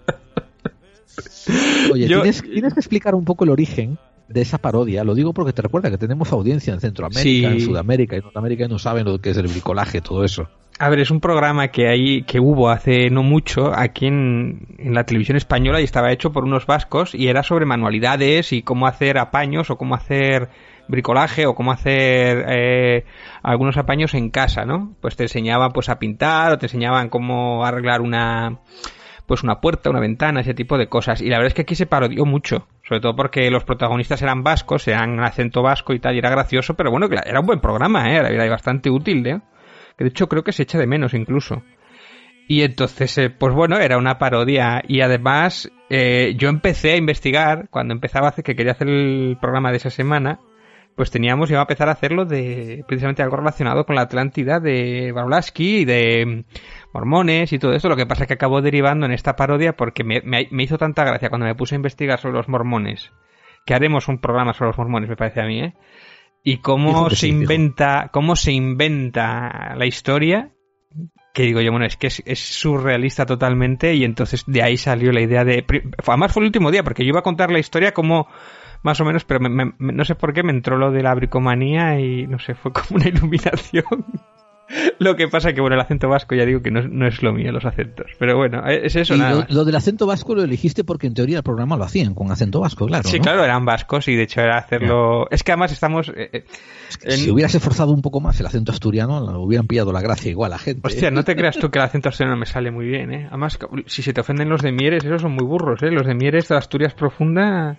Oye, Yo- tienes, tienes que explicar un poco el origen de esa parodia. Lo digo porque te recuerda que tenemos audiencia en Centroamérica, Sí. en Sudamérica y Norteamérica y no saben lo que es el bricolaje, todo eso. A ver, es un programa que hay, que hubo hace no mucho aquí en, en la televisión española y estaba hecho por unos vascos y era sobre manualidades y cómo hacer apaños o cómo hacer bricolaje o cómo hacer eh, algunos apaños en casa, ¿no? Pues te enseñaban pues a pintar o te enseñaban cómo arreglar una pues una puerta, una ventana, ese tipo de cosas. Y la verdad es que aquí se parodió mucho, sobre todo porque los protagonistas eran vascos, eran acento vasco y tal, y era gracioso, pero bueno, era un buen programa, ¿eh? era bastante útil, ¿eh? que de hecho creo que se echa de menos incluso. Y entonces, eh, pues bueno, era una parodia. Y además, eh, yo empecé a investigar, cuando empezaba a hacer, que quería hacer el programa de esa semana, pues teníamos, iba a empezar a hacerlo de precisamente algo relacionado con la Atlántida de Barolaski y de mormones y todo eso. Lo que pasa es que acabó derivando en esta parodia porque me, me- me hizo tanta gracia cuando me puse a investigar sobre los mormones, que haremos un programa sobre los mormones, me parece a mí, ¿eh? Y cómo se sí, inventa, cómo se inventa la historia que digo yo, bueno, es que es, es surrealista totalmente y entonces de ahí salió la idea de... Además fue el último día, porque yo iba a contar la historia como más o menos, pero me- no sé por qué me entró lo de la bricomanía y no sé, fue como una iluminación. Lo que pasa que, bueno, el acento vasco ya digo que no, es- no es lo mío, los acentos. Pero bueno, es eso Y nada lo, del acento vasco lo elegiste porque en teoría el programa lo hacían con acento vasco, claro. Sí, ¿no? claro, eran vascos y de hecho era hacerlo... Es que además estamos... eh, eh, en- Si hubieras esforzado un poco más el acento asturiano, lo hubieran pillado la gracia igual a gente. Hostia, ¿eh? no te creas tú que el acento asturiano me sale muy bien, ¿eh? Además, si se te ofenden los de Mieres, esos son muy burros, ¿eh? Los de Mieres de Asturias Profunda,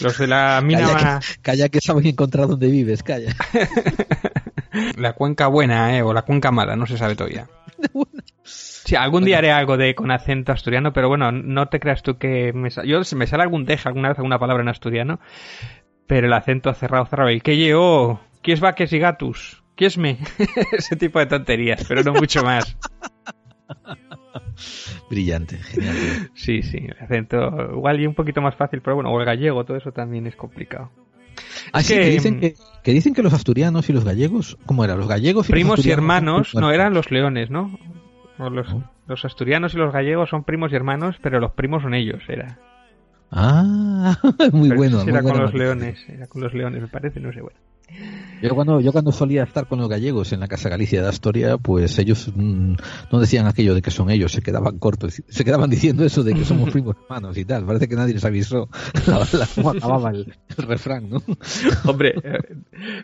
los de la mina... Calla que, calla que saben encontrar dónde vives, calla. La cuenca buena, ¿eh? O la cuenca mala, no se sabe todavía. Sí, algún día haré algo de con acento asturiano, pero bueno, no te creas tú que me yo si me sale algún deja alguna vez alguna palabra en asturiano, pero el acento cerrado cerrado, el que yo, ¿qué es vaques y gatus? ¿Qué es me? Ese tipo de tonterías, pero no mucho más. Brillante, genial. tío. Sí, sí, el acento igual y un poquito más fácil, pero bueno, o el gallego, todo eso también es complicado. Ah, sí, que, que dicen mm, que, que dicen que los asturianos y los gallegos, ¿cómo era? Los gallegos y los primos y hermanos no eran los leones, ¿no? O los, los asturianos y los gallegos son primos y hermanos, pero los primos son ellos, era. Ah, muy Pero bueno. muy era con buena los leones, era con los leones, me parece, no sé, bueno. Yo cuando, yo cuando solía estar con los gallegos en la Casa Galicia de Astoria, pues ellos mm, no decían aquello de que son ellos, se quedaban cortos, se quedaban diciendo eso de que somos primos hermanos y tal. Parece que nadie les avisó cómo acababa el, el refrán, ¿no? Hombre, eh,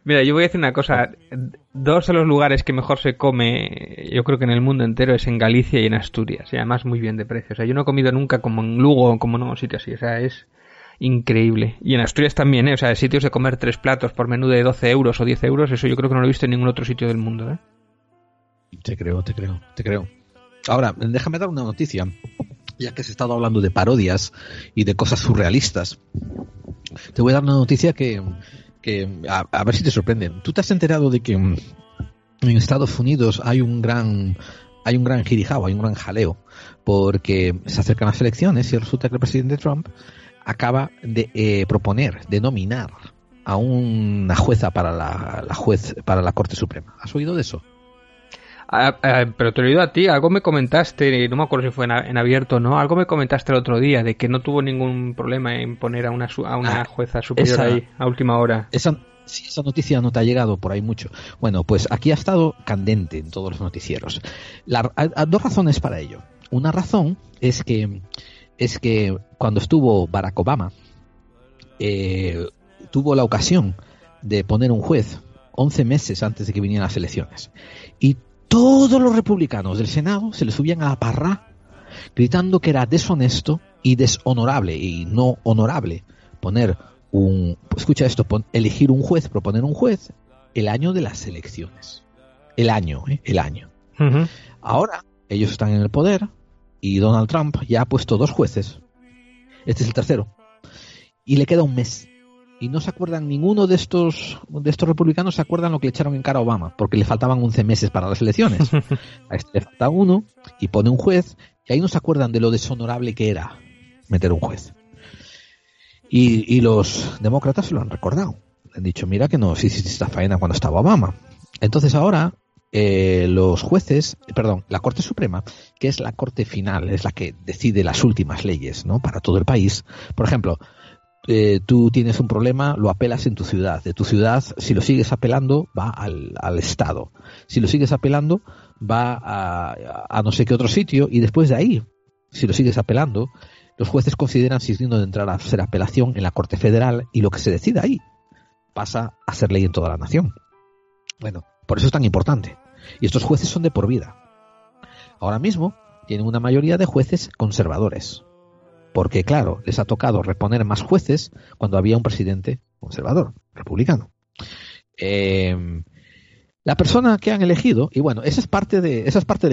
mira, yo voy a decir una cosa. Dos de los lugares que mejor se come, yo creo que en el mundo entero, es en Galicia y en Asturias. Y además muy bien de precio. O sea, yo no he comido nunca como en Lugo o como en un sitio así. O sea, es increíble. Y en Asturias también, ¿eh? O sea, sitios de comer tres platos por menú de 12 euros o 10 euros, eso yo creo que no lo he visto en ningún otro sitio del mundo, ¿eh? Te creo, te creo, te creo. Ahora, déjame dar una noticia, ya que se ha estado hablando de parodias y de cosas surrealistas. Te voy a dar una noticia que, que a, ver si te sorprende. ¿Tú te has enterado de que mm, en Estados Unidos hay un gran hay un gran girijao, hay un gran jaleo, porque se acercan las elecciones y resulta que el presidente Trump acaba de eh, proponer, de nominar a una jueza para la, la juez para la Corte Suprema. ¿Has oído de eso? Ah, ah, pero te lo he oído a ti, algo me comentaste, no me acuerdo si fue en, abierto o no, algo me comentaste el otro día de que no tuvo ningún problema en poner a una, a una Ah, jueza superior esa- ahí a última hora. Esa, sí, esa noticia no te ha llegado por ahí mucho. Bueno, pues aquí ha estado candente en todos los noticieros. La- hay- hay dos razones para ello. Una razón es que es que cuando estuvo Barack Obama eh, tuvo la ocasión de poner un juez 11 meses antes de que vinieran las elecciones. Y todos los republicanos del Senado se le subían a la parra gritando que era deshonesto y deshonorable y no honorable poner un escucha esto pon- elegir un juez proponer un juez el año de las elecciones. El año ¿eh? el año. Ahora ellos están en el poder y Donald Trump ya ha puesto dos jueces este es el tercero. Y le queda un mes. Y no se acuerdan ninguno de estos de estos republicanos se acuerdan lo que le echaron en cara a Obama porque le faltaban 11 meses para las elecciones. A este le falta uno y pone un juez y ahí no se acuerdan de lo deshonorable que era meter un juez. Y, y los demócratas se lo han recordado. Han dicho mira que no sí hiciste esta faena cuando estaba Obama entonces ahora eh, los jueces, perdón, la Corte Suprema, que es la Corte final, es la que decide las últimas leyes, ¿no? Para todo el país. Por ejemplo, eh, tú tienes un problema, lo apelas en tu ciudad. De tu ciudad, si lo sigues apelando, va al, Estado. Si lo sigues apelando, va a, a no sé qué otro sitio y después de ahí, si lo sigues apelando, los jueces consideran si es digno de entrar a hacer apelación en la Corte Federal y lo que se decida ahí pasa a ser ley en toda la nación. Bueno, por eso es tan importante. Y estos jueces son de por vida. Ahora mismo tienen una mayoría de jueces conservadores. Porque, claro, les ha tocado reponer más jueces cuando había un presidente conservador, republicano. Eh, La persona que han elegido, y bueno, esa es parte de, esa es parte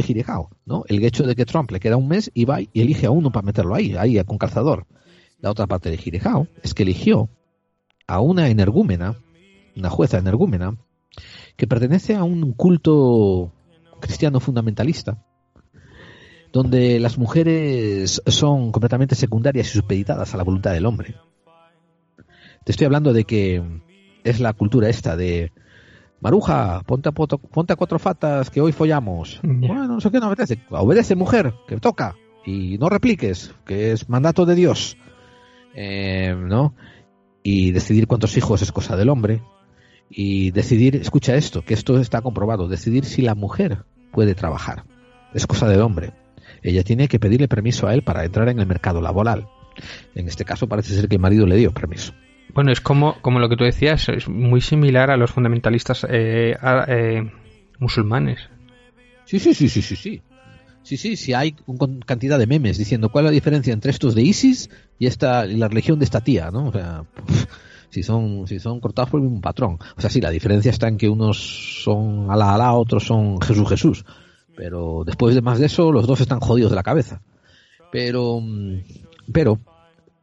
¿no? El hecho de que Trump le queda un mes y va y elige a uno para meterlo ahí, ahí con calzador. La otra parte de Girejao es que eligió a una energúmena, una jueza energúmena, que pertenece a un culto cristiano fundamentalista, donde las mujeres son completamente secundarias y supeditadas a la voluntad del hombre. Te estoy hablando de que es la cultura esta de Maruja, ponte a, poto- ponte a cuatro fatas que hoy follamos. Bueno, no sé qué, no obedece. Obedece, mujer, que toca. Y no repliques, que es mandato de Dios. Eh, ¿No? Y decidir cuántos hijos es cosa del hombre. Y decidir, escucha esto, que esto está comprobado, decidir si la mujer puede trabajar. Es cosa del hombre. Ella tiene que pedirle permiso a él para entrar en el mercado laboral. En este caso parece ser que el marido le dio permiso. Bueno, es como, como lo que tú decías, es muy similar a los fundamentalistas eh, a- eh, musulmanes. Sí, sí, sí, sí, sí, sí. Sí, sí, sí, hay un cantidad de memes diciendo cuál es la diferencia entre estos de ISIS y esta y la religión de esta tía, ¿no? O sea, si son si son cortados por el mismo patrón. O sea, sí, la diferencia está en que unos son Alá Alá, otros son Jesús Jesús. Pero después de más de eso, los dos están jodidos de la cabeza. Pero, mm, pero,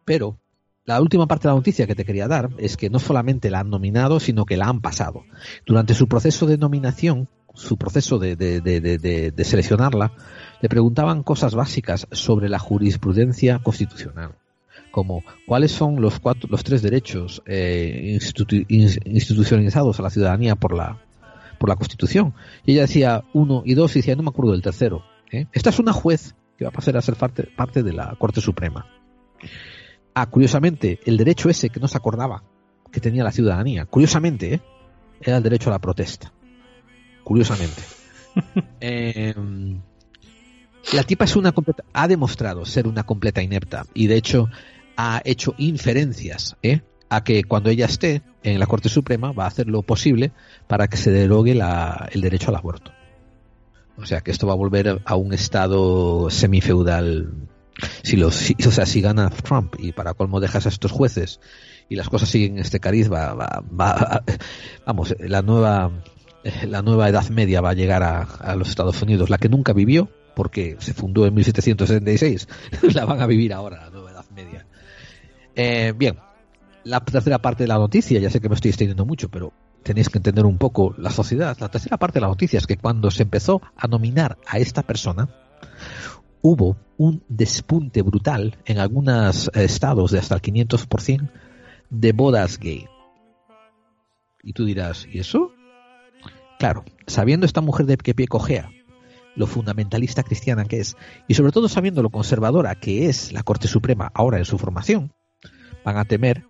pero, la última parte de la noticia que te quería dar es que no solamente la han nominado, sino que la han pasado. Durante su proceso de nominación, su proceso de- de- de- de seleccionarla, le preguntaban cosas básicas sobre la jurisprudencia constitucional, como cuáles son los cuatro, los tres derechos eh, institu- ins- institucionalizados a la ciudadanía por la por la Constitución. Y ella decía uno y dos y decía no me acuerdo del tercero. ¿eh? Esta es una juez que va a pasar a ser parte, parte de la Corte Suprema. Ah, curiosamente, el derecho ese que no se acordaba que tenía la ciudadanía, curiosamente, ¿eh? era el derecho a la protesta. Curiosamente. Eh, la tipa es una completa, ha demostrado ser una completa inepta y de hecho ha hecho inferencias ¿eh? a que cuando ella esté en la Corte Suprema va a hacer lo posible para que se derogue la- el derecho al aborto. O sea que esto va a volver a un estado semifeudal. Si los, si- o sea, si gana Trump y para colmo dejas a estos jueces y las cosas siguen este cariz, va, va, va- vamos, la nueva, la nueva Edad Media va a llegar a, a los Estados Unidos, la que nunca vivió, porque se fundó en 1776, la van a vivir ahora, la nueva Edad Media. Eh, bien, la tercera parte de la noticia, ya sé que me estoy extendiendo mucho, pero tenéis que entender un poco la sociedad. La tercera parte de la noticia es que cuando se empezó a nominar a esta persona, hubo un despunte brutal en algunos eh, estados de hasta el 500% de bodas gay. Y tú dirás, ¿y eso? Claro, sabiendo esta mujer de qué pie cojea, lo fundamentalista cristiana que es, y sobre todo sabiendo lo conservadora que es la Corte Suprema ahora en su formación, van a temer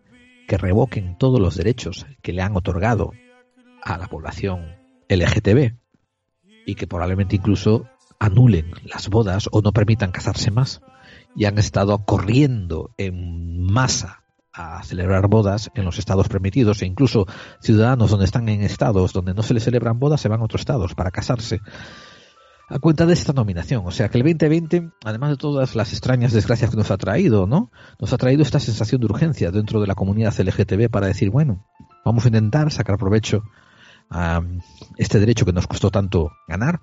que revoquen todos los derechos que le han otorgado a la población LGTB y que probablemente incluso anulen las bodas o no permitan casarse más. Y han estado corriendo en masa a celebrar bodas en los estados permitidos e incluso ciudadanos donde están en estados donde no se les celebran bodas se van a otros estados para casarse a cuenta de esta nominación. O sea que el 2020, además de todas las extrañas desgracias que nos ha traído, ¿no? Nos ha traído esta sensación de urgencia dentro de la comunidad LGTB para decir, bueno, vamos a intentar sacar provecho a este derecho que nos costó tanto ganar,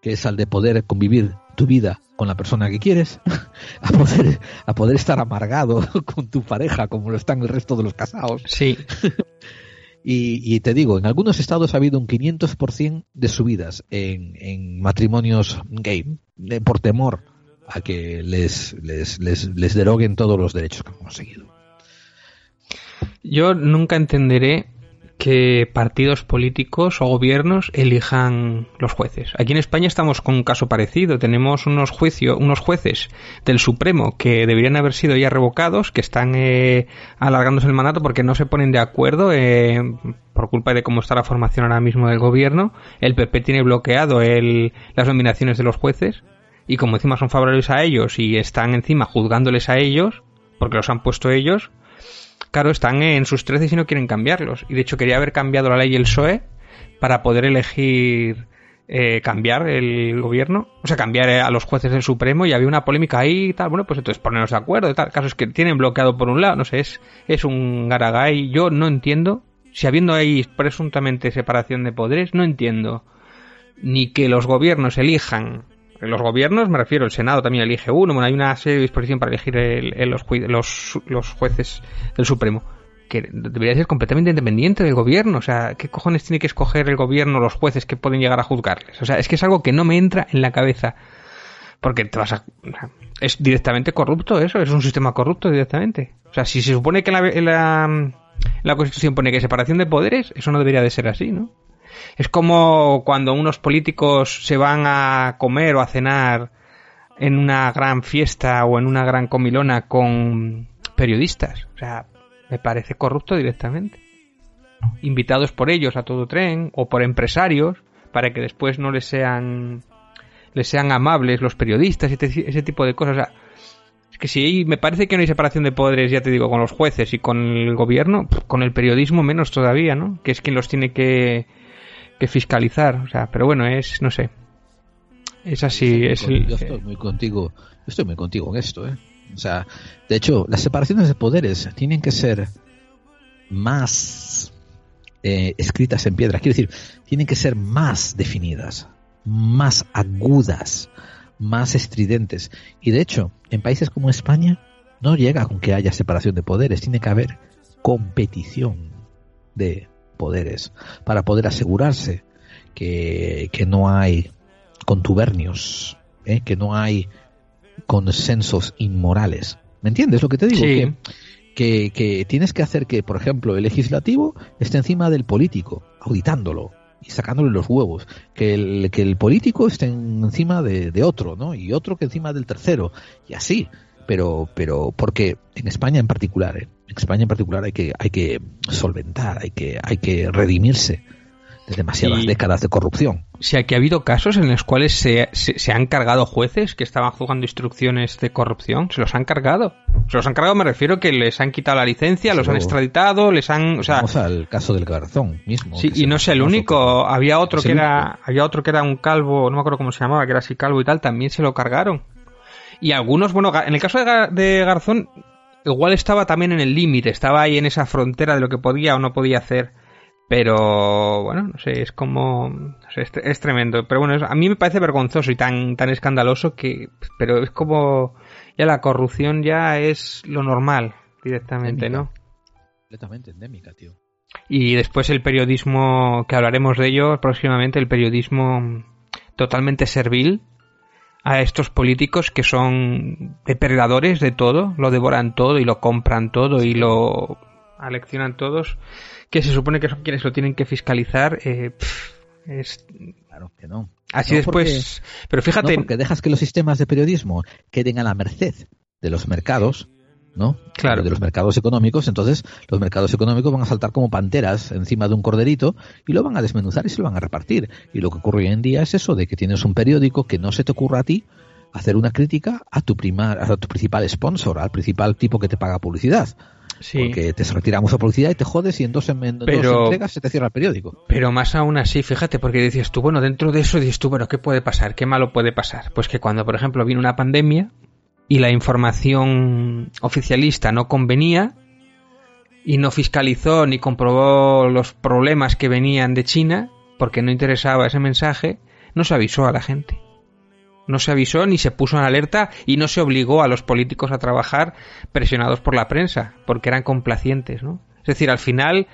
que es al de poder convivir tu vida con la persona que quieres, a poder, a poder estar amargado con tu pareja como lo están el resto de los casados. Sí. Y, te digo, en algunos estados ha habido un 500% de subidas en, matrimonios gay por temor a que les, les, les deroguen todos los derechos que han conseguido. Yo nunca entenderé que partidos políticos o gobiernos elijan los jueces. Aquí en España estamos con un caso parecido. Tenemos unos juicio, unos jueces del Supremo que deberían haber sido ya revocados, que están eh, alargándose el mandato porque no se ponen de acuerdo eh, por culpa de cómo está la formación ahora mismo del gobierno. El PP tiene bloqueado el, las nominaciones de los jueces y como encima son favorables a ellos y están encima juzgándoles a ellos porque los han puesto ellos, claro, están en sus trece y no quieren cambiarlos. Y de hecho quería haber cambiado la ley el PSOE para poder elegir eh, cambiar el gobierno, o sea, cambiar eh, a los jueces del Supremo y había una polémica ahí y tal. Bueno, pues entonces ponernos de acuerdo y tal. Es que tienen bloqueado por un lado, no sé, es, es un garagay. Yo no entiendo Si habiendo ahí presuntamente separación de poderes, no entiendo ni que los gobiernos elijan. Los gobiernos, me refiero, el Senado también elige uno, bueno, hay una serie de disposición para elegir el- los, jue- los, los jueces del Supremo, que debería ser completamente independiente del gobierno. O sea, ¿qué cojones tiene que escoger el gobierno, los jueces que pueden llegar a juzgarles? O sea, es que es algo que no me entra en la cabeza. Porque te vas a... Es directamente corrupto eso, es un sistema corrupto directamente. O sea, si se supone que la, la, la Constitución pone que separación de poderes, eso no debería de ser así, ¿no? Es como cuando unos políticos se van a comer o a cenar en una gran fiesta o en una gran comilona con periodistas. O sea, me parece corrupto directamente. Invitados por ellos a todo tren o por empresarios para que después no les sean les sean amables los periodistas y ese tipo de cosas. O sea, es que si me parece que no hay separación de poderes, ya te digo, con los jueces y con el gobierno, con el periodismo menos todavía, ¿no? Que es quien los tiene que, que fiscalizar. O sea, pero bueno, es, no sé. Es así, es el- Yo estoy muy contigo, yo estoy muy contigo en esto, ¿eh? O sea, de hecho, las separaciones de poderes tienen que ser más eh, escritas en piedra. Quiero decir, tienen que ser más definidas, más agudas, más estridentes. Y de hecho, en países como España no llega con que haya separación de poderes, tiene que haber competición de poderes para poder asegurarse que, que no hay contubernios, ¿eh? que no hay consensos inmorales. ¿Me entiendes lo que te digo? Sí. Que, que, que tienes que hacer que, por ejemplo, el legislativo esté encima del político, auditándolo y sacándole los huevos. Que el, que el político esté encima de, de otro, ¿no? Y otro que encima del tercero. Y así. Pero, pero, porque en España en particular, ¿eh? en España en particular hay que, hay que solventar, hay que, hay que redimirse de demasiadas Y- décadas de corrupción. Si aquí ha habido casos en los cuales se, se, se han cargado jueces que estaban juzgando instrucciones de corrupción, se los han cargado. Se los han cargado, me refiero que les han quitado la licencia, los han extraditado, les han, o sea, Vamos al caso del Garzón mismo. sí, y no es el único, había otro que era, había otro que era un calvo, no me acuerdo cómo se llamaba, que era así calvo y tal, también se lo cargaron. Y algunos, bueno, en el caso de, Ga- de Garzón, igual estaba también en el límite, estaba ahí en esa frontera de lo que podía o no podía hacer. Pero bueno, no sé, es como. no sé, es, es tremendo. Pero bueno, es- a mí me parece vergonzoso y tan, tan escandaloso que. Pero es como. Ya la corrupción ya es lo normal directamente, ¿no? completamente endémica, tío. Y después el periodismo, que hablaremos de ello próximamente, el periodismo totalmente servil a estos políticos que son depredadores de todo, lo devoran todo y lo compran todo y lo aleccionan todos, que se supone que son quienes lo tienen que fiscalizar. eh, pff, es Claro que no. así No, después. porque- pero fíjate, No, porque dejas que los sistemas de periodismo queden a la merced de los mercados, ¿no? Claro. De los mercados económicos, entonces los mercados económicos van a saltar como panteras encima de un corderito y lo van a desmenuzar y se lo van a repartir. Y lo que ocurre hoy en día es eso, de que tienes un periódico que no se te ocurra a ti hacer una crítica a tu, primar, a tu principal sponsor, al principal tipo que te paga publicidad. Sí. Porque te retiramos la publicidad y te jodes y en dos, en dos Pero- entregas se te cierra el periódico. Pero más aún así, fíjate, porque decías tú, bueno, dentro de eso dices tú, bueno, ¿qué puede pasar? ¿Qué malo puede pasar? Pues que cuando, por ejemplo, viene una pandemia y la información oficialista no convenía y no fiscalizó ni comprobó los problemas que venían de China, porque no interesaba ese mensaje, no se avisó a la gente. No se avisó ni se puso en alerta y no se obligó a los políticos a trabajar presionados por la prensa, porque eran complacientes, ¿no? Es decir, al final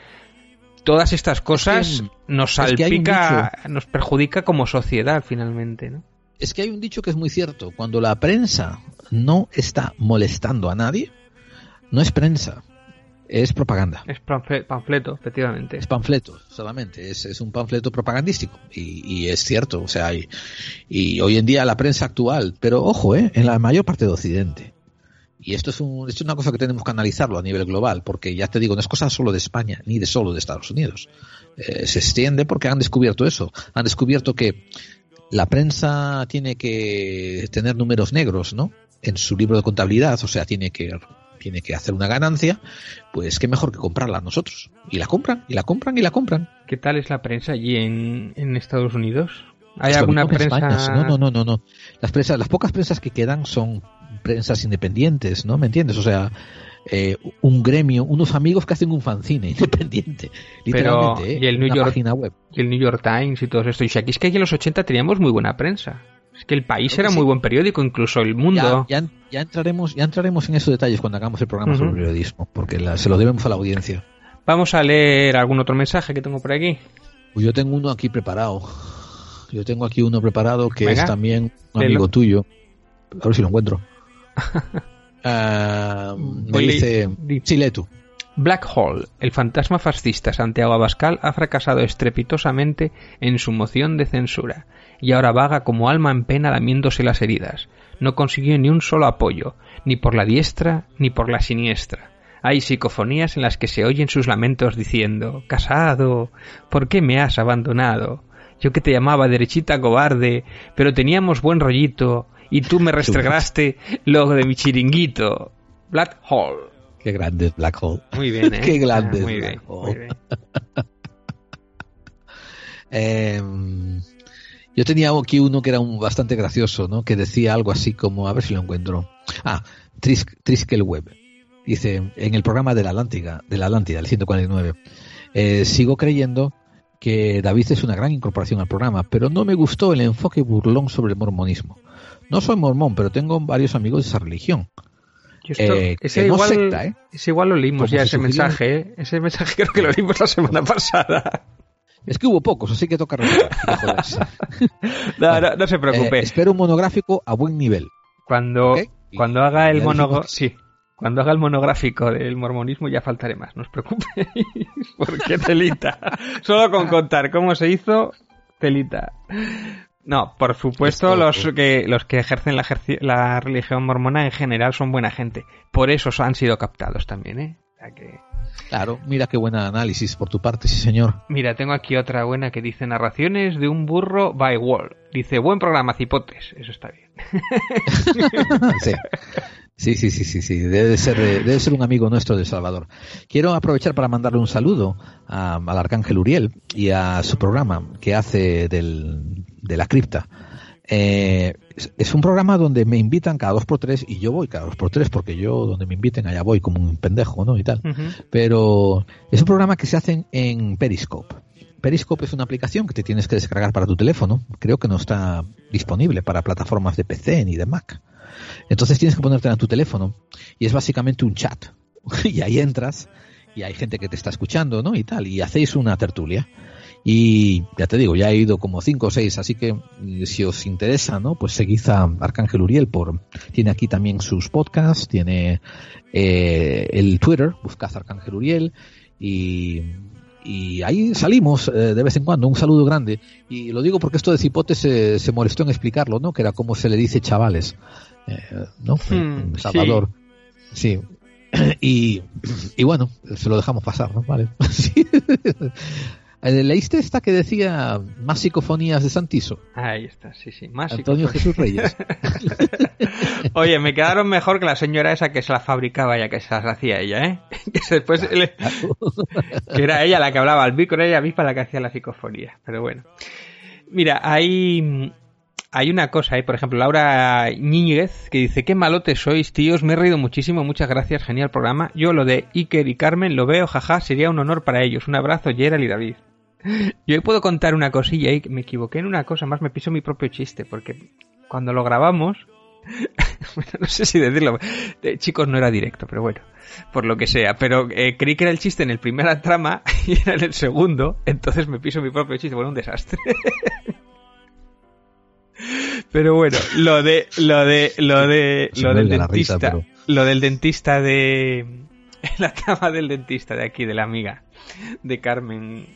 todas estas cosas nos es que salpica, nos perjudica como sociedad finalmente, ¿no? Es que hay un dicho que es muy cierto. Cuando la prensa no está molestando a nadie, no es prensa, es propaganda. Es panfle- panfleto, efectivamente. Es panfleto, solamente. Es, es un panfleto propagandístico. Y, y es cierto. O sea, y, y hoy en día la prensa actual, pero ojo, ¿eh? en la mayor parte de Occidente. Y esto es, un, esto es una cosa que tenemos que analizarlo a nivel global, porque ya te digo, no es cosa solo de España, ni de solo de Estados Unidos. Eh, se extiende porque han descubierto eso. Han descubierto que la prensa tiene que tener números negros, ¿no? En su libro de contabilidad, o sea, tiene que tiene que hacer una ganancia, pues qué mejor que comprarla nosotros. Y la compran, y la compran, y la compran. ¿Qué tal es la prensa allí en, en Estados Unidos? ¿Hay alguna prensa? España. No, no, no, no, no. Las prensas, las pocas prensas que quedan son prensas independientes, ¿no? ¿Me entiendes? O sea, eh, un gremio, unos amigos que hacen un fanzine independiente, Pero, literalmente, ¿eh? y el New una York página web. y el New York Times y todo esto. Y si aquí es que aquí en los 80 teníamos muy buena prensa. Es que el país Creo era muy sí. buen periódico, incluso el mundo. Ya, ya, ya entraremos, ya entraremos en esos detalles cuando hagamos el programa Ujú. sobre periodismo, porque la- se lo debemos a la audiencia. Vamos a leer algún otro mensaje que tengo por aquí. Pues yo tengo uno aquí preparado. Yo tengo aquí uno preparado que Venga, es también un léelo. amigo tuyo. A ver si lo encuentro. Me dice, lee tú. Black Hole, el fantasma fascista Santiago Abascal ha fracasado estrepitosamente en su moción de censura y ahora vaga como alma en pena lamiéndose las heridas. No consiguió ni un solo apoyo, ni por la diestra ni por la siniestra. Hay psicofonías en las que se oyen sus lamentos diciendo Casado, ¿por qué me has abandonado? Yo que te llamaba derechita cobarde, pero teníamos buen rollito, y tú me restregaste lo de mi chiringuito. Black Hole. Qué grande es Black Hole. Muy bien, ¿eh? Qué grande Ah, es Black bien, Hole. muy bien. Eh, yo tenía aquí uno que era un bastante gracioso, ¿no? Que decía algo así como, a ver si lo encuentro. Ah, Tris, Triskel Web. Dice, en el programa de la Atlántica, de la Atlántida, el 149, eh, sigo creyendo que David es una gran incorporación al programa, pero no me gustó el enfoque burlón sobre el mormonismo. No soy mormón, pero tengo varios amigos de esa religión. Eh, ese, que no igual, secta, ¿eh? ese igual lo leímos ya, se ese mensaje. ¿eh? Ese mensaje creo que lo leímos la semana pasada. Es que hubo pocos, así que toca joderse. No, no, no se preocupe. Eh, espero un monográfico a buen nivel. Cuando, cuando haga el ya mono, dijimos que sí, cuando haga el monográfico del mormonismo ya faltaré más, no os preocupéis, porque telita. Solo con contar cómo se hizo, telita. No, por supuesto, Esto- los que los que ejercen la, la religión mormona en general son buena gente. Por eso han sido captados también, ¿eh? O sea que- Claro, mira qué buen análisis por tu parte, sí señor. Mira, tengo aquí otra buena que dice narraciones de un burro by Wall. Dice, buen programa, cipotes. Eso está bien. sí. Sí, sí, sí, sí, sí. Debe ser, debe ser un amigo nuestro de Salvador. Quiero aprovechar para mandarle un saludo a- al Arcángel Uriel y a su programa que hace del, de la cripta. Eh, es, es un programa donde me invitan cada dos por tres y yo voy cada dos por tres porque yo donde me inviten allá voy como un pendejo, ¿no? Y tal. Pero es un programa que se hace en Periscope. Periscope es una aplicación que te tienes que descargar para tu teléfono. Creo que no está disponible para plataformas de PC ni de Mac. Entonces tienes que ponértela en tu teléfono y es básicamente un chat. y ahí entras y hay gente que te está escuchando, ¿no? Y tal. Y hacéis una tertulia. Y ya te digo, ya he ido como cinco o seis, así que mm, si os interesa, ¿no? Pues seguid a Arcángel Uriel por, tiene aquí también sus podcasts, tiene eh, el Twitter, buscad Arcángel Uriel y, y ahí salimos eh, de vez en cuando, un saludo grande. Y lo digo porque esto de Cipote se, se molestó en explicarlo, ¿no? Que era como se le dice chavales, eh, ¿no? Hmm, Salvador. Sí. Y, y bueno, se lo dejamos pasar, ¿no? Vale. Sí. ¿Leíste esta que decía más psicofonías de Santiso? Ahí está, sí, sí. Más Antonio. Jesús Reyes. Oye, me quedaron mejor que la señora esa que se la fabricaba ya, que se las hacía ella, ¿eh? Que después le- que era ella la que hablaba al micro, era ella misma la que hacía la psicofonía. Pero bueno. Mira, hay, hay una cosa, ¿eh? por ejemplo, Laura Ñíñiguez, que dice, qué malotes sois, tíos, me he reído muchísimo, muchas gracias, genial programa. Yo lo de Iker y Carmen lo veo, jaja, sería un honor para ellos. Un abrazo, Gerald y David. Yo hoy puedo contar una cosilla y me equivoqué en una cosa, más me piso mi propio chiste, porque cuando lo grabamos, bueno, no sé si decirlo, eh, chicos, no era directo, pero bueno, por lo que sea, pero eh, creí que era el chiste en el primer trama y era en el segundo, entonces me piso mi propio chiste, bueno, un desastre. Pero bueno, lo de lo de lo de Se lo del risa, dentista, pero- lo del dentista de la trama del dentista de aquí de la amiga de Carmen.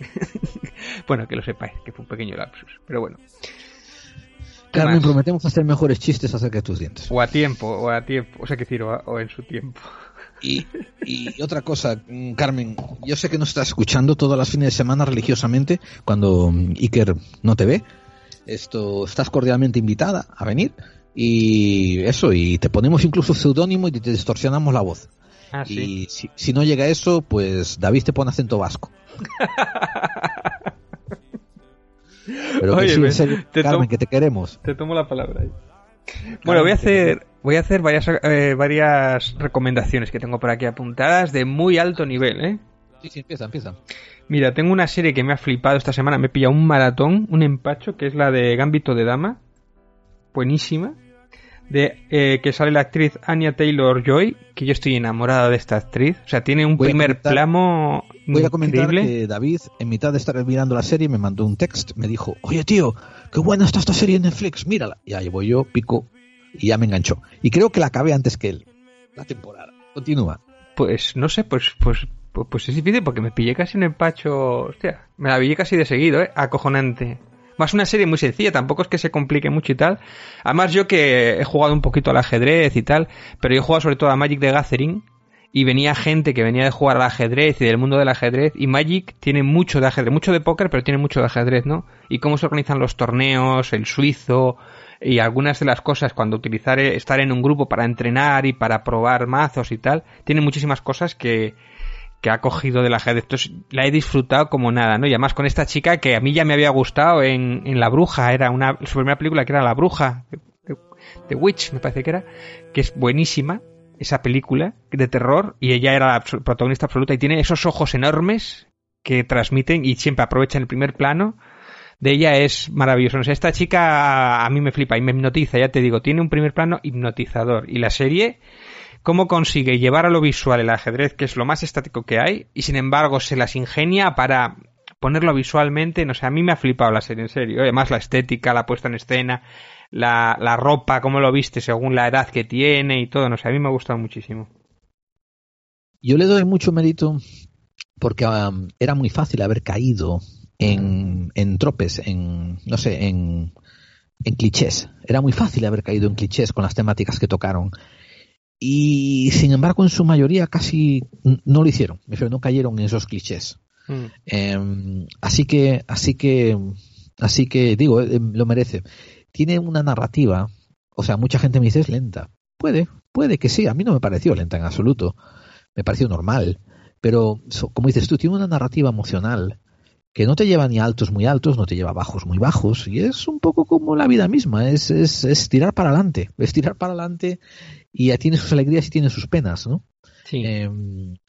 bueno, que lo sepáis, que fue un pequeño lapsus, pero bueno. ¿Qué Carmen, más? prometemos hacer mejores chistes acerca de tus dientes. O a tiempo, o a tiempo, o sea, que decir, o, a- o en su tiempo. Y, y otra cosa, mm, Carmen, yo sé que no estás escuchando todas las fines de semana religiosamente cuando mm, Iker no te ve. Esto, estás cordialmente invitada a venir y eso, y te ponemos incluso seudónimo y te distorsionamos la voz. Ah, sí. Y si, si no llega eso, pues David te pone acento vasco. Pero que Oye, sí, en serio, te Carmen, que te queremos. Te tomo la palabra. ahí. Bueno, voy a hacer, voy a hacer varias, eh, varias recomendaciones que tengo por aquí apuntadas de muy alto nivel, ¿eh? Sí, sí, empieza, empieza. Mira, tengo una serie que me ha flipado esta semana, me he pillado un maratón, un empacho, que es la de Gambito de Dama. Buenísima. De, eh, que sale la actriz Anya Taylor Joy, que yo estoy enamorado de esta actriz. O sea, tiene un Voy primer comentar- plano Voy a comentar increíble. que David, en mitad de estar mirando la serie, me mandó un text, me dijo, oye tío, qué buena está esta serie en Netflix, mírala. Y ahí voy yo, pico, y ya me enganchó. Y creo que la acabé antes que él, la temporada. Continúa. Pues no sé, pues, pues, pues, pues es difícil porque me pillé casi un empacho. Hostia, me la pillé casi de seguido, ¿eh? Acojonante. Más una serie muy sencilla, tampoco es que se complique mucho y tal. Además, yo que he jugado un poquito al ajedrez y tal, pero yo he jugado sobre todo a Magic the Gathering y venía gente que venía de jugar al ajedrez y del mundo del ajedrez y Magic tiene mucho de ajedrez, mucho de póker, pero tiene mucho de ajedrez, ¿no? Y cómo se organizan los torneos, el suizo y algunas de las cosas cuando utilizar estar en un grupo para entrenar y para probar mazos y tal, tiene muchísimas cosas que que ha cogido del ajedrez. Entonces la he disfrutado como nada, ¿no? Y además con esta chica que a mí ya me había gustado en, en La Bruja, era una su primera película que era La Bruja, The, Witch me parece que era, que es buenísima esa película de terror y ella era la protagonista absoluta y tiene esos ojos enormes que transmiten y siempre aprovechan el primer plano de ella es maravilloso. No esta chica a mí me flipa y me hipnotiza, ya te digo, tiene un primer plano hipnotizador. Y la serie, cómo consigue llevar a lo visual el ajedrez, que es lo más estático que hay, y sin embargo se las ingenia para ponerlo visualmente, no sé, a mí me ha flipado la serie, en serio. Además la estética, la puesta en escena, la, ropa, cómo lo viste según la edad que tiene y todo, no sé, a mí me ha gustado muchísimo. Yo le doy mucho mérito porque um, era muy fácil haber caído en, tropes, en, no sé, en clichés. Era muy fácil haber caído en clichés con las temáticas que tocaron. Y sin embargo, en su mayoría casi no lo hicieron. No cayeron en esos clichés. Eh, así que, así que, así que digo, eh, lo merece. Tiene una narrativa, o sea, mucha gente me dice es lenta. Puede, puede que sí. A mí no me pareció lenta en absoluto. Me pareció normal. Pero, como dices tú, tiene una narrativa emocional que no te lleva ni altos muy altos, no te lleva bajos muy bajos. Y es un poco como la vida misma. Es, es, es tirar para adelante. Es tirar para adelante y ya tiene sus alegrías y tiene sus penas, ¿no? Eh,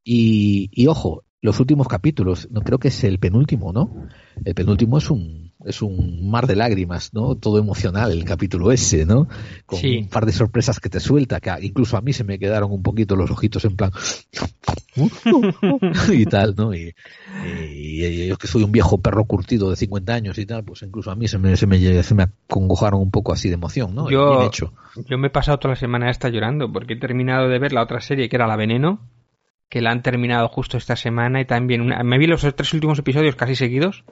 y, y ojo, los últimos capítulos, no creo que es el penúltimo, ¿no? El penúltimo es un es un mar de lágrimas, ¿no? Todo emocional el capítulo ese, ¿no? Con Sí. un par de sorpresas que te suelta, que incluso a mí se me quedaron un poquito los ojitos en plan y tal, ¿no? Y, y- y yo que soy un viejo perro curtido de 50 años y tal, pues incluso a mí se me, se me, se me acongojaron un poco así de emoción, ¿no? Y bien Yo, hecho. yo me he pasado toda la semana esta llorando porque he terminado de ver la otra serie que era La Veneno, que la han terminado justo esta semana y también una- me vi los tres últimos episodios casi seguidos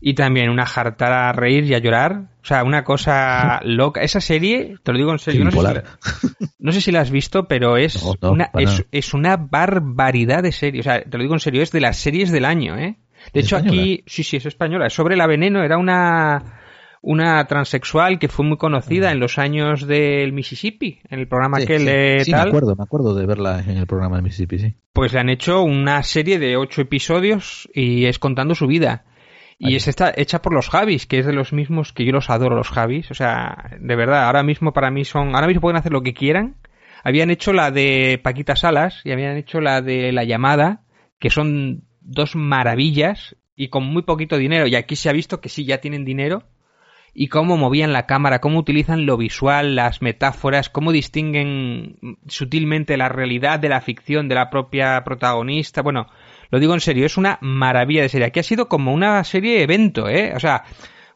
y también una jartada a reír y a llorar, o sea, una cosa loca. Esa serie, te lo digo en serio, no sé, si la, no sé si la has visto, pero es, No, no, una, es, una barbaridad de serie, o sea, te lo digo en serio, es de las series del año, ¿eh? De ¿Es hecho, aquí, sí, sí, es española. Es sobre la veneno, era una, una transexual que fue muy conocida en los años del Mississippi, en el programa Ah. Sí, aquel sí. me acuerdo, me acuerdo de verla en el programa de Mississippi, sí. Pues le han hecho una serie de ocho episodios y es contando su vida. Y es esta, hecha por los Javis, que es de los mismos que yo los adoro, los Javis. O sea, de verdad, ahora mismo para mí son. Ahora mismo pueden hacer lo que quieran. Habían hecho la de Paquita Salas y habían hecho la de La Llamada, que son dos maravillas y con muy poquito dinero. Y aquí se ha visto que sí, ya tienen dinero. Y cómo movían la cámara, cómo utilizan lo visual, las metáforas, cómo distinguen sutilmente la realidad de la ficción de la propia protagonista. Bueno, lo digo en serio, es una maravilla de serie. Aquí ha sido como una serie evento, ¿eh? O sea,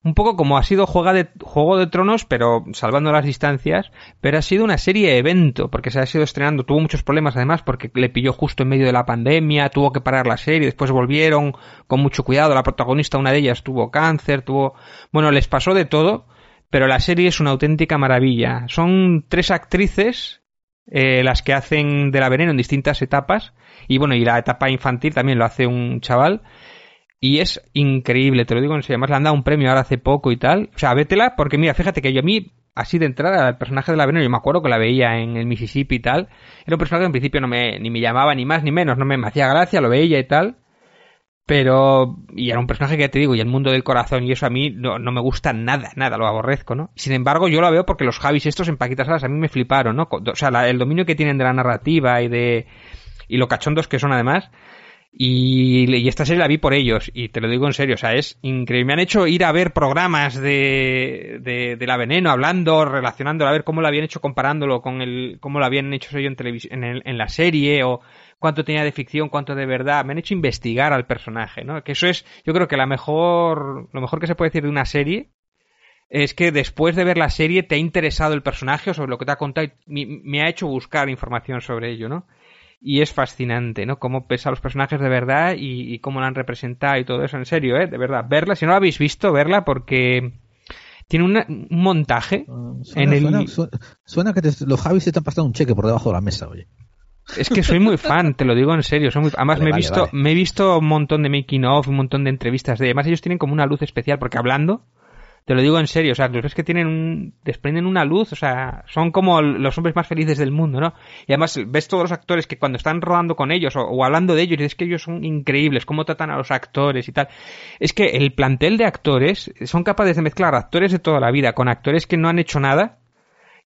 un poco como ha sido Juego de, Juego de Tronos, pero salvando las distancias, pero ha sido una serie evento, porque se ha sido estrenando, tuvo muchos problemas además, porque le pilló justo en medio de la pandemia, tuvo que parar la serie, después volvieron con mucho cuidado, la protagonista, una de ellas, tuvo cáncer, tuvo... Bueno, les pasó de todo, pero la serie es una auténtica maravilla. Son tres actrices eh, las que hacen de la veneno en distintas etapas, y bueno, y la etapa infantil también lo hace un chaval, y es increíble, te lo digo en serio. Además le han dado un premio ahora hace poco y tal. O sea, vétela, porque mira, fíjate que yo a mí, así de entrada, el personaje de la veneno, yo me acuerdo que la veía en el Mississippi y tal. Era un personaje que en principio no me, ni me llamaba ni más ni menos, no me, hacía gracia, lo veía y tal. Pero, y era un personaje que ya te digo, y el mundo del corazón, y eso a mí no, no me gusta nada, nada, lo aborrezco, ¿no? Sin embargo, yo lo veo porque los Javis estos en Paquitas Salas a mí me fliparon, ¿no? O sea, la- el dominio que tienen de la narrativa y de, y lo cachondos que son además. Y, esta serie la vi por ellos, y te lo digo en serio, o sea, es increíble. Me han hecho ir a ver programas de, de, de la veneno, hablando, relacionándolo, a ver cómo lo habían hecho, comparándolo con el, cómo lo habían hecho ellos en en, en la serie, o cuánto tenía de ficción, cuánto de verdad. Me han hecho investigar al personaje, ¿no? Que eso es, yo creo que la mejor, lo mejor que se puede decir de una serie es que después de ver la serie te ha interesado el personaje o sobre lo que te ha contado y me, me ha hecho buscar información sobre ello, ¿no? Y es fascinante, ¿no? Cómo pesa a los personajes de verdad y, y cómo la han representado y todo eso, en serio, ¿eh? De verdad, verla, si no la habéis visto, verla porque tiene una- un montaje en Suena, el... suena- suena- suena que te- los Javis se te han pasado un cheque por debajo de la mesa, oye. Es que soy muy fan, te lo digo en serio. Soy muy... Además, Vale, me, he vale, visto, vale. me he visto un montón de making of, un montón de entrevistas de. Además, ellos tienen como una luz especial, porque hablando, te lo digo en serio, o sea, los ves que tienen un. desprenden una luz, o sea, son como los hombres más felices del mundo, ¿no? Y además, ves todos los actores que cuando están rodando con ellos o, hablando de ellos, es que ellos son increíbles, cómo tratan a los actores y tal. Es que el plantel de actores son capaces de mezclar actores de toda la vida con actores que no han hecho nada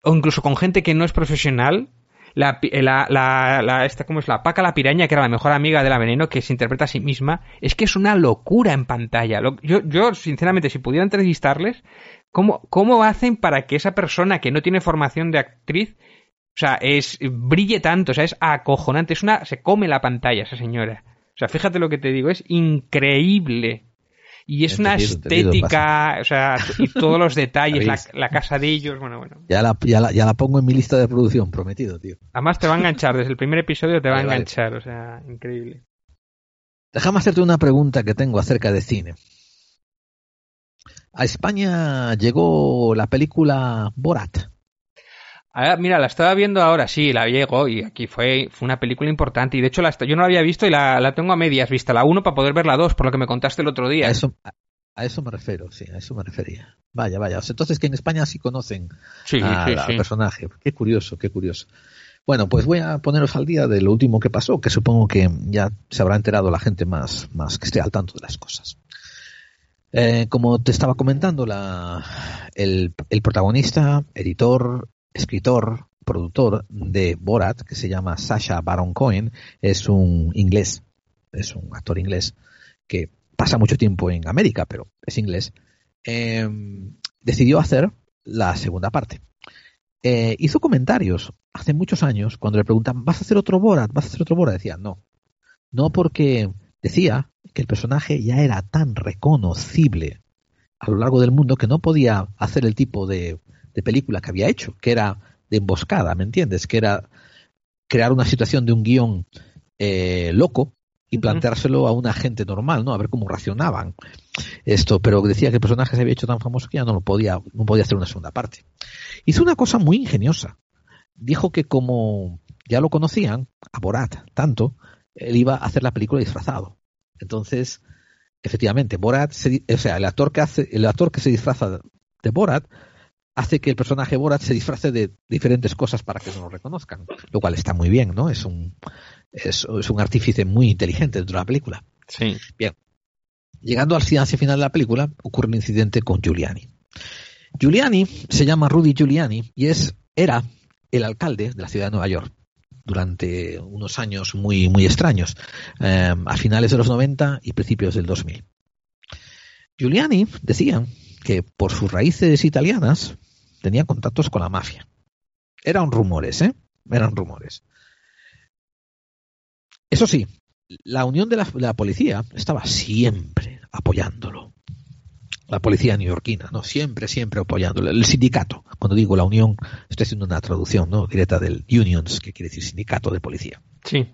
o incluso con gente que no es profesional. La, pi- la, la, la- esta, ¿cómo es? La Paca la piraña, que era la mejor amiga de la veneno, que se interpreta a sí misma, es que es una locura en pantalla. Yo, yo, sinceramente, si pudiera entrevistarles, ¿cómo, ¿cómo hacen para que esa persona que no tiene formación de actriz, o sea, es, brille tanto, o sea, es acojonante, es una, se come la pantalla esa señora. O sea, fíjate lo que te digo, es increíble. Y es una entendido, estética, o sea, y todos los detalles, la, casa de ellos, bueno, bueno. Ya la, ya, la, ya la pongo en mi lista de producción, prometido, tío. Además te va a enganchar, desde el primer episodio te va a vale. enganchar, o sea, increíble. Déjame hacerte una pregunta que tengo acerca de cine. A España llegó la película Borat. Ah, mira, la estaba viendo ahora, sí, la llegó y aquí fue, fue una película importante y de hecho la, yo no la había visto y la, la tengo a medias vista, la 1 para poder ver la 2, por lo que me contaste el otro día. A eso, a, a eso me refiero, sí, a eso me refería. Vaya, vaya. O sea, entonces que en España sí conocen Sí, a- sí, al personaje. Qué curioso, qué curioso. Bueno, pues voy a poneros al día de lo último que pasó, que supongo que ya se habrá enterado la gente más, más que esté al tanto de las cosas. Eh, como te estaba comentando, la, el, el protagonista, editor, escritor, productor de Borat, que se llama Sasha Baron Cohen, es un inglés, es un actor inglés que pasa mucho tiempo en América, pero es inglés, eh, decidió hacer la segunda parte. Eh, hizo comentarios hace muchos años cuando le preguntan, ¿vas a hacer otro Borat? ¿Vas a hacer otro Borat? Decía, no. No porque decía que el personaje ya era tan reconocible a lo largo del mundo que no podía hacer el tipo de, de película que había hecho, que era de emboscada, ¿me entiendes? Que era crear una situación de un guion eh, loco y planteárselo a una gente normal, ¿no? A ver cómo racionaban esto, pero decía que el personaje se había hecho tan famoso que ya no lo podía, no podía hacer una segunda parte. Hizo una cosa muy ingeniosa. Dijo que como ya lo conocían, a Borat, tanto, él iba a hacer la película disfrazado. Entonces, efectivamente, Borat, se o sea, el actor que hace, el actor que se disfraza de Borat hace que el personaje Borat se disfrace de diferentes cosas para que no lo reconozcan, lo cual está muy bien, ¿no? Es un es, es un artífice muy inteligente dentro de la película. Sí. Bien. Llegando al final de la película, ocurre un incidente con Giuliani. Giuliani se llama Rudy Giuliani y es era el alcalde de la ciudad de Nueva York durante unos años muy muy extraños, eh, a finales de los 90 y principios del 2000. Giuliani decía que por sus raíces italianas tenía contactos con la mafia. Eran rumores, ¿eh? Eran rumores. Eso sí, la unión de la, de la policía estaba siempre apoyándolo. La policía neoyorquina, ¿no? Siempre, siempre apoyándolo. El sindicato, cuando digo la unión, estoy haciendo una traducción, ¿no? Directa del unions, que quiere decir sindicato de policía. Sí.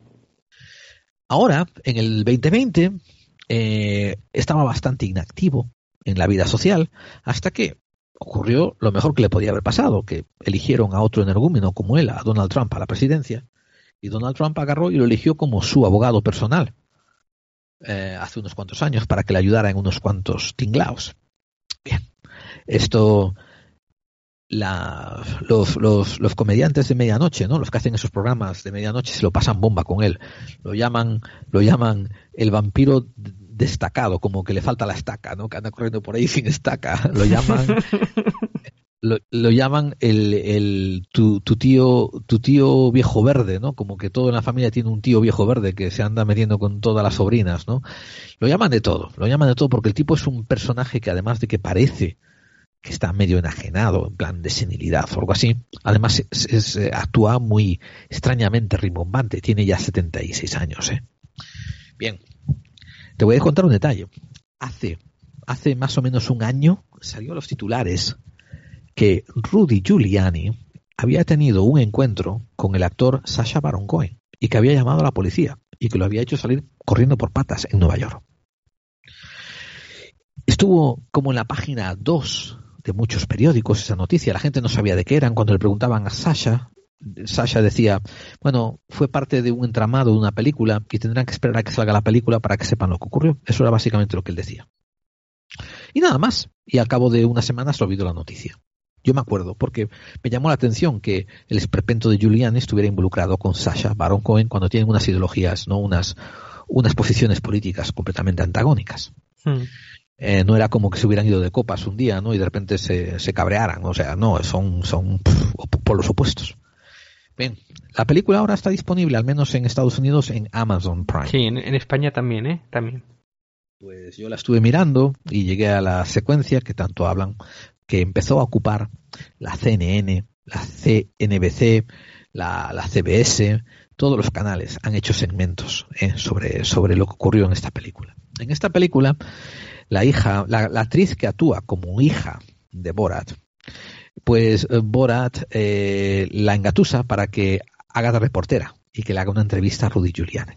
Ahora, en el 2020, eh, estaba bastante inactivo en la vida social hasta que ocurrió lo mejor que le podía haber pasado, que eligieron a otro energúmeno como él, a Donald Trump, a la presidencia, y Donald Trump agarró y lo eligió como su abogado personal eh, hace unos cuantos años para que le ayudara en unos cuantos tinglaos. Bien, esto los, los, los comediantes de medianoche, ¿no? Los que hacen esos programas de medianoche se lo pasan bomba con él. Lo llaman, lo llaman el vampiro destacado, como que le falta la estaca, ¿no? Que anda corriendo por ahí sin estaca. Lo llaman, lo, lo llaman el, el tu, tu tío, tu tío viejo verde, ¿no? Como que todo en la familia tiene un tío viejo verde que se anda metiendo con todas las sobrinas, ¿no? Lo llaman de todo, lo llaman de todo porque el tipo es un personaje que además de que parece que está medio enajenado, en plan de senilidad o algo así. Además, es, es, eh, actúa muy extrañamente rimbombante. Tiene ya 76 años. ¿eh? Bien, te voy a contar un detalle. Hace, hace más o menos un año salió a los titulares que Rudy Giuliani había tenido un encuentro con el actor Sasha Baron Cohen y que había llamado a la policía y que lo había hecho salir corriendo por patas en Nueva York. Estuvo como en la página 2 de muchos periódicos esa noticia. La gente no sabía de qué eran. Cuando le preguntaban a Sasha, Sasha decía, bueno, fue parte de un entramado de una película y tendrán que esperar a que salga la película para que sepan lo que ocurrió. Eso era básicamente lo que él decía. Y nada más. Y al cabo de unas semanas lo olvidó la noticia. Yo me acuerdo, porque me llamó la atención que el esperpento de Giuliani estuviera involucrado con Sasha Baron Cohen cuando tienen unas ideologías, no unas, unas posiciones políticas completamente antagónicas. Hmm. Eh, no era como que se hubieran ido de copas un día, ¿no? Y de repente se, se cabrearan. O sea, no, son, son pff, por los opuestos. Bien, la película ahora está disponible, al menos en Estados Unidos, en Amazon Prime. Sí, en, en España también, ¿eh? También. Pues yo la estuve mirando y llegué a la secuencia que tanto hablan, que empezó a ocupar la CNN, la CNBC, la, la CBS, todos los canales han hecho segmentos ¿eh? sobre, sobre lo que ocurrió en esta película. En esta película, la hija, la, la actriz que actúa como hija de Borat, pues eh, Borat eh, la engatusa para que haga de reportera y que le haga una entrevista a Rudy Giuliani.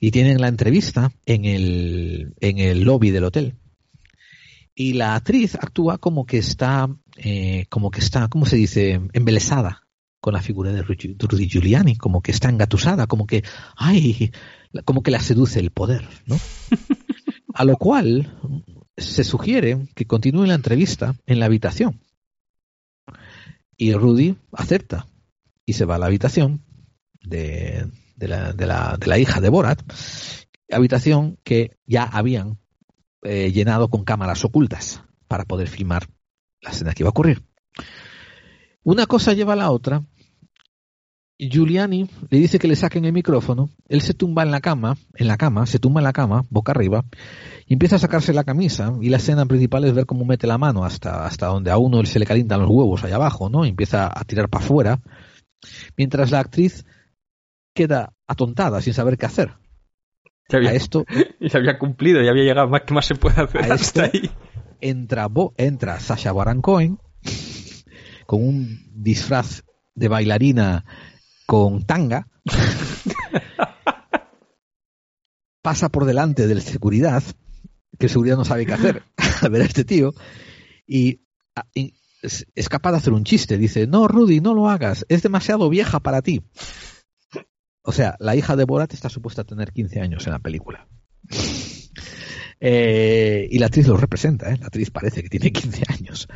Y tienen la entrevista en el, en el lobby del hotel. Y la actriz actúa como que está, eh, como que está, ¿cómo se dice? Embelesada con la figura de Rudy Rudy Giuliani, como que está engatusada, como que, ay, como que la seduce el poder, ¿no? A lo cual se sugiere que continúe la entrevista en la habitación. Y Rudy acepta y se va a la habitación de, de, la, de, la, de la hija de Borat, habitación que ya habían eh, llenado con cámaras ocultas para poder filmar la escena que iba a ocurrir. Una cosa lleva a la otra. Giuliani le dice que le saquen el micrófono. Él se tumba en la cama, en la cama, se tumba en la cama, boca arriba, y empieza a sacarse la camisa. Y la escena principal es ver cómo mete la mano hasta, hasta donde a uno se le calientan los huevos allá abajo, ¿no? Y empieza a tirar para afuera. Mientras la actriz queda atontada sin saber qué hacer. Ya había, a esto y se había cumplido, ya había llegado más que más se puede hacer a hasta esto ahí. entra, Bo- entra Sasha Baron Cohen con un disfraz de bailarina con tanga pasa por delante del seguridad que el seguridad no sabe qué hacer al ver a este tío y, y es capaz de hacer un chiste. Dice no Rudy no lo hagas es demasiado vieja para ti o sea la hija de Borat está supuesta a tener 15 años en la película eh, y la actriz lo representa, ¿eh? la actriz parece que tiene 15 años.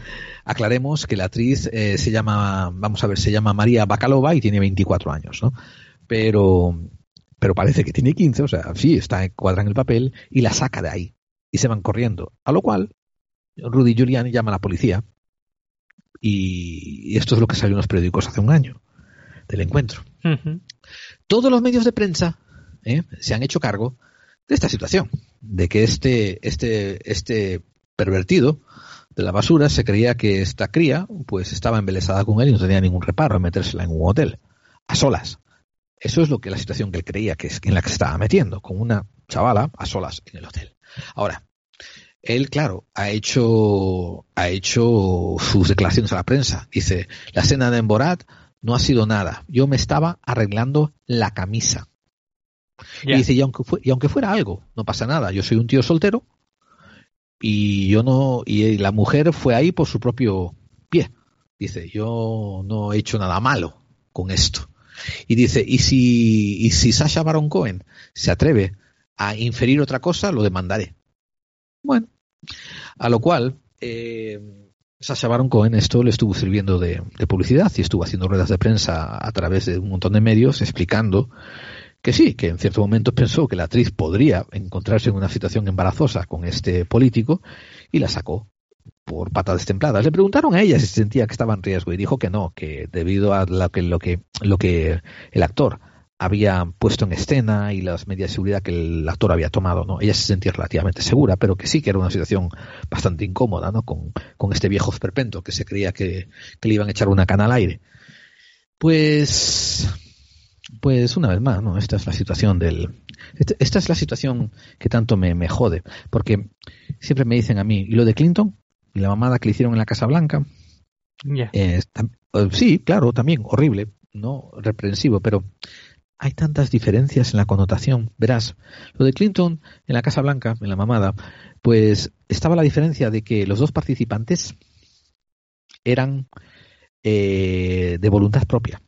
Aclaremos que la actriz eh, se llama, vamos a ver, se llama María Bacalova y tiene 24 años, ¿no? Pero, pero parece que tiene 15, o sea, sí, está cuadra en el papel y la saca de ahí y se van corriendo. A lo cual, Rudy Giuliani llama a la policía y, y esto es lo que salió en los periódicos hace un año del encuentro. Todos los medios de prensa ¿eh? se han hecho cargo de esta situación, de que este, este, este pervertido de la basura se creía que esta cría pues estaba embelesada con él y no tenía ningún reparo en metérsela en un hotel, a solas. Eso es lo que la situación que él creía que es en la que se estaba metiendo, con una chavala a solas en el hotel. Ahora, él, claro, ha hecho, ha hecho sus declaraciones a la prensa. Dice, la escena de Borat no ha sido nada. Yo me estaba arreglando la camisa. Y dice, y aunque, y aunque fuera algo, no pasa nada. Yo soy un tío soltero y yo no, y la mujer fue ahí por su propio pie. Dice, yo no he hecho nada malo con esto. Y dice, y si, y si Sasha Baron Cohen se atreve a inferir otra cosa, lo demandaré. Bueno, a lo cual, eh, Sasha Baron Cohen esto le estuvo sirviendo de, de publicidad y estuvo haciendo ruedas de prensa a través de un montón de medios explicando que sí, que en cierto momento pensó que la actriz podría encontrarse en una situación embarazosa con este político y la sacó por patas destempladas. Le preguntaron a ella si sentía que estaba en riesgo y dijo que no, que debido a lo que, lo que, lo que el actor había puesto en escena y las medidas de seguridad que el actor había tomado, ¿no? Ella se sentía relativamente segura, pero que sí que era una situación bastante incómoda, ¿no? Con, con este viejo esperpento que se creía que le iban a echar una cana al aire. Pues, pues una vez más, ¿no? Esta es la situación del, este- esta es la situación que tanto me, me jode, porque siempre me dicen a mí, ¿y lo de Clinton? ¿Y la mamada que le hicieron en la Casa Blanca? Tam- eh, sí, claro, también, horrible, no reprensivo, pero hay tantas diferencias en la connotación. Verás, lo de Clinton en la Casa Blanca, en la mamada, pues estaba la diferencia de que los dos participantes eran eh, de voluntad propia.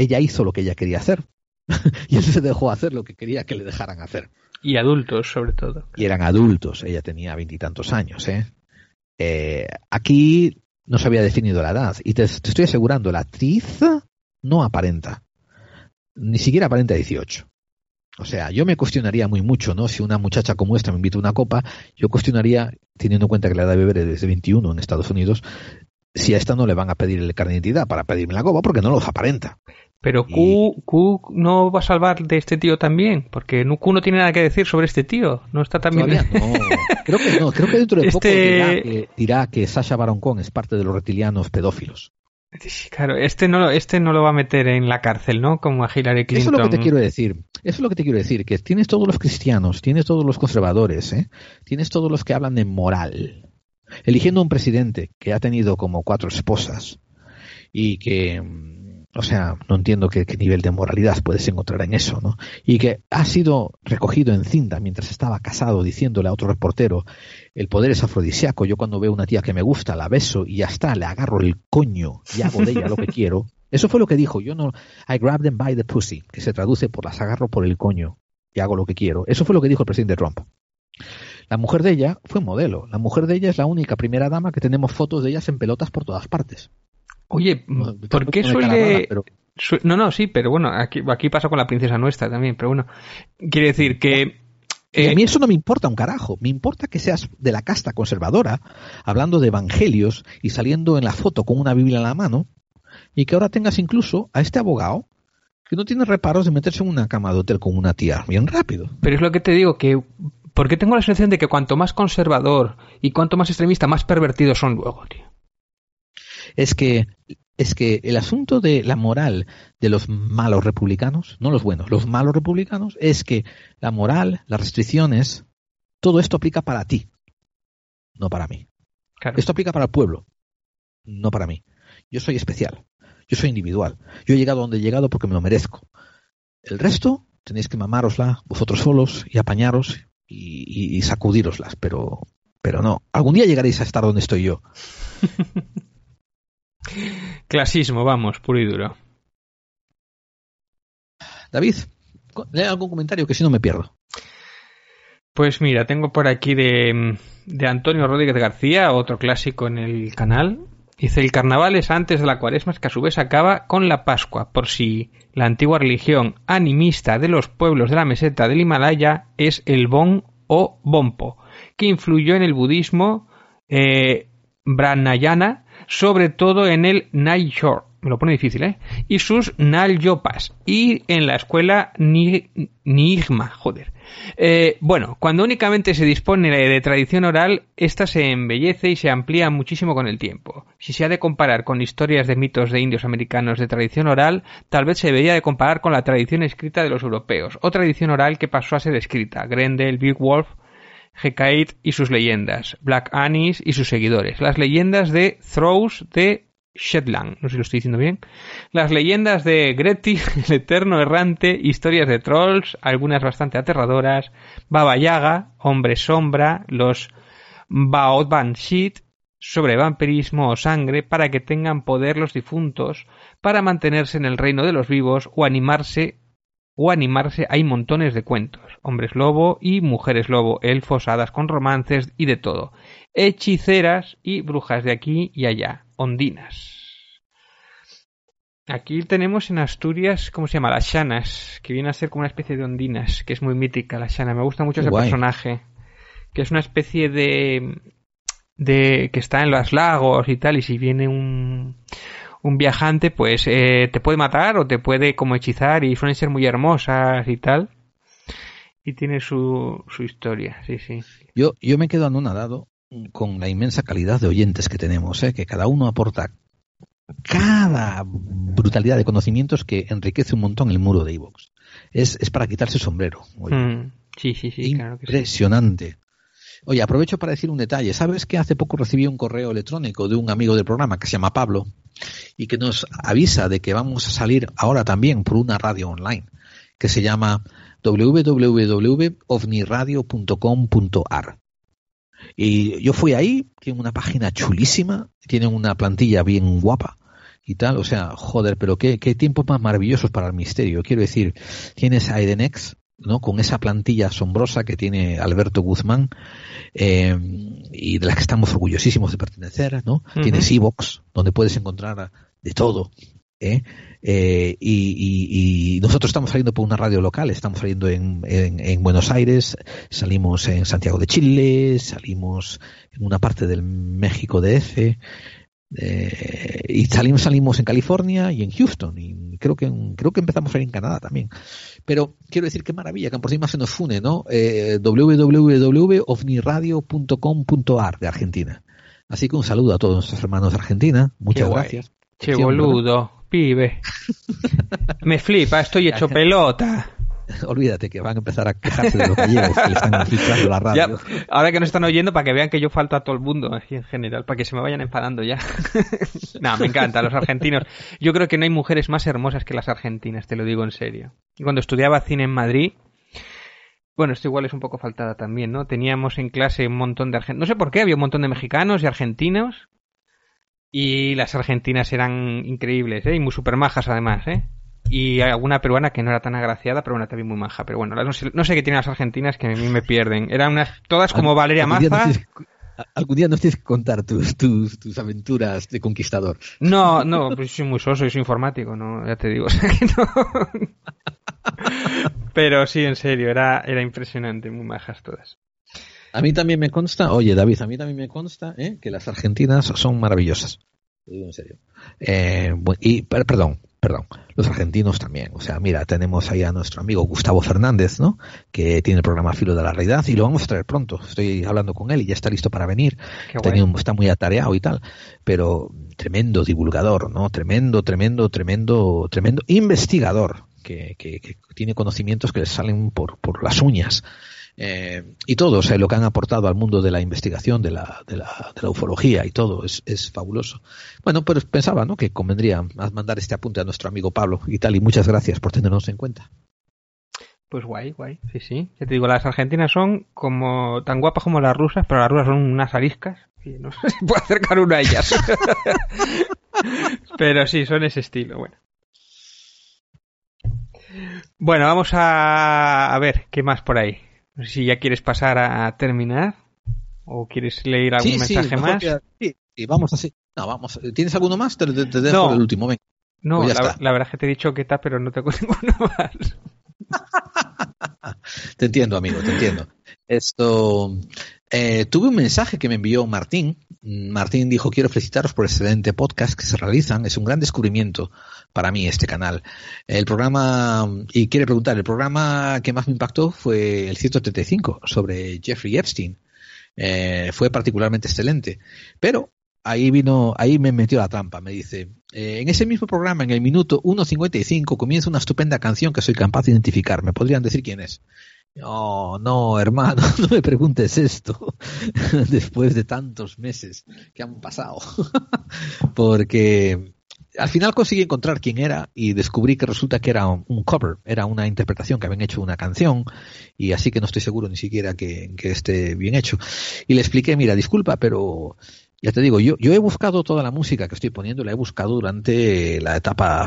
Ella hizo lo que ella quería hacer y él se dejó hacer lo que quería que le dejaran hacer. Y adultos, sobre todo. Y eran adultos, ella tenía veintitantos años. ¿eh? Eh, aquí no se había definido la edad y te, te estoy asegurando, la actriz no aparenta, ni siquiera aparenta 18. O sea, yo me cuestionaría muy mucho, ¿no? Si una muchacha como esta me invita a una copa, yo cuestionaría, teniendo en cuenta que la edad de beber es de 21 en Estados Unidos, si a esta no le van a pedir el carnet de identidad para pedirme la copa porque no los aparenta. Pero Q, Q no va a salvar de este tío también, porque Q no tiene nada que decir sobre este tío. No está también. Todavía no. Creo que no, creo que dentro de poco Este- dirá, que, dirá que Sasha Baron Cohen es parte de los reptilianos pedófilos. Claro, este no, este no lo va a meter en la cárcel, ¿no? Como a Hillary Eso Clinton. es lo que te quiero decir. Eso es lo que te quiero decir, que tienes todos los cristianos, tienes todos los conservadores, ¿eh? tienes todos los que hablan de moral, eligiendo un presidente que ha tenido como cuatro esposas y que, mm, o sea, no entiendo qué, qué nivel de moralidad puedes encontrar en eso, ¿no? Y que ha sido recogido en cinta mientras estaba casado diciéndole a otro reportero, el poder es afrodisíaco, yo cuando veo una tía que me gusta la beso y ya está, le agarro el coño y hago de ella lo que quiero. Eso fue lo que dijo, yo no, I grab them by the pussy, que se traduce por las agarro por el coño y hago lo que quiero. Eso fue lo que dijo el presidente Trump. La mujer de ella fue modelo. La mujer de ella es la única primera dama que tenemos fotos de ellas en pelotas por todas partes. Oye, ¿por qué suele...? No, no, sí, pero bueno, aquí, aquí pasa con la princesa nuestra también, pero bueno. Quiere decir que... Y eh, a mí eso no me importa un carajo. Me importa que seas de la casta conservadora, hablando de evangelios y saliendo en la foto con una Biblia en la mano, y que ahora tengas incluso a este abogado que no tiene reparos de meterse en una cama de hotel con una tía bien rápido. Pero es lo que te digo, que... Porque tengo la sensación de que cuanto más conservador y cuanto más extremista, más pervertidos son luego, tío. Es que es que el asunto de la moral de los malos republicanos, no los buenos, los malos republicanos, es que la moral, las restricciones, todo esto aplica para ti, no para mí. Esto aplica para el pueblo, no para mí. Yo soy especial, yo soy individual. Yo he llegado donde he llegado porque me lo merezco. El resto tenéis que mamárosla vosotros solos y apañaros y, y- y sacudíroslas, pero, pero no. Algún día llegaréis a estar donde estoy yo. Clasismo, vamos, puro y duro. David, lee algún comentario que si no me pierdo. Pues mira, tengo por aquí de, de Antonio Rodríguez García, otro clásico en el canal. Dice, el carnaval es antes de la cuaresma, que a su vez acaba con la Pascua, por si la antigua religión animista de los pueblos de la meseta del Himalaya es el Bon o Bompo, que influyó en el budismo eh, Brahmayana, sobre todo en el Naishor, me lo pone difícil, ¿eh? Y sus Nalyopas, y en la escuela Ni- Nigma, joder. Eh, bueno, cuando únicamente se dispone de tradición oral, esta se embellece y se amplía muchísimo con el tiempo. Si se ha de comparar con historias de mitos de indios americanos de tradición oral, tal vez se debería de comparar con la tradición escrita de los europeos, o tradición oral que pasó a ser escrita, Grendel, Beowulf, Hecate y sus leyendas, Black Anis y sus seguidores, las leyendas de Throws de Shetland, no sé si lo estoy diciendo bien, las leyendas de Greti, el eterno errante, historias de trolls, algunas bastante aterradoras, Baba Yaga, Hombre Sombra, los Baodbanshit, sobre vampirismo o sangre para que tengan poder los difuntos, para mantenerse en el reino de los vivos o animarse o animarse hay montones de cuentos, hombres lobo y mujeres lobo, elfos, hadas con romances y de todo, hechiceras y brujas de aquí y allá, ondinas. Aquí tenemos en Asturias, ¿cómo se llama? Las Shanas, que viene a ser como una especie de ondinas, que es muy mítica la Shana. Me gusta mucho ese Guay. personaje, que es una especie de, de que está en los lagos y tal, y si viene un, un viajante, pues eh, te puede matar o te puede como hechizar y suelen ser muy hermosas y tal. Y tiene su, su historia, sí, sí. Yo, yo me quedo anonadado con la inmensa calidad de oyentes que tenemos, ¿eh? que cada uno aporta cada brutalidad de conocimientos que enriquece un montón el muro de iVoox. Es, es para quitarse el sombrero. Mm, sí, sí, sí, claro que sí. Impresionante. Oye, aprovecho para decir un detalle. ¿Sabes que hace poco recibí un correo electrónico de un amigo del programa que se llama Pablo y que nos avisa de que vamos a salir ahora también por una radio online que se llama www.ovniradio.com.ar. Y yo fui ahí, tiene una página chulísima, tiene una plantilla bien guapa y tal, o sea, joder, pero qué, qué tiempos más maravillosos para el misterio. Quiero decir, tienes a Edenex, ¿no? Con esa plantilla asombrosa que tiene Alberto Guzmán eh, y de la que estamos orgullosísimos de pertenecer, ¿no? Tienes Evox, donde puedes encontrar de todo, ¿eh? Eh, y, y- y nosotros estamos saliendo por una radio local, estamos saliendo en, en- en Buenos Aires, salimos en Santiago de Chile, salimos en una parte del México DF, eh, y salimos, salimos en California y en Houston, y creo que, creo que empezamos a salir en Canadá también. Pero quiero decir qué maravilla, que por encima se nos fune, ¿no? Eh, www.ovniradio.com.ar de Argentina. Así que un saludo a todos nuestros hermanos de Argentina. Muchas Qué gracias. Hombre. boludo, pibe. Me flipa, estoy hecho pelota. Olvídate que van a empezar a quejarse de los gallegos que le están filtrando la radio. Ya, ahora que nos están oyendo, para que vean que yo falto a todo el mundo, en general, para que se me vayan enfadando ya. no, me encanta, los argentinos. Yo creo que no hay mujeres más hermosas que las argentinas, te lo digo en serio. Y Cuando estudiaba cine en Madrid, bueno, esto igual es un poco faltada también, ¿no? Teníamos en clase un montón de argentinos, no sé por qué, había un montón de mexicanos y argentinos, y las argentinas eran increíbles, ¿eh? Y muy super majas además, ¿eh? Y alguna peruana que no era tan agraciada, pero bueno, también muy maja. Pero bueno, no sé, no sé qué tienen las argentinas que a mí me pierden. Eran unas, todas como Valeria Maza. algún día nos tienes que contar tus, tus, tus aventuras de conquistador. No, no, pues soy muy soso, soy informático, no, ya te digo. o sea que no. Pero sí, en serio, era, era impresionante, muy majas todas. A mí también me consta, oye David, a mí también me consta ¿eh? que las argentinas son maravillosas. Lo digo en serio. Eh, y, per- perdón, perdón, los argentinos también. O sea, mira, tenemos ahí a nuestro amigo Gustavo Fernández, ¿no? Que tiene el programa Filo de la Realidad y lo vamos a traer pronto. Estoy hablando con él y ya está listo para venir. Muy- está muy atareado y tal. Pero tremendo divulgador, ¿no? Tremendo, tremendo, tremendo, tremendo investigador que, que- que tiene conocimientos que le salen por, por las uñas. Eh, y todo, o sea, lo que han aportado al mundo de la investigación, de la, de la, de la ufología y todo, es, es fabuloso. Bueno, pues pensaba, ¿no? Que convendría mandar este apunte a nuestro amigo Pablo y tal, y muchas gracias por tenernos en cuenta. Pues guay, guay. Sí, sí. Ya te digo, las argentinas son como tan guapas como las rusas, pero las rusas son unas ariscas. Y no sé si puedo acercar una a ellas. pero sí, son ese estilo. Bueno. Bueno, vamos a, a ver qué más por ahí. No sé si ya quieres pasar a terminar o quieres leer algún Sí, mensaje más. que- sí, sí, vamos así. No, vamos. ¿Tienes alguno más? Te, te- te dejo No. el último, venga. No, Pues la, la verdad es que te he dicho que está, pero no tengo ninguno más. Te entiendo, amigo, te entiendo. Esto. eh, tuve un mensaje que me envió Martín. Martín dijo: Quiero felicitaros por el excelente podcast que se realizan. Es un gran descubrimiento para mí este canal. El programa. Y quiere preguntar: el programa que más me impactó fue el 135 sobre Jeffrey Epstein. Eh, fue particularmente excelente. Pero ahí vino, ahí me metió la trampa. Me dice, eh, en ese mismo programa, en el minuto 1.55, comienza una estupenda canción que soy capaz de identificar. ¿Me podrían decir quién es? No, no, hermano, no me preguntes esto después de tantos meses que han pasado. Porque al final conseguí encontrar quién era y descubrí que resulta que era un, cover, era una interpretación que habían hecho una canción y así que no estoy seguro ni siquiera que, que esté bien hecho. Y le expliqué, mira, disculpa, pero ya te digo, yo, yo he buscado toda la música que estoy poniendo, la he buscado durante la etapa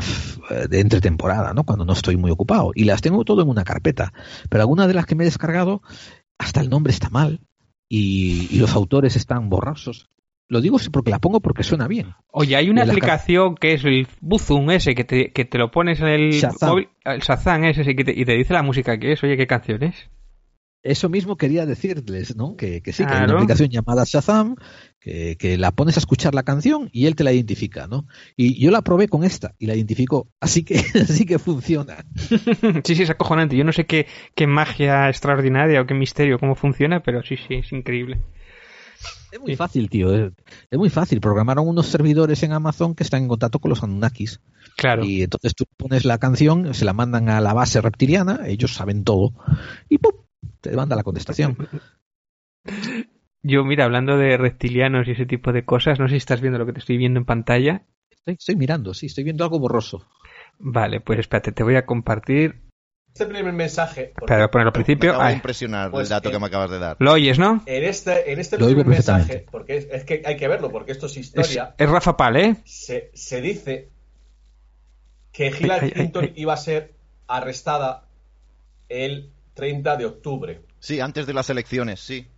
eh, de entretemporada, ¿no? Cuando no estoy muy ocupado. Y las tengo todo en una carpeta. Pero algunas de las que me he descargado, hasta el nombre está mal. Y, y los autores están borrosos. Lo digo porque la pongo porque suena bien. Oye, hay una aplicación que es el Buzum ese, que te, que te lo pones en el Shazam. móvil, el Shazam ese, que te- y te dice la música que es. Oye, ¿qué canción es? Eso mismo quería decirles, ¿no? Que, que sí, que hay una aplicación llamada Shazam, que, que la pones a escuchar la canción y él te la identifica, ¿no? Y yo la probé con esta y la identificó, así que, así que funciona. sí, sí, es acojonante. Yo no sé qué, qué magia extraordinaria o qué misterio, cómo funciona, pero sí, sí, es increíble. Es muy fácil, tío. Es, es muy fácil. Programaron unos servidores en Amazon que están en contacto con los Anunnakis. Claro. Y entonces tú pones la canción, se la mandan a la base reptiliana, ellos saben todo, y ¡pum! Te manda la contestación. Yo, mira, hablando de reptilianos y ese tipo de cosas, no sé si estás viendo lo que te estoy viendo en pantalla. Estoy, estoy mirando, sí, estoy viendo algo borroso. Vale, pues espérate, te voy a compartir. Este primer mensaje. Espera, voy a ponerlo al principio. Me acaba de Ahí. impresionar Pues el dato que- que me acabas de dar. Lo oyes, ¿no? En este, en este primer mensaje, porque es, es que hay que verlo, porque esto es historia, es Rafa Pal, ¿eh? se, se dice que Hillary Ay, ay, Clinton ay. iba a ser arrestada el 30 de octubre. Sí, antes de las elecciones, sí.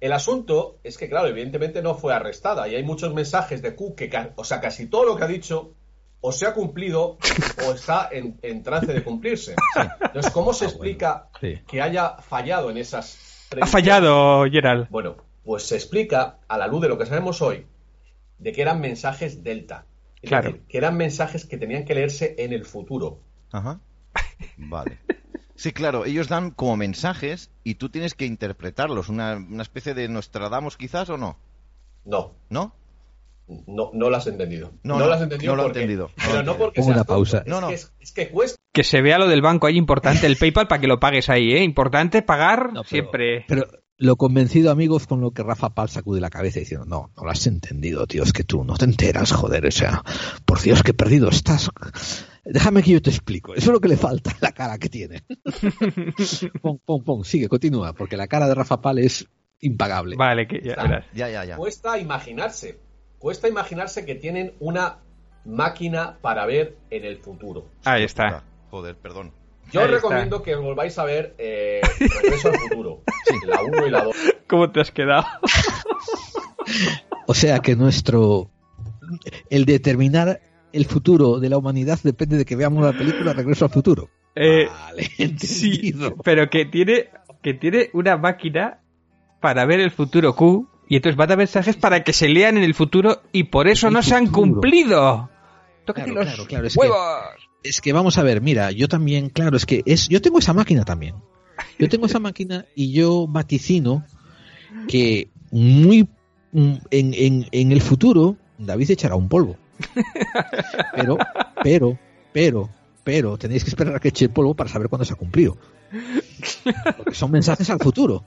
El asunto es que, claro, evidentemente no fue arrestada y hay muchos mensajes de Q que, o sea, casi todo lo que ha dicho o se ha cumplido o está en, en trance de cumplirse. Entonces, ¿cómo se explica Sí. que haya fallado en esas... Ha predicciones? fallado, Gerald. Bueno, pues se explica, a la luz de lo que sabemos hoy, de que eran mensajes delta. Es Claro. decir, que eran mensajes que tenían que leerse en el futuro. Ajá. Vale. Sí, claro, ellos dan como mensajes y tú tienes que interpretarlos. Una, una especie de Nostradamus quizás o no. No, ¿No? no, no lo has entendido. No, No, no, lo has entendido. no lo he porque- entendido, Pero no porque Pongo una pausa. es, no. Que es, es que cuesta. Que se vea lo del banco ahí importante, el PayPal, para que lo pagues ahí, ¿eh? Importante pagar No, pero- siempre. Pero lo convencido, amigos, con lo que Rafa Pal sacude la cabeza diciendo, no, no lo has entendido, tío, es que tú no te enteras, joder, o sea, por Dios, qué perdido estás. Déjame que yo te explico, eso es lo que le falta, la cara que tiene. pon, pon, pon, sigue, continúa, porque la cara de Rafa Pal es impagable. Vale, que ya verás. Ya, ya, ya. Cuesta imaginarse. Cuesta imaginarse que tienen una máquina para ver en el futuro. Ahí está. Joder, perdón. Yo os recomiendo que volváis a ver eh, Regreso al futuro. La 1 y la 2. ¿Cómo te has quedado? O sea que nuestro, el determinar el futuro de la humanidad depende de que veamos la película Regreso al futuro. Eh, Vale, sí, pero que tiene, que tiene una máquina para ver el futuro Q y entonces va a dar mensajes para que se lean en el futuro y por eso El no se han cumplido. Tócate Claro, los claro, claro, es que- huevos. Es que vamos a ver, mira, yo también, claro, es que es, yo tengo esa máquina también. Yo tengo esa máquina y yo vaticino que muy mm, en, en, en el futuro David echará un polvo. Pero, pero, pero, pero tenéis que esperar a que eche el polvo para saber cuándo se ha cumplido. Porque son mensajes al futuro.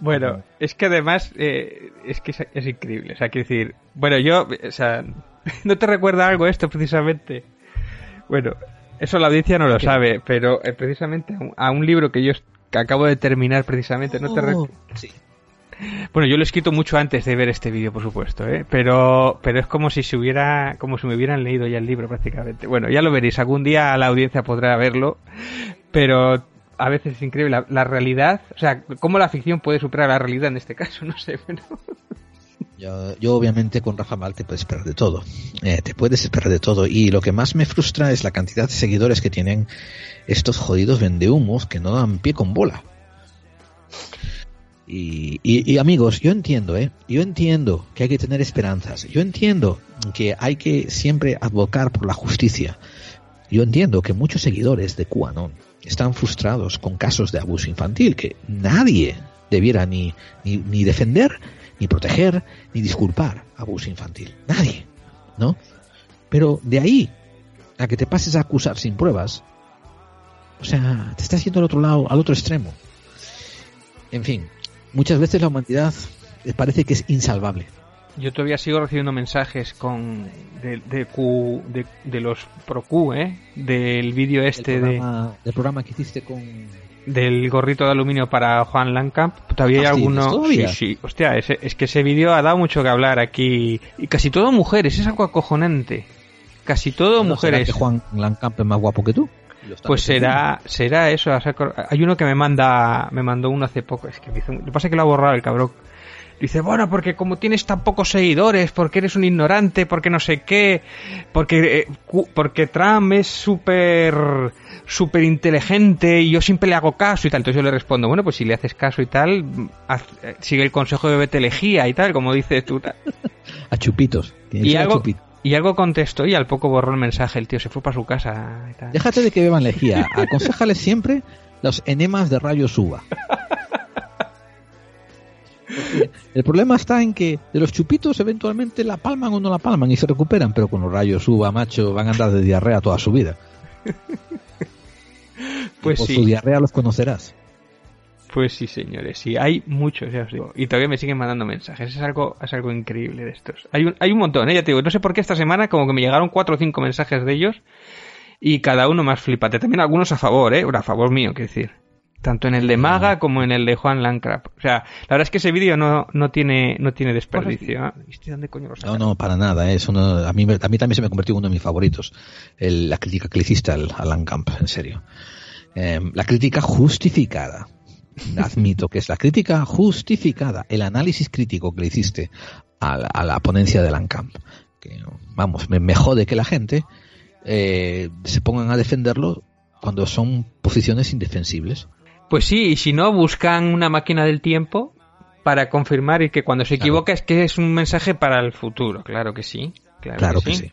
Bueno, es que además eh, es que es, es increíble. O sea, quiero decir, bueno, yo, o sea, ¿no te recuerda algo esto precisamente? Bueno, eso la audiencia no lo ¿Qué? sabe, pero eh, precisamente a un, a un libro que yo que acabo de terminar precisamente, ¿no te Oh, recuerda? sí. Bueno, yo lo he escrito mucho antes de ver este vídeo, por supuesto, ¿eh? pero, pero es como si se hubiera, como si me hubieran leído ya el libro prácticamente. Bueno, ya lo veréis, algún día la audiencia podrá verlo, pero a veces es increíble la, realidad, o sea, cómo la ficción puede superar la realidad en este caso, no sé. Yo, yo obviamente con Rafa Mal te puedes esperar de todo. Eh, te puedes esperar de todo. Y lo que más me frustra es la cantidad de seguidores que tienen estos jodidos vendehumos que no dan pie con bola. Y, y- y, amigos, yo entiendo, ¿eh? Yo entiendo que hay que tener esperanzas. Yo entiendo que hay que siempre advocar por la justicia. Yo entiendo que muchos seguidores de QAnon están frustrados con casos de abuso infantil que nadie debiera ni, ni, ni defender, ni proteger, ni disculpar abuso infantil. Nadie, ¿no? Pero de ahí a que te pases a acusar sin pruebas, o sea, te estás yendo al otro lado, al otro extremo. En fin, muchas veces la humanidad parece que es insalvable. Yo todavía sigo recibiendo mensajes con de, de Q, de, de los pro Q, ¿eh? Del vídeo este el de del programa que hiciste con del gorrito de aluminio para Juan Lankamp. Todavía hay Ah, sí, alguno. Sí, sí. Hostia, ese- es que ese vídeo ha dado mucho que hablar aquí. Y casi todo mujeres, es algo acojonante. Casi todo ¿No será mujeres. que Juan Lancamp es más guapo que tú? Pues será, será eso. o sea, cor- Hay uno que me manda, me mandó uno hace poco. Es que me hizo, lo que pasa es que lo ha borrado el cabrón. Dice, bueno, porque como tienes tan pocos seguidores, porque eres un ignorante, porque no sé qué, porque, eh, porque Trump es súper súper inteligente y yo siempre le hago caso y tal. Entonces yo le respondo, bueno, pues si le haces caso y tal, haz- eh, sigue el consejo de Bete Lejía y tal, como dices tú. tal. A chupitos. Y algo, chupitos. Y algo contestó y al poco borró el mensaje. El tío se fue para su casa y tal. Déjate de que beban lejía. Aconsejales siempre los enemas de rayos uva. El problema está en que de los chupitos eventualmente la palman o no la palman y se recuperan, pero con los rayos uva, macho, van a andar de diarrea toda su vida. Pues Por sí. su diarrea los conocerás. Pues sí, señores, sí, hay muchos, ya os digo. Y todavía me siguen mandando mensajes, es algo, es algo increíble de estos. Hay un, hay un montón, ¿eh? ya te digo, no sé por qué esta semana como que me llegaron cuatro o cinco mensajes de ellos y cada uno más flipate. También algunos a favor, ¿eh? Bueno, a favor mío, quiero decir. Tanto en el de Maga como en el de Juan Landcraft. O sea, la verdad es que ese vídeo no, no tiene, no tiene desperdicio. ¿eh? ¿Viste dónde coño lo No, no, para nada. ¿eh? Eso no- a, mí, a mí también se me convirtió en uno de mis favoritos. El- la crítica que le hiciste al, al Landcamp, en serio. Eh, la crítica justificada. Admito que es la crítica justificada. El análisis crítico que le hiciste a la, a la ponencia del Landcamp. Que, vamos, me, me jode que la gente eh, se pongan a defenderlo cuando son posiciones indefensibles. Pues sí, y si no, buscan una máquina del tiempo para confirmar y que cuando se equivoca es que es un mensaje para el futuro. Claro que sí. Claro, Claro que sí.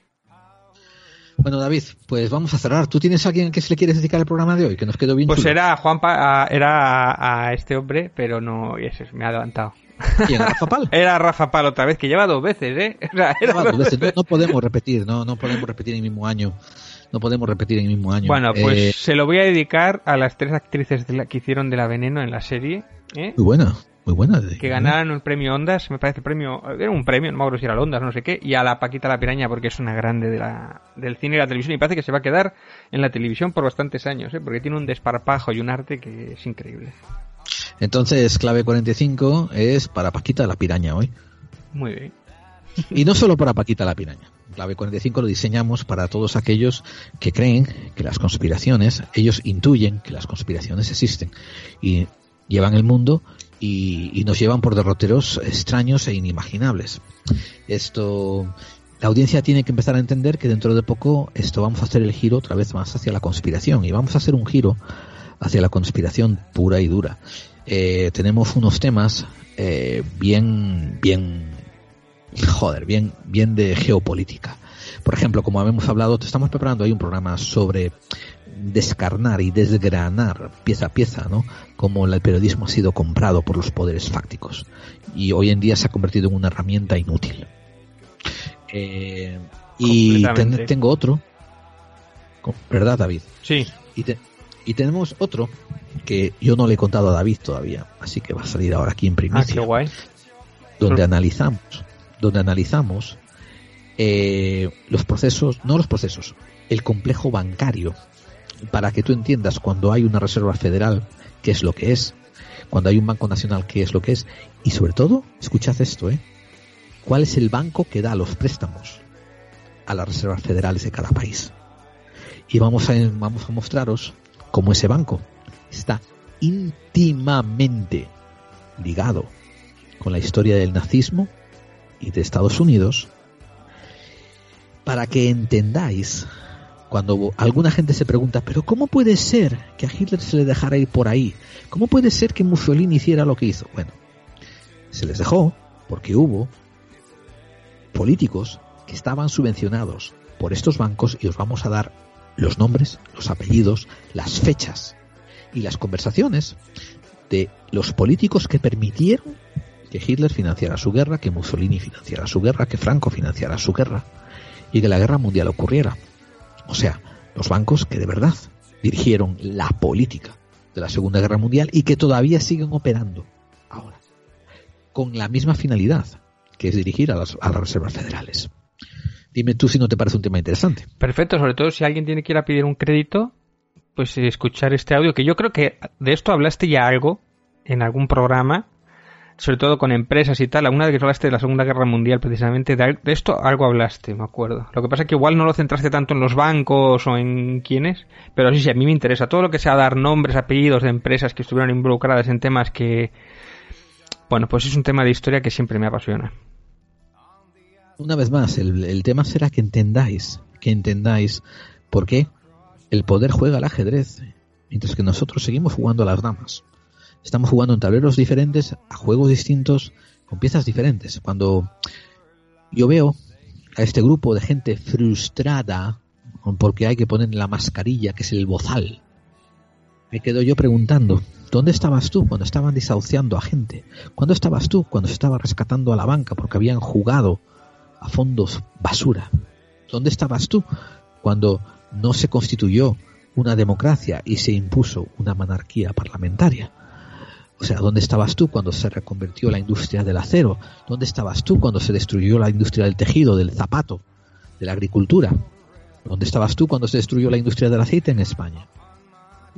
Bueno, David, pues vamos a cerrar. ¿Tú tienes a alguien que se le quieres dedicar el programa de hoy? Que nos quedó bien Pues chulo. era a Juan Pa- a- era a, a este hombre, pero no, y ese me ha adelantado. ¿Quién, a Rafa Pal? Era Rafa Pal otra vez, que lleva dos veces, ¿eh? O sea, era Lleva dos dos veces. No, veces. no podemos repetir, no, no podemos repetir en el mismo año. No podemos repetir en el mismo año. Bueno, pues Eh, se lo voy a dedicar a las tres actrices de la- que hicieron de la Veneno en la serie, ¿eh? muy buena, muy buena. de- que ganaron el premio Ondas, me parece premio, era un premio, no me acuerdo si era el Ondas, no sé qué, y a la Paquita la Piraña porque es una grande de la, del cine y la televisión y parece que se va a quedar en la televisión por bastantes años, ¿eh? porque tiene un desparpajo y un arte que es increíble. Entonces, clave 45 es para Paquita la piraña hoy. Muy bien. Y no solo para Paquita la piraña. Clave 45 lo diseñamos para todos aquellos que creen que las conspiraciones, ellos intuyen que las conspiraciones existen y llevan el mundo y, y nos llevan por derroteros extraños e inimaginables. Esto, la audiencia tiene que empezar a entender que dentro de poco esto vamos a hacer el giro otra vez más hacia la conspiración y vamos a hacer un giro hacia la conspiración pura y dura. Eh, tenemos unos temas eh, bien, bien joder, bien, bien de geopolítica. Por ejemplo, como habíamos hablado, te estamos preparando ahí un programa sobre descarnar y desgranar pieza a pieza, ¿no? Cómo el periodismo ha sido comprado por los poderes fácticos y hoy en día se ha convertido en una herramienta inútil. Eh, y ten- tengo otro, ¿verdad, David? Sí. Y, te- y tenemos otro que yo no le he contado a David todavía, así que va a salir ahora aquí en Ah, primicia qué guay. donde analizamos, donde analizamos eh, los procesos, no los procesos, el complejo bancario, para que tú entiendas cuando hay una reserva federal, qué es lo que es, cuando hay un banco nacional, qué es lo que es, y sobre todo, escuchad esto, ¿eh? ¿Cuál es el banco que da los préstamos a las reservas federales de cada país? Y vamos a, vamos a mostraros cómo ese banco está íntimamente ligado con la historia del nazismo y de Estados Unidos para que entendáis cuando alguna gente se pregunta, pero ¿cómo puede ser que a Hitler se le dejara ir por ahí? ¿Cómo puede ser que Mussolini hiciera lo que hizo? Bueno, se les dejó porque hubo políticos que estaban subvencionados por estos bancos y os vamos a dar los nombres, los apellidos, las fechas y las conversaciones de los políticos que permitieron que Hitler financiara su guerra, que Mussolini financiara su guerra, que Franco financiara su guerra y que la guerra mundial ocurriera. O sea, los bancos que de verdad dirigieron la política de la Segunda Guerra Mundial y que todavía siguen operando ahora con la misma finalidad, que es dirigir a las, a las reservas federales. Dime tú si no te parece un tema interesante. Perfecto, sobre todo si alguien tiene que ir a pedir un crédito, pues eh, escuchar este audio, que yo creo que de esto hablaste ya algo en algún programa, sobre todo con empresas y tal, alguna vez que hablaste de la Segunda Guerra Mundial precisamente, de, de esto algo hablaste, me acuerdo. Lo que pasa es que igual no lo centraste tanto en los bancos o en quiénes, pero sí, sí, a mí me interesa todo lo que sea dar nombres, apellidos de empresas que estuvieron involucradas en temas que Bueno, pues es un tema de historia que siempre me apasiona. Una vez más, el, el tema será que entendáis, que entendáis por qué el poder juega al ajedrez, mientras que nosotros seguimos jugando a las damas. Estamos jugando en tableros diferentes, a juegos distintos, con piezas diferentes. Cuando yo veo a este grupo de gente frustrada porque hay que poner la mascarilla, que es el bozal, me quedo yo preguntando, ¿dónde estabas tú cuando estaban desahuciando a gente? ¿Cuándo estabas tú cuando se estaba rescatando a la banca porque habían jugado a fondos basura? ¿Dónde estabas tú cuando no se constituyó una democracia y se impuso una monarquía parlamentaria? O sea, ¿dónde estabas tú cuando se reconvirtió la industria del acero? ¿Dónde estabas tú cuando se destruyó la industria del tejido, del zapato, de la agricultura? ¿Dónde estabas tú cuando se destruyó la industria del aceite en España?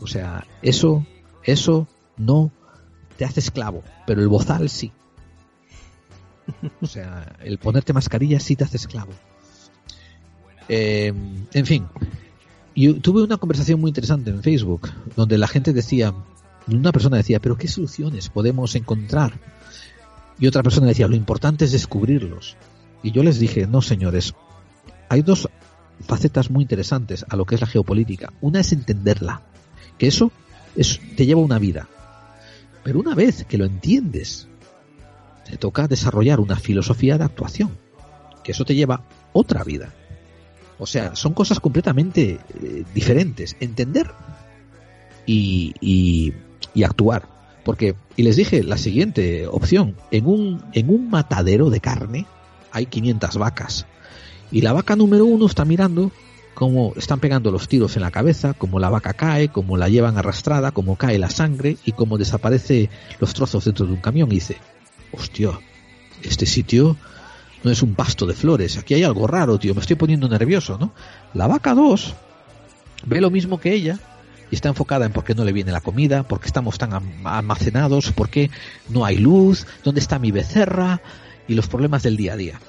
O sea, eso, eso no te hace esclavo, pero el bozal sí. O sea, el ponerte mascarilla sí te hace esclavo. Eh, en fin, yo tuve una conversación muy interesante en Facebook donde la gente decía, una persona decía, pero ¿qué soluciones podemos encontrar? Y otra persona decía, lo importante es descubrirlos. Y yo les dije, no señores, hay dos facetas muy interesantes a lo que es la geopolítica. Una es entenderla, que eso es, te lleva una vida. Pero una vez que lo entiendes, te toca desarrollar una filosofía de actuación, que eso te lleva otra vida. O sea, son cosas completamente eh, diferentes. Entender y, y, y actuar. Porque, y les dije la siguiente opción, en un, en un matadero de carne hay 500 vacas. Y la vaca número uno está mirando cómo están pegando los tiros en la cabeza, cómo la vaca cae, cómo la llevan arrastrada, cómo cae la sangre y cómo desaparece los trozos dentro de un camión. Y dice, hostia, este sitio no es un pasto de flores, aquí hay algo raro, tío, me estoy poniendo nervioso, ¿no? La vaca 2 ve lo mismo que ella y está enfocada en por qué no le viene la comida, por qué estamos tan almacenados, por qué no hay luz, dónde está mi becerra y los problemas del día a día.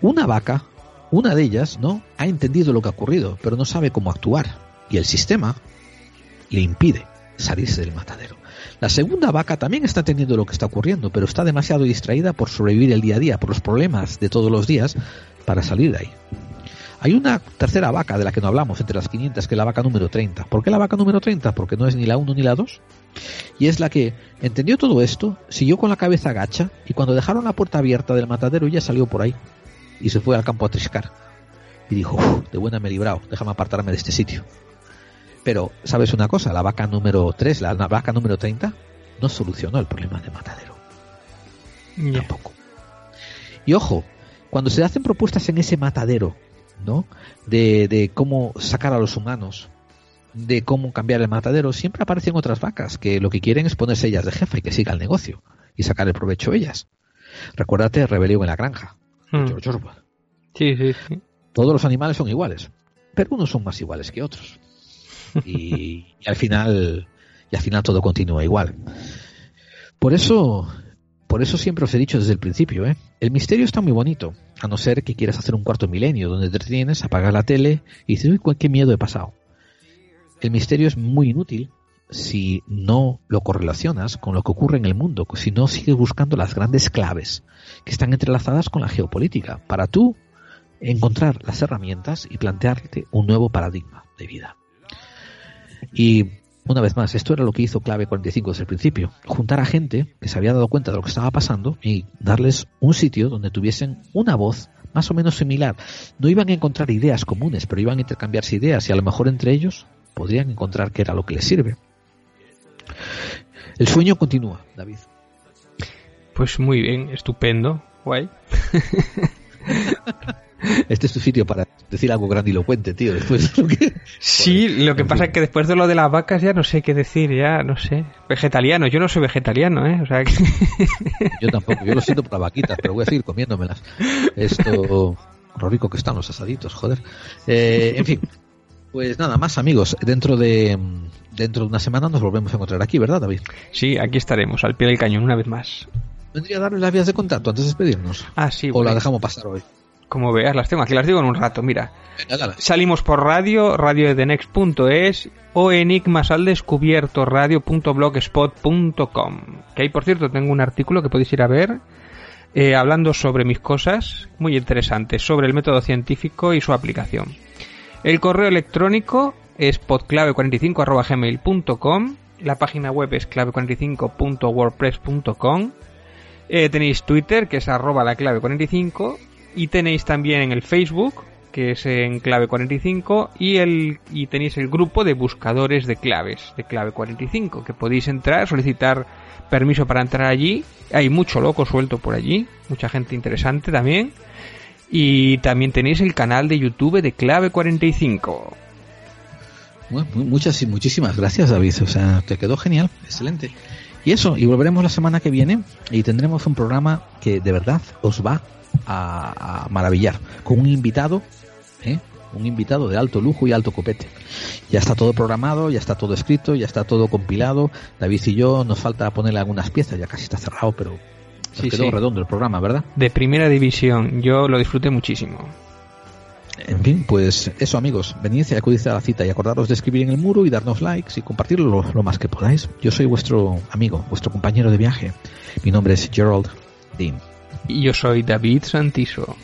Una vaca, una de ellas, ¿no? Ha entendido lo que ha ocurrido, pero no sabe cómo actuar y el sistema le impide salirse del matadero. La segunda vaca también está entendiendo lo que está ocurriendo, pero está demasiado distraída por sobrevivir el día a día, por los problemas de todos los días, para salir de ahí. Hay una tercera vaca de la que no hablamos entre las 500, que es la vaca número 30. ¿Por qué la vaca número 30? Porque no es ni la 1 ni la 2. Y es la que entendió todo esto, siguió con la cabeza gacha y cuando dejaron la puerta abierta del matadero ya salió por ahí y se fue al campo a triscar. Y dijo, de buena me he librado, déjame apartarme de este sitio. Pero, ¿sabes una cosa? La vaca número 3, la vaca número 30, no solucionó el problema de matadero. Yeah. Tampoco. Y ojo, cuando se hacen propuestas en ese matadero, ¿no? De, de cómo sacar a los humanos, de cómo cambiar el matadero, siempre aparecen otras vacas que lo que quieren es ponerse ellas de jefa y que siga el negocio y sacar el provecho ellas. Recuérdate Rebelión en la granja. Hmm. George Orwell. Sí, sí, sí. Todos los animales son iguales, pero unos son más iguales que otros. Y, y al final, y al final todo continúa igual. Por eso, por eso siempre os he dicho desde el principio, ¿eh? el misterio está muy bonito, a no ser que quieras hacer un cuarto milenio donde te tienes, apagas la tele y dices, uy, qué miedo he pasado. El misterio es muy inútil si no lo correlacionas con lo que ocurre en el mundo, si no sigues buscando las grandes claves que están entrelazadas con la geopolítica, para tú encontrar las herramientas y plantearte un nuevo paradigma de vida. Y una vez más, esto era lo que hizo Clave 45 desde el principio, juntar a gente que se había dado cuenta de lo que estaba pasando y darles un sitio donde tuviesen una voz más o menos similar. No iban a encontrar ideas comunes, pero iban a intercambiarse ideas y a lo mejor entre ellos podrían encontrar qué era lo que les sirve. El sueño continúa, David. Pues muy bien, estupendo, guay. Este es tu sitio para decir algo grandilocuente, tío. Después de lo que... Sí, lo que pasa es que después de lo de las vacas ya no sé qué decir, ya no sé. Vegetariano, yo no soy vegetariano, ¿eh? O sea que... Yo tampoco, yo lo siento por las vaquitas, pero voy a seguir comiéndomelas. Esto, lo rico que están los asaditos, joder. Eh, en fin, pues nada más, amigos. Dentro de dentro de una semana nos volvemos a encontrar aquí, ¿verdad, David? Sí, aquí estaremos, al pie del cañón, una vez más. Vendría a darle las vías de contacto antes de despedirnos. Ah, sí, O bueno. la dejamos pasar hoy. Como veas, las tengo aquí, las digo en un rato, mira. Salimos por radio, radioedenex.es o enigmas al descubierto radio.blogspot.com. Que ahí, por cierto, tengo un artículo que podéis ir a ver eh, hablando sobre mis cosas, muy interesantes, sobre el método científico y su aplicación. El correo electrónico es podclave45.gmail.com la página web es clave45.wordpress.com eh, tenéis Twitter, que es arroba la clave 45, y tenéis también en el Facebook, que es en clave 45, y, el, y tenéis el grupo de buscadores de claves de clave 45, que podéis entrar, solicitar permiso para entrar allí. Hay mucho loco suelto por allí, mucha gente interesante también. Y también tenéis el canal de YouTube de clave 45. Bueno, muchas y muchísimas gracias, David. O sea, te quedó genial, excelente. Y eso, y volveremos la semana que viene y tendremos un programa que de verdad os va a, a maravillar, con un invitado, ¿eh? un invitado de alto lujo y alto copete. Ya está todo programado, ya está todo escrito, ya está todo compilado. David y yo nos falta ponerle algunas piezas, ya casi está cerrado, pero Sí, quedó sí. redondo el programa, ¿verdad? De primera división, yo lo disfruté muchísimo. En fin, pues eso amigos, venid y acudid a la cita y acordaros de escribir en el muro y darnos likes y compartirlo lo, lo más que podáis. Yo soy vuestro amigo, vuestro compañero de viaje. Mi nombre es Gerald Dean. Yo soy David Santiso.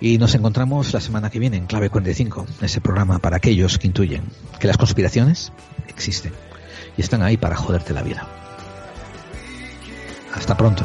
Y nos encontramos la semana que viene en Clave 45, ese programa para aquellos que intuyen que las conspiraciones existen y están ahí para joderte la vida. Hasta pronto.